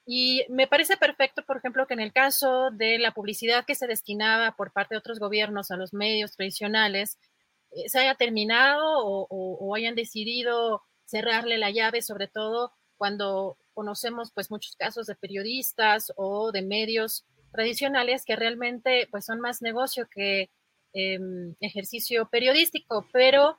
Y me parece perfecto, por ejemplo, que en el caso de la publicidad que se destinaba por parte de otros gobiernos a los medios tradicionales, eh, se haya terminado o, o, hayan decidido cerrarle la llave, sobre todo cuando conocemos pues muchos casos de periodistas o de medios tradicionales que realmente pues son más negocio que, Em, ejercicio periodístico, pero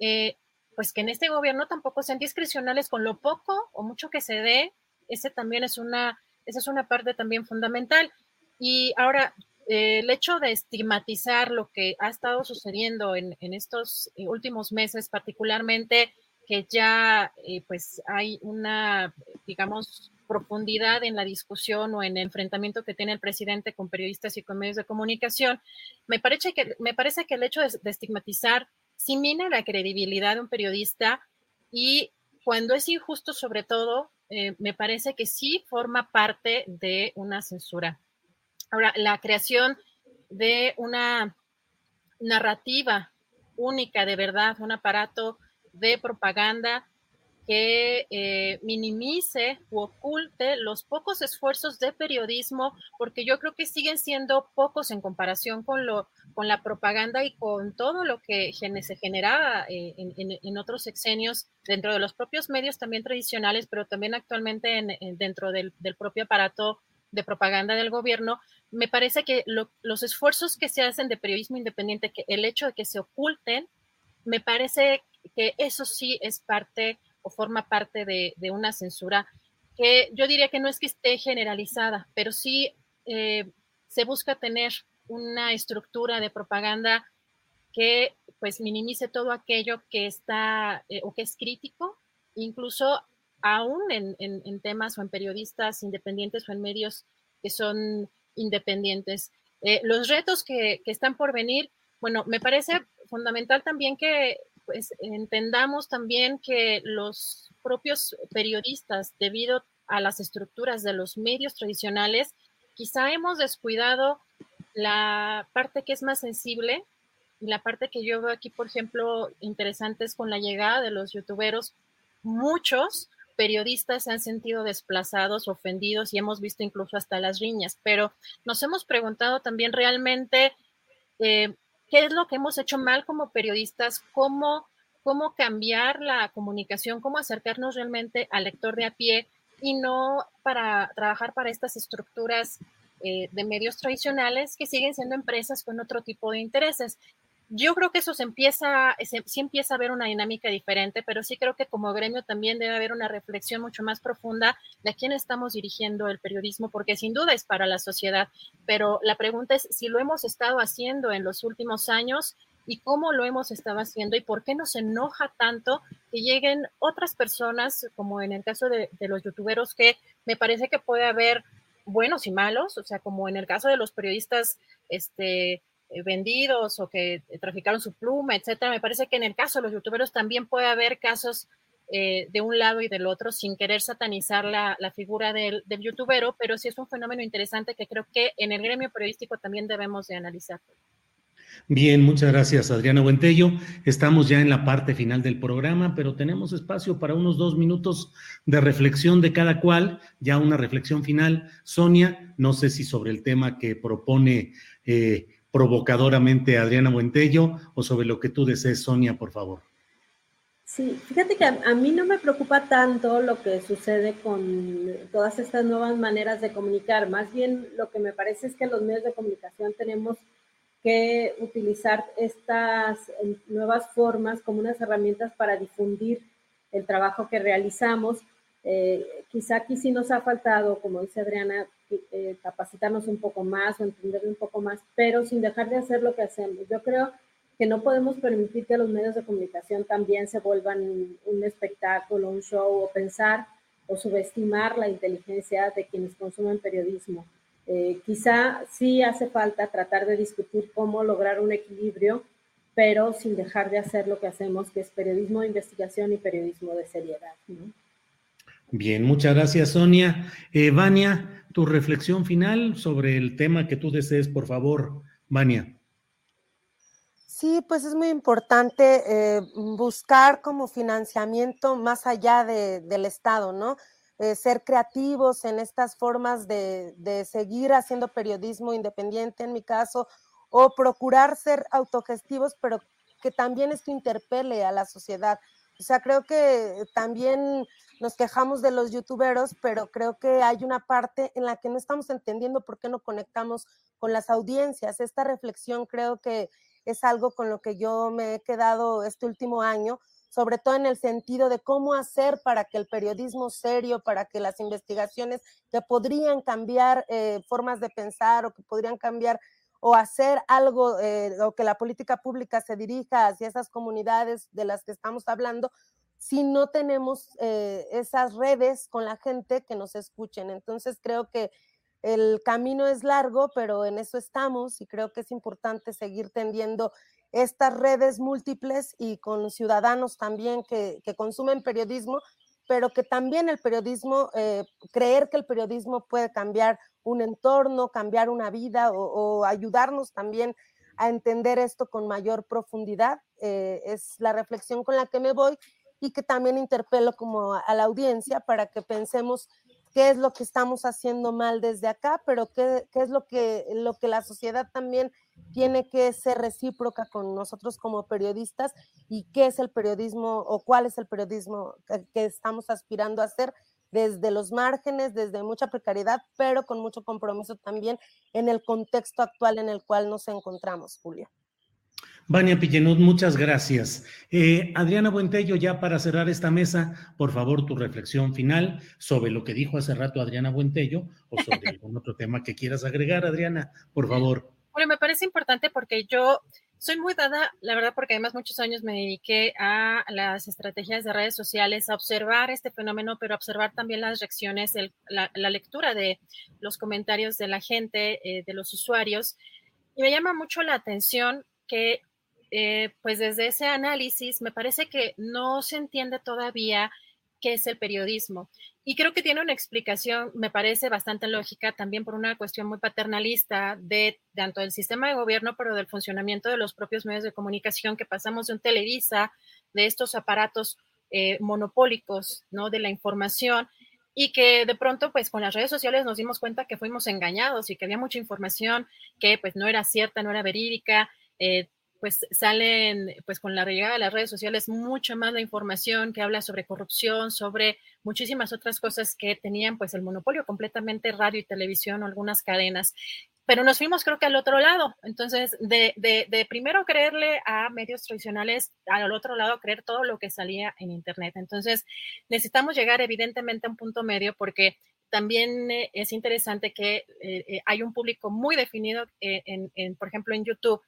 eh, pues que en este gobierno tampoco sean discrecionales con lo poco o mucho que se dé, ese también es una, esa es una parte también fundamental. Y ahora, eh, el hecho de estigmatizar lo que ha estado sucediendo en, en estos eh, últimos meses, particularmente que ya pues hay una, digamos, profundidad en la discusión o en el enfrentamiento que tiene el presidente con periodistas y con medios de comunicación, me parece que, me parece que el hecho de, estigmatizar sí mina la credibilidad de un periodista y cuando es injusto sobre todo, eh, me parece que sí forma parte de una censura. Ahora, la creación de una narrativa única de verdad, un aparato de propaganda que eh, minimice u oculte los pocos esfuerzos de periodismo, porque yo creo que siguen siendo pocos en comparación con, lo, con la propaganda y con todo lo que se generaba eh, en, otros sexenios dentro de los propios medios también tradicionales, pero también actualmente en, dentro del, propio aparato de propaganda del gobierno. Me parece que los esfuerzos que se hacen de periodismo independiente, que el hecho de que se oculten, me parece que eso sí es parte o forma parte de, una censura que yo diría que no es que esté generalizada, pero sí eh, se busca tener una estructura de propaganda que pues minimice todo aquello que está eh, o que es crítico, incluso aún en, temas o en periodistas independientes o en medios que son independientes. Eh, los retos que, que, están por venir, bueno, me parece fundamental también que pues entendamos también que los propios periodistas, debido a las estructuras de los medios tradicionales, quizá hemos descuidado la parte que es más sensible y la parte que yo veo aquí, por ejemplo, interesante es con la llegada de los youtuberos. Muchos periodistas se han sentido desplazados, ofendidos y hemos visto incluso hasta las riñas, pero nos hemos preguntado también realmente eh, qué es lo que hemos hecho mal como periodistas, cómo, cómo cambiar la comunicación, cómo acercarnos realmente al lector de a pie y no para trabajar para estas estructuras eh, de medios tradicionales que siguen siendo empresas con otro tipo de intereses yo creo que eso se empieza, sí empieza a haber una dinámica diferente, pero sí creo que como gremio también debe haber una reflexión mucho más profunda de a quién estamos dirigiendo el periodismo, porque sin duda es para la sociedad, pero la pregunta es si lo hemos estado haciendo en los últimos años y cómo lo hemos estado haciendo y por qué nos enoja tanto que lleguen otras personas, como en el caso de, de los youtuberos, que me parece que puede haber buenos y malos, o sea, como en el caso de los periodistas, este, vendidos o que traficaron su pluma, etcétera. Me parece que en el caso de los youtuberos también puede haber casos eh, de un lado y del otro sin querer satanizar la, figura del, del, youtubero, pero sí es un fenómeno interesante que creo que en el gremio periodístico también debemos de analizar. Bien, muchas gracias Adriana Buentello. Estamos ya en la parte final del programa, pero tenemos espacio para unos dos minutos de reflexión de cada cual, ya una reflexión final. Sonia, no sé si sobre el tema que propone eh, provocadoramente Adriana Buentello o sobre lo que tú desees, Sonia, por favor. Sí, fíjate que a, mí no me preocupa tanto lo que sucede con todas estas nuevas maneras de comunicar, más bien lo que me parece es que los medios de comunicación tenemos que utilizar estas eh, nuevas formas como unas herramientas para difundir el trabajo que realizamos. Eh, quizá aquí sí nos ha faltado, como dice Adriana, eh, capacitarnos un poco más o entender un poco más, pero sin dejar de hacer lo que hacemos. Yo creo que no podemos permitir que los medios de comunicación también se vuelvan un espectáculo, un show o pensar o subestimar la inteligencia de quienes consumen periodismo. Eh, quizá sí hace falta tratar de discutir cómo lograr un equilibrio, pero sin dejar de hacer lo que hacemos, que es periodismo de investigación y periodismo de seriedad. Bien, muchas gracias, Sonia. Eh, Vania, tu reflexión final sobre el tema que tú desees, por favor, Vania. Sí, pues es muy importante eh, buscar como financiamiento más allá del Estado, ¿no? Eh, ser creativos en estas formas de, seguir haciendo periodismo independiente, en mi caso, o procurar ser autogestivos, pero que también esto interpele a la sociedad. O sea, creo que también nos quejamos de los youtuberos, pero creo que hay una parte en la que no estamos entendiendo por qué no conectamos con las audiencias. Esta reflexión creo que es algo con lo que yo me he quedado este último año, sobre todo en el sentido de cómo hacer para que el periodismo serio, para que las investigaciones que podrían cambiar eh, formas de pensar o que podrían cambiar o hacer algo eh, o que la política pública se dirija hacia esas comunidades de las que estamos hablando, si no tenemos eh, esas redes con la gente que nos escuchen. Entonces creo que el camino es largo, pero en eso estamos y creo que es importante seguir tendiendo estas redes múltiples y con ciudadanos también que, consumen periodismo, pero que también el periodismo, eh, creer que el periodismo puede cambiar un entorno, cambiar una vida o, ayudarnos también a entender esto con mayor profundidad, eh, es la reflexión con la que me voy y que también interpelo como a la audiencia para que pensemos qué es lo que estamos haciendo mal desde acá, pero qué, es lo que, lo que la sociedad también tiene que ser recíproca con nosotros como periodistas y qué es el periodismo o cuál es el periodismo que, estamos aspirando a hacer desde los márgenes, desde mucha precariedad, pero con mucho compromiso también en el contexto actual en el cual nos encontramos, Julia. Vania Pillenud, muchas gracias. Eh, Adriana Buentello, ya para cerrar esta mesa, por favor, tu reflexión final sobre lo que dijo hace rato Adriana Buentello o sobre algún otro tema que quieras agregar, Adriana, por favor. Bueno, me parece importante porque yo soy muy dada, la verdad, porque además muchos años me dediqué a las estrategias de redes sociales, a observar este fenómeno, pero observar también las reacciones, la, lectura de los comentarios de la gente, eh, de los usuarios. Y me llama mucho la atención que eh, pues desde ese análisis me parece que no se entiende todavía qué es el periodismo. Y creo que tiene una explicación, me parece bastante lógica, también por una cuestión muy paternalista de tanto del sistema de gobierno, pero del funcionamiento de los propios medios de comunicación, que pasamos de un Televisa, de estos aparatos eh, monopólicos, ¿no? De la información, y que de pronto, pues con las redes sociales nos dimos cuenta que fuimos engañados y que había mucha información que pues no era cierta, no era verídica, eh, pues salen, pues con la llegada de las redes sociales, mucha más la información que habla sobre corrupción, sobre muchísimas otras cosas que tenían pues el monopolio completamente radio y televisión o algunas cadenas. Pero nos fuimos creo que al otro lado. Entonces, de, de, primero creerle a medios tradicionales, al otro lado creer todo lo que salía en Internet. Entonces, necesitamos llegar evidentemente a un punto medio porque también eh, es interesante que eh, hay un público muy definido, en, por ejemplo, en YouTube,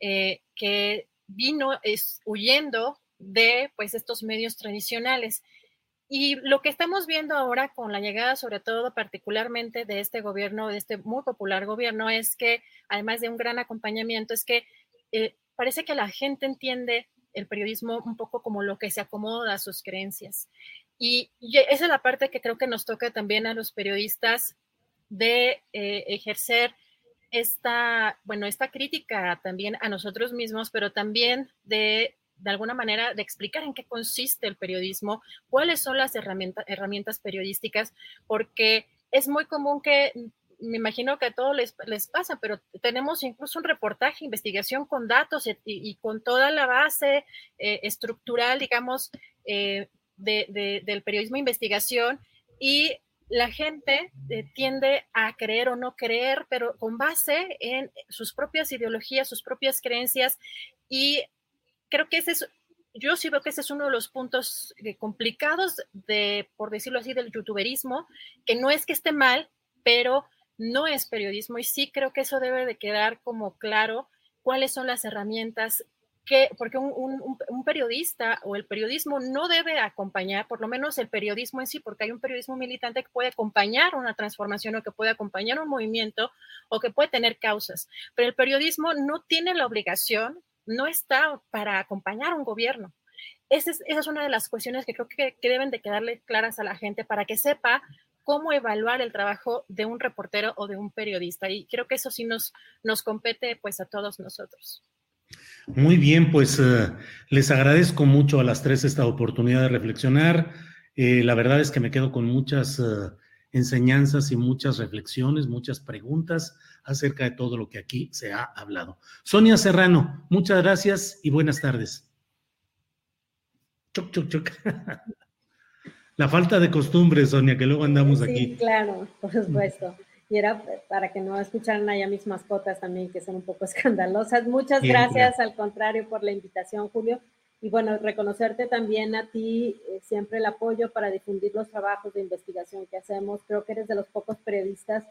Eh, que vino es, huyendo de pues estos medios tradicionales. Y lo que estamos viendo ahora con la llegada, sobre todo particularmente de este gobierno, de este muy popular gobierno, es que, además de un gran acompañamiento, es que eh, parece que la gente entiende el periodismo un poco como lo que se acomoda a sus creencias. Y, esa es la parte que creo que nos toca también a los periodistas de eh, ejercer esta, bueno, esta crítica también a nosotros mismos, pero también de de alguna manera de explicar en qué consiste el periodismo, cuáles son las herramientas, herramientas periodísticas, porque es muy común que me imagino que a todos les, les pasa, pero tenemos incluso un reportaje, investigación con datos y, con toda la base eh, estructural, digamos, eh, del periodismo de investigación y la gente eh, tiende a creer o no creer, pero con base en sus propias ideologías, sus propias creencias y creo que ese es, yo sí veo que ese es uno de los puntos eh, complicados de, por decirlo así, del youtuberismo, que no es que esté mal, pero no es periodismo y sí creo que eso debe de quedar como claro cuáles son las herramientas que, porque un, un, periodista o el periodismo no debe acompañar, por lo menos el periodismo en sí, porque hay un periodismo militante que puede acompañar una transformación o que puede acompañar un movimiento o que puede tener causas, pero el periodismo no tiene la obligación no está para acompañar a un gobierno. Esa es, una de las cuestiones que creo que, deben de quedarle claras a la gente para que sepa cómo evaluar el trabajo de un reportero o de un periodista. Y creo que eso sí nos, nos compete pues a todos nosotros. Muy bien, pues eh, les agradezco mucho a las tres esta oportunidad de reflexionar. Eh, la verdad es que me quedo con muchas eh, enseñanzas y muchas reflexiones, muchas preguntas acerca de todo lo que aquí se ha hablado. Sonia Serrano, muchas gracias y buenas tardes. Choc, choc, choc. La falta de costumbre, Sonia, que luego andamos sí, aquí. Claro, por supuesto. Y era para que no escucharan allá mis mascotas también, que son un poco escandalosas. Muchas gracias, al contrario, por la invitación, Julio. Y bueno, reconocerte también a ti eh, siempre el apoyo para difundir los trabajos de investigación que hacemos. Creo que eres de los pocos periodistas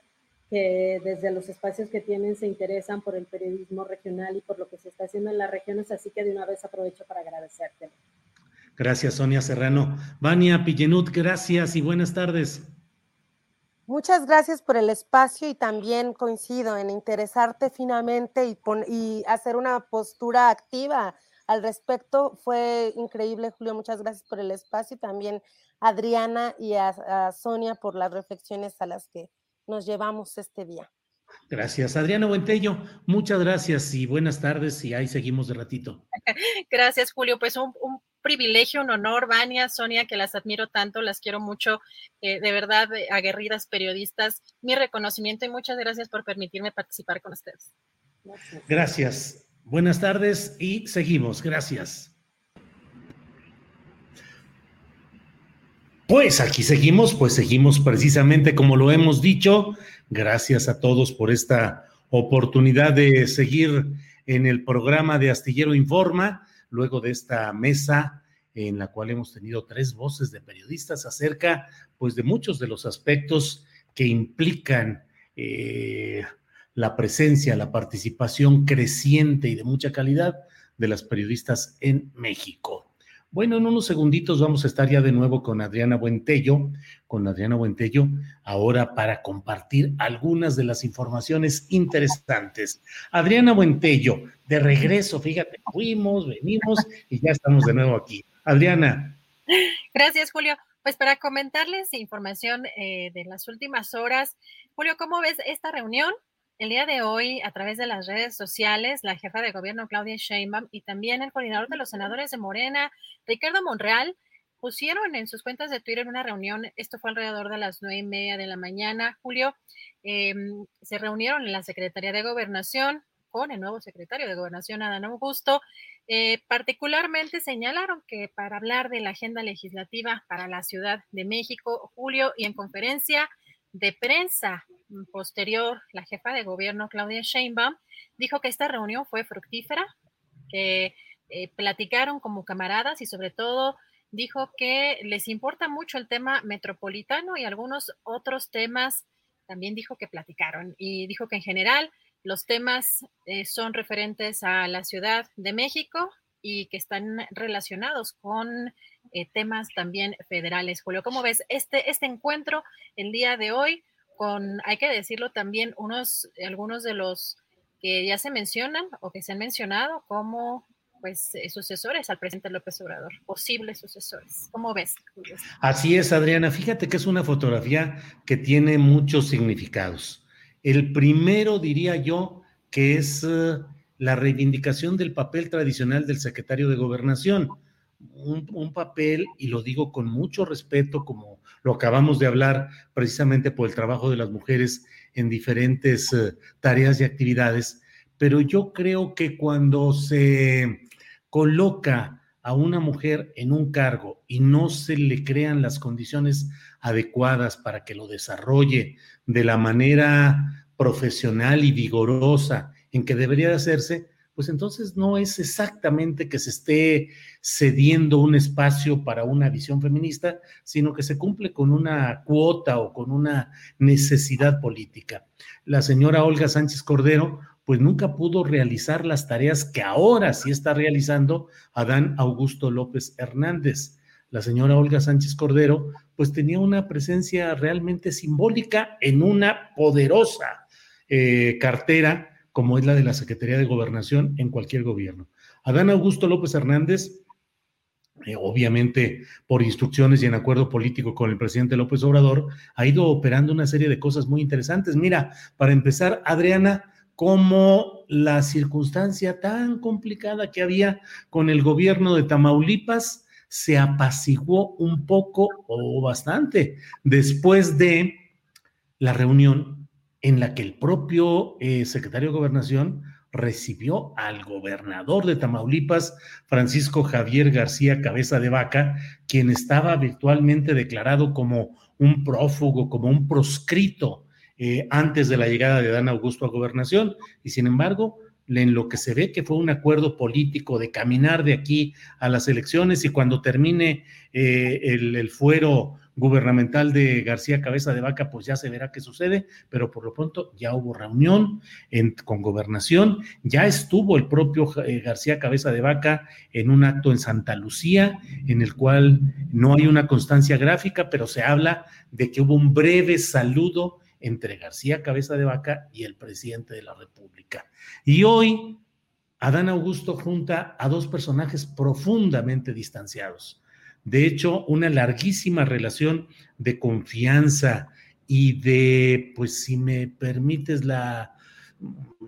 que desde los espacios que tienen se interesan por el periodismo regional y por lo que se está haciendo en las regiones, así que de una vez aprovecho para agradecerte. Gracias, Sonia Serrano. Vania Pillenut, gracias y buenas tardes. Muchas gracias por el espacio y también coincido en interesarte finamente y, y hacer una postura activa al respecto. Fue increíble, Julio. Muchas gracias por el espacio y también a Adriana y a Sonia por las reflexiones a las que nos llevamos este día. Gracias. Adriana Buentello, muchas gracias y buenas tardes y ahí seguimos de ratito. Gracias, Julio. Pues un, privilegio, un honor, Vania, Sonia, que las admiro tanto, las quiero mucho, eh, de verdad, aguerridas periodistas. Mi reconocimiento y muchas gracias por permitirme participar con ustedes. Gracias. gracias. Buenas tardes y seguimos. Gracias. Pues aquí seguimos, pues seguimos precisamente como lo hemos dicho. Gracias a todos por esta oportunidad de seguir en el programa de Astillero Informa, luego de esta mesa en la cual hemos tenido tres voces de periodistas acerca pues de muchos de los aspectos que implican eh, la presencia, la participación creciente y de mucha calidad de las periodistas en México. Bueno, en unos segunditos vamos a estar ya de nuevo con Adriana Buentello, con Adriana Buentello, ahora para compartir algunas de las informaciones interesantes. Adriana Buentello, de regreso, fíjate, fuimos, venimos y ya estamos de nuevo aquí. Adriana. Gracias, Julio. Pues para comentarles información eh, de las últimas horas, Julio, ¿cómo ves esta reunión el día de hoy, a través de las redes sociales, la jefa de gobierno Claudia Sheinbaum y también el coordinador de los senadores de Morena, Ricardo Monreal, pusieron en sus cuentas de Twitter una reunión, esto fue alrededor de las nueve y media de la mañana, Julio, em, se reunieron en la Secretaría de Gobernación con el nuevo secretario de Gobernación, Adán Augusto, eh, particularmente señalaron que para hablar de la agenda legislativa para la Ciudad de México, Julio, y en conferencia de prensa. Posterior, la jefa de gobierno, Claudia Sheinbaum, dijo que esta reunión fue fructífera, que eh, platicaron como camaradas y sobre todo dijo que les importa mucho el tema metropolitano y algunos otros temas también dijo que platicaron y dijo que en general los temas eh, son referentes a la Ciudad de México y que están relacionados con eh, temas también federales. Julio, ¿cómo ves este, este encuentro el día de hoy con, hay que decirlo también, unos, algunos de los que ya se mencionan o que se han mencionado como pues eh, sucesores al presidente López Obrador, posibles sucesores. ¿Cómo ves? Así es, Adriana. Fíjate que es una fotografía que tiene muchos significados. El primero, diría yo, que es eh, la reivindicación del papel tradicional del secretario de gobernación. Un, papel, y lo digo con mucho respeto, como lo acabamos de hablar precisamente por el trabajo de las mujeres en diferentes eh, tareas y actividades, pero yo creo que cuando se coloca a una mujer en un cargo y no se le crean las condiciones adecuadas para que lo desarrolle de la manera profesional y vigorosa en que debería de hacerse, pues entonces no es exactamente que se esté cediendo un espacio para una visión feminista, sino que se cumple con una cuota o con una necesidad política. La señora Olga Sánchez Cordero pues nunca pudo realizar las tareas que ahora sí está realizando Adán Augusto López Hernández. La señora Olga Sánchez Cordero, pues tenía una presencia realmente simbólica en una poderosa eh, cartera como es la de la Secretaría de Gobernación en cualquier gobierno. Adán Augusto López Hernández, eh, obviamente por instrucciones y en acuerdo político con el presidente López Obrador, ha ido operando una serie de cosas muy interesantes. Mira, para empezar, Adriana, como la circunstancia tan complicada que había con el gobierno de Tamaulipas se apaciguó un poco o bastante después de la reunión en la que el propio eh, secretario de Gobernación recibió al gobernador de Tamaulipas, Francisco Javier García Cabeza de Vaca, quien estaba virtualmente declarado como un prófugo, como un proscrito eh, antes de la llegada de Dan Augusto a gobernación, y sin embargo, en lo que se ve que fue un acuerdo político de caminar de aquí a las elecciones y cuando termine eh, el, fuero gubernamental de García Cabeza de Vaca, pues ya se verá qué sucede, pero por lo pronto ya hubo reunión con gobernación, ya estuvo el propio eh, García Cabeza de Vaca en un acto en Santa Lucía, en el cual no hay una constancia gráfica, pero se habla de que hubo un breve saludo entre García Cabeza de Vaca y el presidente de la República. Y hoy, Adán Augusto junta a dos personajes profundamente distanciados. De hecho, una larguísima relación de confianza y de, pues si me permites la,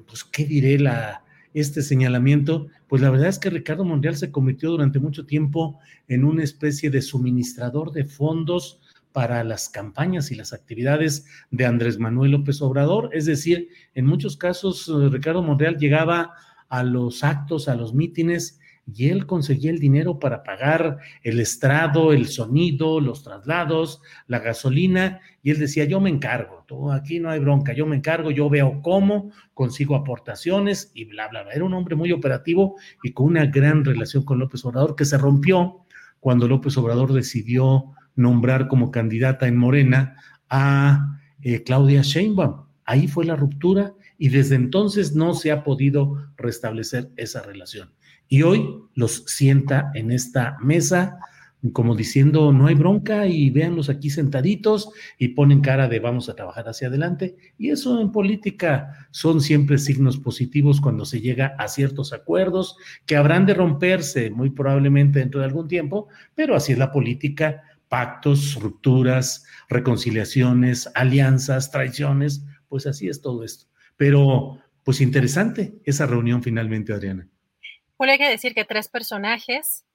pues qué diré, la, este señalamiento, pues la verdad es que Ricardo Monreal se convirtió durante mucho tiempo en una especie de suministrador de fondos para las campañas y las actividades de Andrés Manuel López Obrador. Es decir, en muchos casos eh, Ricardo Monreal llegaba a los actos, a los mítines, y él conseguía el dinero para pagar el estrado, el sonido, los traslados, la gasolina, y él decía, yo me encargo, tú, aquí no hay bronca, yo me encargo, yo veo cómo, consigo aportaciones y bla, bla, bla. Era un hombre muy operativo y con una gran relación con López Obrador que se rompió cuando López Obrador decidió nombrar como candidata en Morena a eh, Claudia Sheinbaum. Ahí fue la ruptura y desde entonces no se ha podido restablecer esa relación. Y hoy los sienta en esta mesa como diciendo no hay bronca y véanlos aquí sentaditos y ponen cara de vamos a trabajar hacia adelante. Y eso en política son siempre signos positivos cuando se llega a ciertos acuerdos que habrán de romperse muy probablemente dentro de algún tiempo, pero así es la política pactos, rupturas, reconciliaciones, alianzas, traiciones, pues así es todo esto. Pero, pues interesante esa reunión finalmente, Adriana. Julio, hay que decir que tres personajes,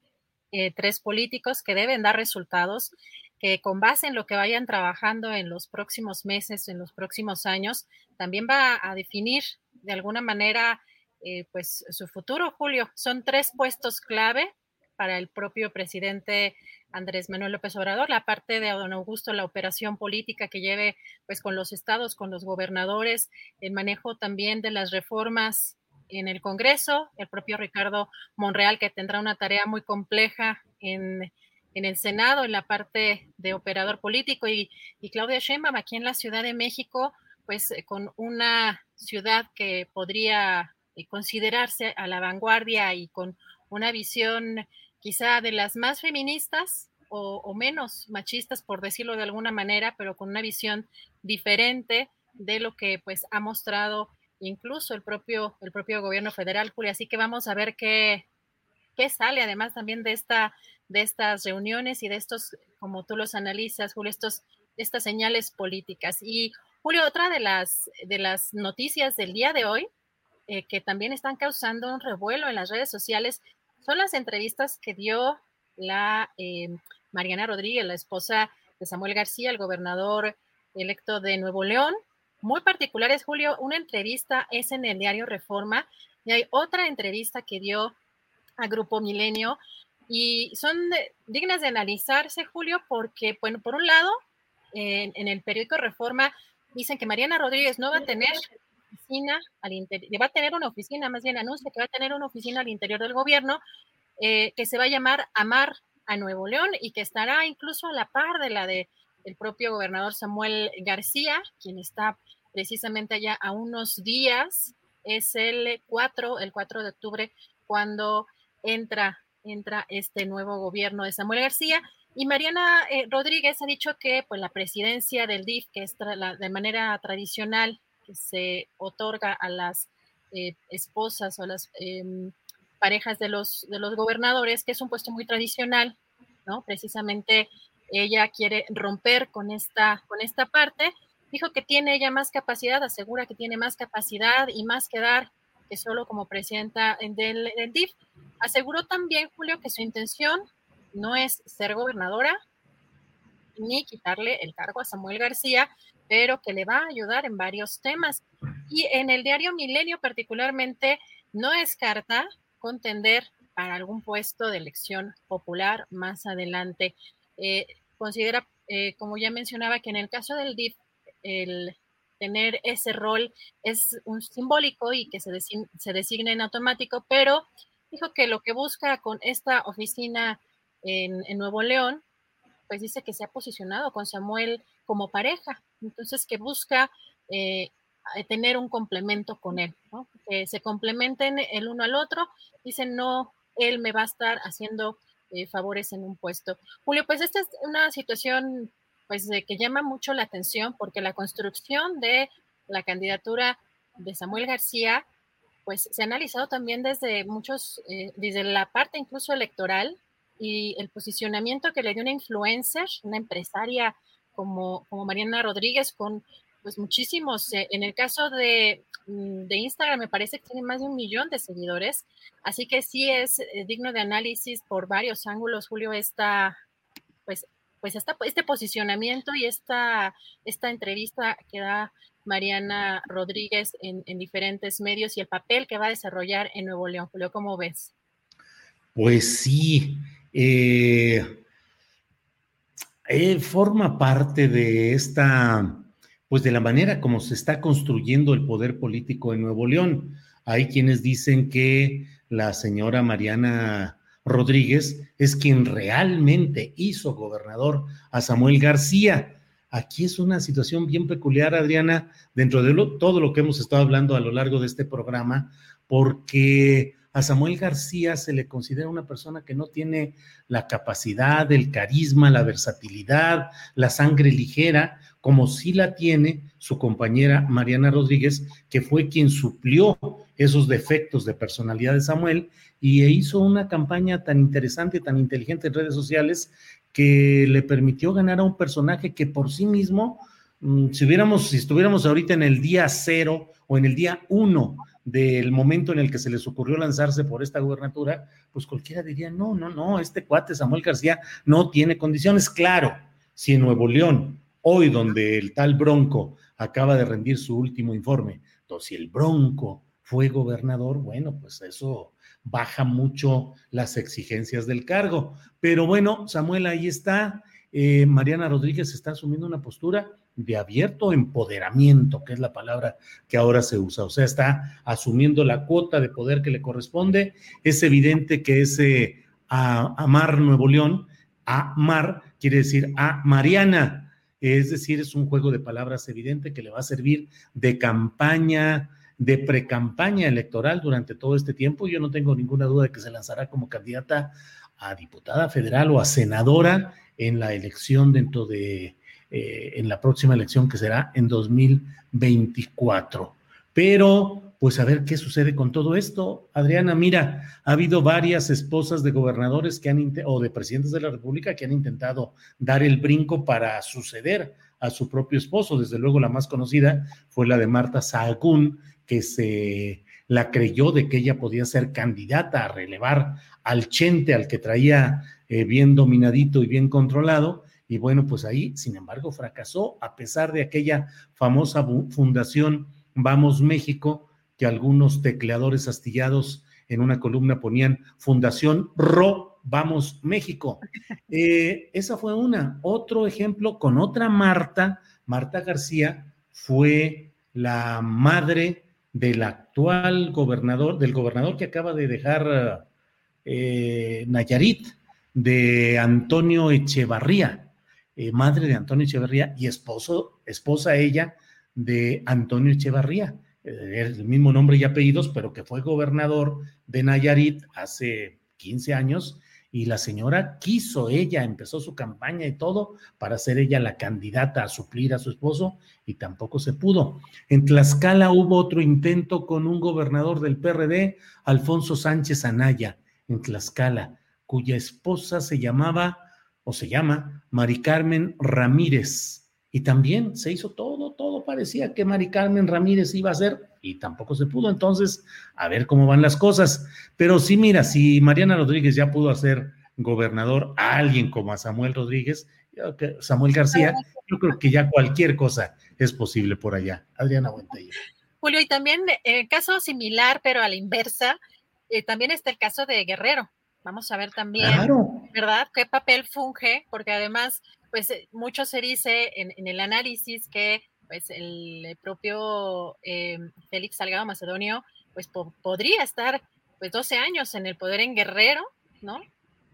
eh, tres políticos que deben dar resultados, que con base en lo que vayan trabajando en los próximos meses, en los próximos años, también va a definir de alguna manera eh, pues su futuro, Julio. Son tres puestos clave para el propio presidente Andrés Manuel López Obrador, la parte de don Augusto, la operación política que lleve pues con los estados, con los gobernadores, el manejo también de las reformas en el Congreso, el propio Ricardo Monreal que tendrá una tarea muy compleja en, el Senado, en la parte de operador político y, y Claudia Sheinbaum aquí en la Ciudad de México, pues eh, con una ciudad que podría eh, considerarse a la vanguardia y con una visión quizá de las más feministas o, menos machistas, por decirlo de alguna manera, pero con una visión diferente de lo que pues ha mostrado incluso el propio, el propio gobierno federal, Julia. Así que vamos a ver qué, qué sale además también de, esta, de estas reuniones y de estos, como tú los analizas, Julio, estos, estas señales políticas. Y Julio, otra de las, de las noticias del día de hoy, eh, que también están causando un revuelo en las redes sociales, son las entrevistas que dio la eh, Mariana Rodríguez, la esposa de Samuel García, el gobernador electo de Nuevo León. Muy particulares, Julio, una entrevista es en el diario Reforma y hay otra entrevista que dio a Grupo Milenio y son dignas de analizarse, Julio, porque, bueno, por un lado, en, el periódico Reforma dicen que Mariana Rodríguez no va a tener oficina al interior, va a tener una oficina, más bien anuncia que va a tener una oficina al interior del gobierno eh, que se va a llamar Amar a Nuevo León y que estará incluso a la par de la de el propio gobernador Samuel García, quien está precisamente allá a unos días, es el 4, el 4 de octubre, cuando entra, entra este nuevo gobierno de Samuel García. Y Mariana eh, Rodríguez ha dicho que pues, la presidencia del DIF, que es de manera tradicional se otorga a las eh, esposas o las em, parejas de los, de los gobernadores, que es un puesto muy tradicional, ¿no? Precisamente ella quiere romper con esta, con esta parte. Dijo que tiene ella más capacidad, asegura que tiene más capacidad y más que dar que solo como presidenta del, del DIF. Aseguró también, Julio, que su intención no es ser gobernadora ni quitarle el cargo a Samuel García, pero que le va a ayudar en varios temas. Y en el diario Milenio particularmente no descarta contender para algún puesto de elección popular más adelante. Eh, considera, eh, como ya mencionaba, que en el caso del DIF, el tener ese rol es un simbólico y que se, se designe en automático, pero dijo que lo que busca con esta oficina en, Nuevo León, pues dice que se ha posicionado con Samuel como pareja, entonces que busca eh, tener un complemento con él, que se complementen el uno al otro, dice no, él me va a estar haciendo eh, favores en un puesto. Julio, pues esta es una situación pues que llama mucho la atención porque la construcción de la candidatura de Samuel García pues se ha analizado también desde muchos, eh, desde la parte incluso electoral y el posicionamiento que le dio una influencer, una empresaria como, como Mariana Rodríguez, con pues muchísimos, eh, en el caso de, mm, de, Instagram me parece que tiene más de un millón de seguidores, así que sí es eh, digno de análisis por varios ángulos, Julio, esta, pues, pues esta, este posicionamiento y esta, esta entrevista que da Mariana Rodríguez en, diferentes medios y el papel que va a desarrollar en Nuevo León. Julio, ¿cómo ves? Pues sí, eh, eh, forma parte de esta, pues de la manera como se está construyendo el poder político en Nuevo León. Hay quienes dicen que la señora Mariana Rodríguez es quien realmente hizo gobernador a Samuel García Aquí es una situación bien peculiar, Adriana, dentro de todo lo que hemos estado hablando a lo largo de este programa, porque a Samuel García se le considera una persona que no tiene la capacidad, el carisma, la versatilidad, la sangre ligera, como sí la tiene su compañera Mariana Rodríguez, que fue quien suplió esos defectos de personalidad de Samuel y hizo una campaña tan interesante, tan inteligente en redes sociales, que le permitió ganar a un personaje que por sí mismo, mm, si hubiéramos, si estuviéramos ahorita en el día cero o en el día uno del momento en el que se les ocurrió lanzarse por esta gubernatura, pues cualquiera diría, no, no, no, este cuate Samuel García no tiene condiciones. Claro, si en Nuevo León, hoy donde el tal Bronco acaba de rendir su último informe, entonces si el Bronco fue gobernador, bueno, pues eso baja mucho las exigencias del cargo. Pero bueno, Samuel, ahí está. Eh, Mariana Rodríguez está asumiendo una postura de abierto empoderamiento, que es la palabra que ahora se usa. O sea, está asumiendo la cuota de poder que le corresponde. Es evidente que ese Amar Nuevo León, Amar quiere decir a Mariana. Es decir, es un juego de palabras evidente que le va a servir de campaña de precampaña electoral durante todo este tiempo. Yo no tengo ninguna duda de que se lanzará como candidata a diputada federal o a senadora en la elección dentro de, eh, en la próxima elección que será en 2024. Pero, pues a ver qué sucede con todo esto. Adriana, mira, ha habido varias esposas de gobernadores que han, o de presidentes de la República que han intentado dar el brinco para suceder a su propio esposo. Desde luego la más conocida fue la de Marta Sahagún, que se la creyó de que ella podía ser candidata a relevar al Chente, al que traía eh, bien dominadito y bien controlado. Y bueno, pues ahí, sin embargo, fracasó a pesar de aquella famosa fundación Vamos México, que algunos tecleadores astillados en una columna ponían Fundación RO Vamos México. Eh, esa fue una. Otro ejemplo con otra Marta, Marta García, fue la madre del actual gobernador, del gobernador que acaba de dejar eh, Nayarit, de Antonio Echevarría, eh, madre de Antonio Echevarría y esposo, esposa ella de Antonio Echevarría, eh, el mismo nombre y apellidos, pero que fue gobernador de Nayarit hace 15 años y la señora quiso, ella empezó su campaña y todo para ser ella la candidata a suplir a su esposo y tampoco se pudo. En Tlaxcala hubo otro intento con un gobernador del PRD, Alfonso Sánchez Anaya, en Tlaxcala, cuya esposa se llamaba o se llama Mari Carmen Ramírez. Y también se hizo todo, todo parecía que Mari Carmen Ramírez iba a ser y tampoco se pudo. Entonces, a ver cómo van las cosas. Pero sí, mira, si Mariana Rodríguez ya pudo hacer gobernador a alguien como a Samuel Rodríguez, Samuel García, yo creo que ya cualquier cosa es posible por allá. Adriana Buentello. Julio, y también eh, caso similar, pero a la inversa, eh, también está el caso de Guerrero. Vamos a ver también, ¿verdad? ¿Qué papel funge? Porque además, pues eh, mucho se dice en el análisis que pues el propio eh, Félix Salgado Macedonio, pues podría estar pues 12 años en el poder en Guerrero, ¿no?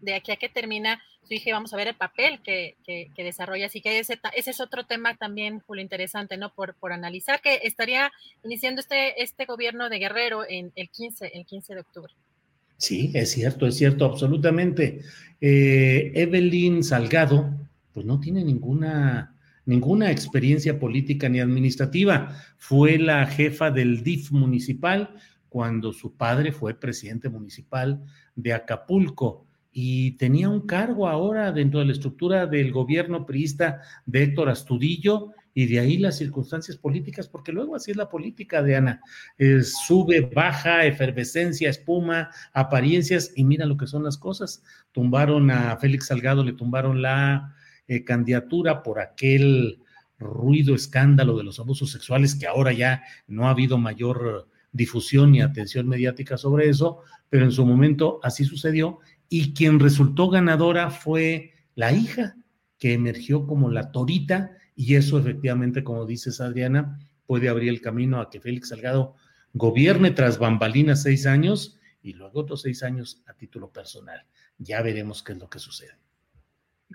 De aquí a que termina su hija, vamos a ver el papel que, que, desarrolla. Así que ese, ese, es otro tema también, Julio, interesante, ¿no? Por, por analizar que estaría iniciando este, este gobierno de Guerrero en el 15, el 15 de octubre. Sí, es cierto, es cierto, absolutamente. Eh, Evelyn Salgado, pues no tiene ninguna ninguna experiencia política ni administrativa. Fue la jefa del DIF municipal cuando su padre fue presidente municipal de Acapulco y tenía un cargo ahora dentro de la estructura del gobierno priista de Héctor Astudillo y de ahí las circunstancias políticas, porque luego así es la política, de Ana, sube, baja, efervescencia, espuma, apariencias, y mira lo que son las cosas. Tumbaron a Félix Salgado, le tumbaron la eh, candidatura por aquel ruido, escándalo de los abusos sexuales, que ahora ya no ha habido mayor difusión ni atención mediática sobre eso, pero en su momento así sucedió y quien resultó ganadora fue la hija, que emergió como la torita y eso efectivamente, como dices Adriana, puede abrir el camino a que Félix Salgado gobierne tras bambalinas seis años y luego otros seis años a título personal. Ya veremos qué es lo que sucede.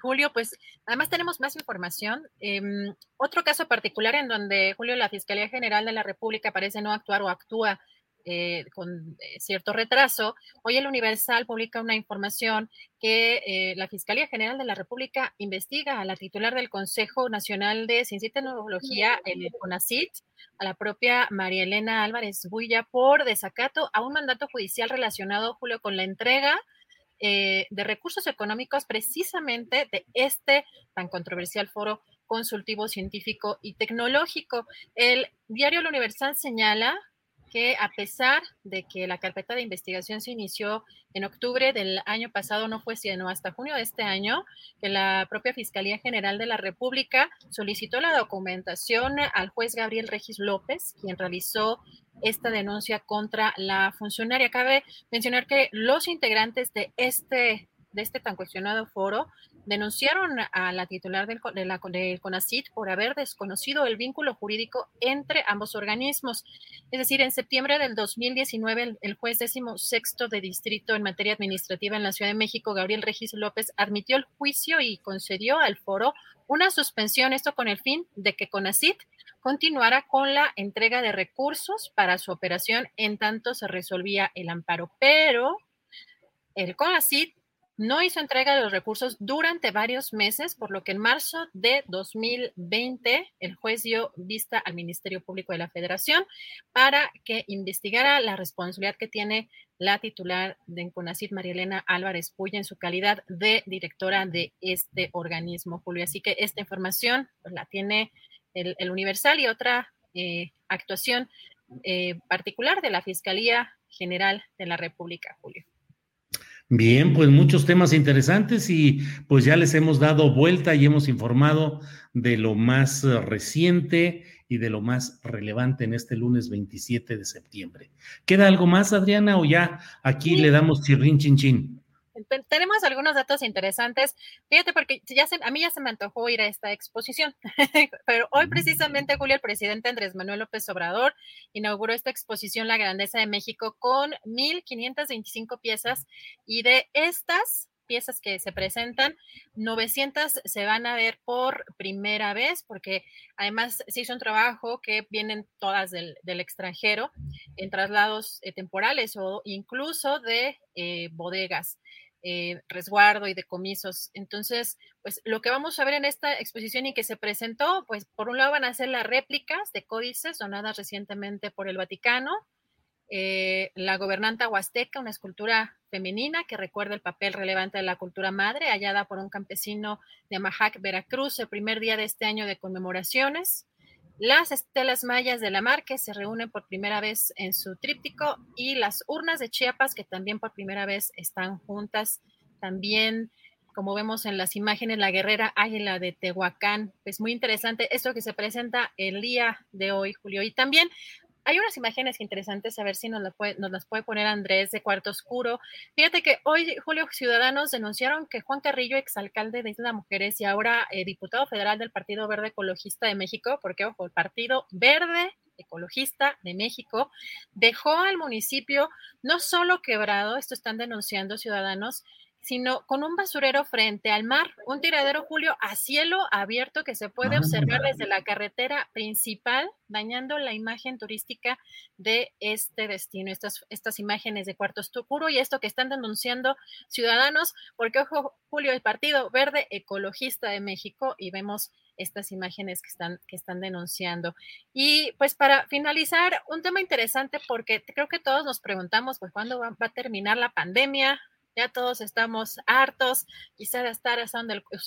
Julio, pues además tenemos más información. Em, otro caso particular en donde, Julio, la Fiscalía General de la República parece no actuar o actúa eh, con eh, cierto retraso. Hoy el Universal publica una información que eh, la Fiscalía General de la República investiga a la titular del Consejo Nacional de Ciencia y Tecnología, el CONACIT, a la propia María Elena Álvarez Builla, por desacato a un mandato judicial relacionado, Julio, con la entrega eh, de recursos económicos precisamente de este tan controversial foro consultivo científico y tecnológico. El diario La Universal señala que a pesar de que la carpeta de investigación se inició en octubre del año pasado, no fue sino hasta junio de este año, que la propia Fiscalía General de la República solicitó la documentación al juez Gabriel Regis López, quien realizó esta denuncia contra la funcionaria. Cabe mencionar que los integrantes de este, de este tan cuestionado foro denunciaron a la titular del, de la, CONACIT por haber desconocido el vínculo jurídico entre ambos organismos. Es decir, en septiembre del 2019, el, el juez décimo sexto de distrito en materia administrativa en la Ciudad de México, Gabriel Regis López, admitió el juicio y concedió al foro una suspensión, esto con el fin de que CONACIT continuara con la entrega de recursos para su operación en tanto se resolvía el amparo. Pero el CONACIT no hizo entrega de los recursos durante varios meses, por lo que en marzo de 2020 el juez dio vista al Ministerio Público de la Federación para que investigara la responsabilidad que tiene la titular de CONACIT, María Elena Álvarez Puya, en su calidad de directora de este organismo, Julio. Así que esta información pues, la tiene el, Universal y otra eh, actuación eh, particular de la Fiscalía General de la República, Julio. Bien, pues muchos temas interesantes y pues ya les hemos dado vuelta y hemos informado de lo más eh, reciente y de lo más relevante en este lunes 27 de septiembre. ¿Queda algo más, Adriana, o ya aquí le damos chirrin chin chin? Tenemos algunos datos interesantes. Fíjate, porque ya se, a mí ya se me antojó ir a esta exposición, pero hoy mm. precisamente, Julio, el presidente Andrés Manuel López Obrador inauguró esta exposición La Grandeza de México con 1.525 piezas y de estas piezas que se presentan, 900 se van a ver por primera vez, porque además se hizo un trabajo que vienen todas del, extranjero en traslados eh, temporales o incluso de eh, bodegas. Resguardo y decomisos. Entonces, pues lo que vamos a ver en esta exposición y que se presentó, pues por un lado van a ser las réplicas de códices donadas recientemente por el Vaticano, eh, la gobernanta huasteca, una escultura femenina que recuerda el papel relevante de la cultura madre, hallada por un campesino de Majac, Veracruz, el primer día de este año de conmemoraciones. Las estelas mayas de la mar que se reúnen por primera vez en su tríptico y las urnas de Chiapas que también por primera vez están juntas. También, como vemos en las imágenes, la guerrera águila de Tehuacán. Es muy interesante esto que se presenta el día de hoy, Julio. Y también hay unas imágenes interesantes, a ver si nos, las puede poner Andrés de Cuarto Oscuro. Fíjate que hoy, Julio, ciudadanos denunciaron que Juan Carrillo, exalcalde de Isla Mujeres y ahora eh, diputado federal del Partido Verde Ecologista de México, porque, ojo, el Partido Verde Ecologista de México dejó al municipio no solo quebrado, esto están denunciando ciudadanos, sino con un basurero frente al mar, un tiradero, Julio, a cielo abierto que se puede observar desde la carretera principal, dañando la imagen turística de este destino. Estas, estas imágenes de Cuarto Oscuro y esto que están denunciando ciudadanos, porque, ojo, Julio, el Partido Verde Ecologista de México, y vemos estas imágenes que están, que están denunciando. Y pues para finalizar, un tema interesante porque creo que todos nos preguntamos, pues, ¿cuándo va a terminar la pandemia? Ya todos estamos hartos quizá de estar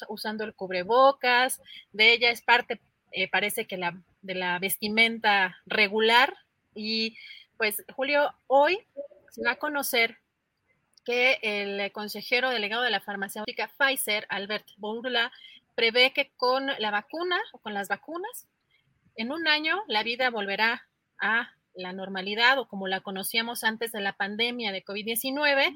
usando el, cubrebocas, de ella es parte, eh, parece que la, de la vestimenta regular. Y pues Julio, hoy se va a conocer que el consejero delegado de la farmacéutica Pfizer, Albert Bourla, prevé que con la vacuna o con las vacunas, en un año la vida volverá a la normalidad o como la conocíamos antes de la pandemia de COVID-19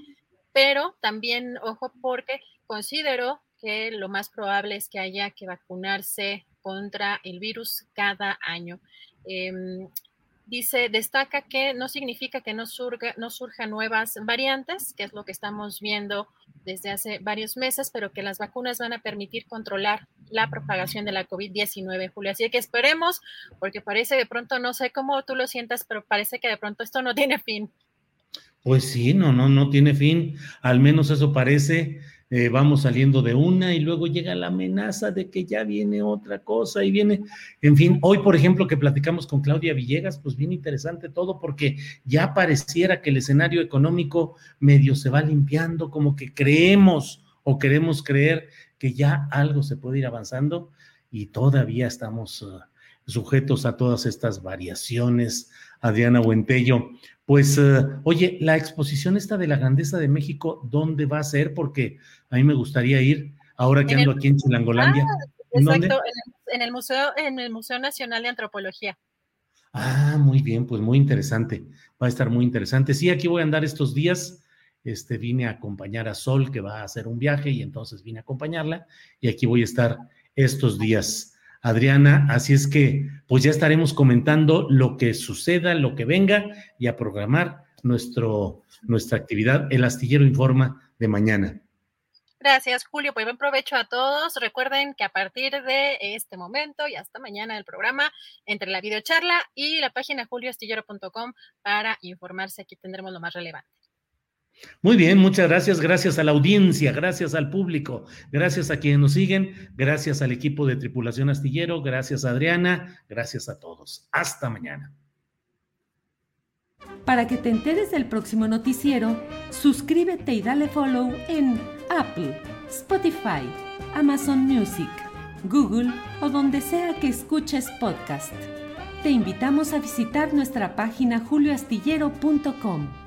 pero también, ojo, porque considero que lo más probable es que haya que vacunarse contra el virus cada año. Em, dice, destaca que no significa que no, surga, no surjan nuevas variantes, que es lo que estamos viendo desde hace varios meses, pero que las vacunas van a permitir controlar la propagación de la COVID-19, Julia. Así que esperemos, porque parece de pronto, no sé cómo tú lo sientas, pero parece que de pronto esto no tiene fin. Pues sí, no, no, no tiene fin. Al menos eso parece. Eh, vamos saliendo de una y luego llega la amenaza de que ya viene otra cosa y viene, en fin, hoy por ejemplo que platicamos con Claudia Villegas, pues bien interesante todo porque ya pareciera que el escenario económico medio se va limpiando, como que creemos o queremos creer que ya algo se puede ir avanzando y todavía estamos uh, sujetos a todas estas variaciones. Adriana Buentello, pues, eh, oye, la exposición esta de la grandeza de México, ¿dónde va a ser? Porque a mí me gustaría ir ahora que ando aquí en Chilangolandia. Ah, exacto, en, el museo, en el Museo Nacional de Antropología. Ah, muy bien, pues muy interesante. Va a estar muy interesante. Sí, aquí voy a andar estos días. este, vine a acompañar a Sol, que va a hacer un viaje, y entonces vine a acompañarla, y aquí voy a estar estos días. Adriana, así es que pues ya estaremos comentando lo que suceda, lo que venga y a programar nuestro, nuestra actividad, el astillero informa de mañana. Gracias, Julio. Pues buen provecho a todos. Recuerden que a partir de este momento y hasta mañana el programa, entre la videocharla y la página julioastillero.com para informarse, aquí tendremos lo más relevante. Muy bien, muchas gracias. Gracias a la audiencia, gracias al público, gracias a quienes nos siguen, gracias al equipo de Tripulación Astillero, gracias a Adriana, gracias a todos. Hasta mañana. Para que te enteres del próximo noticiero, suscríbete y dale follow en Apple, Spotify, Amazon Music, Google o donde sea que escuches podcast. Te invitamos a visitar nuestra página julioastillero.com.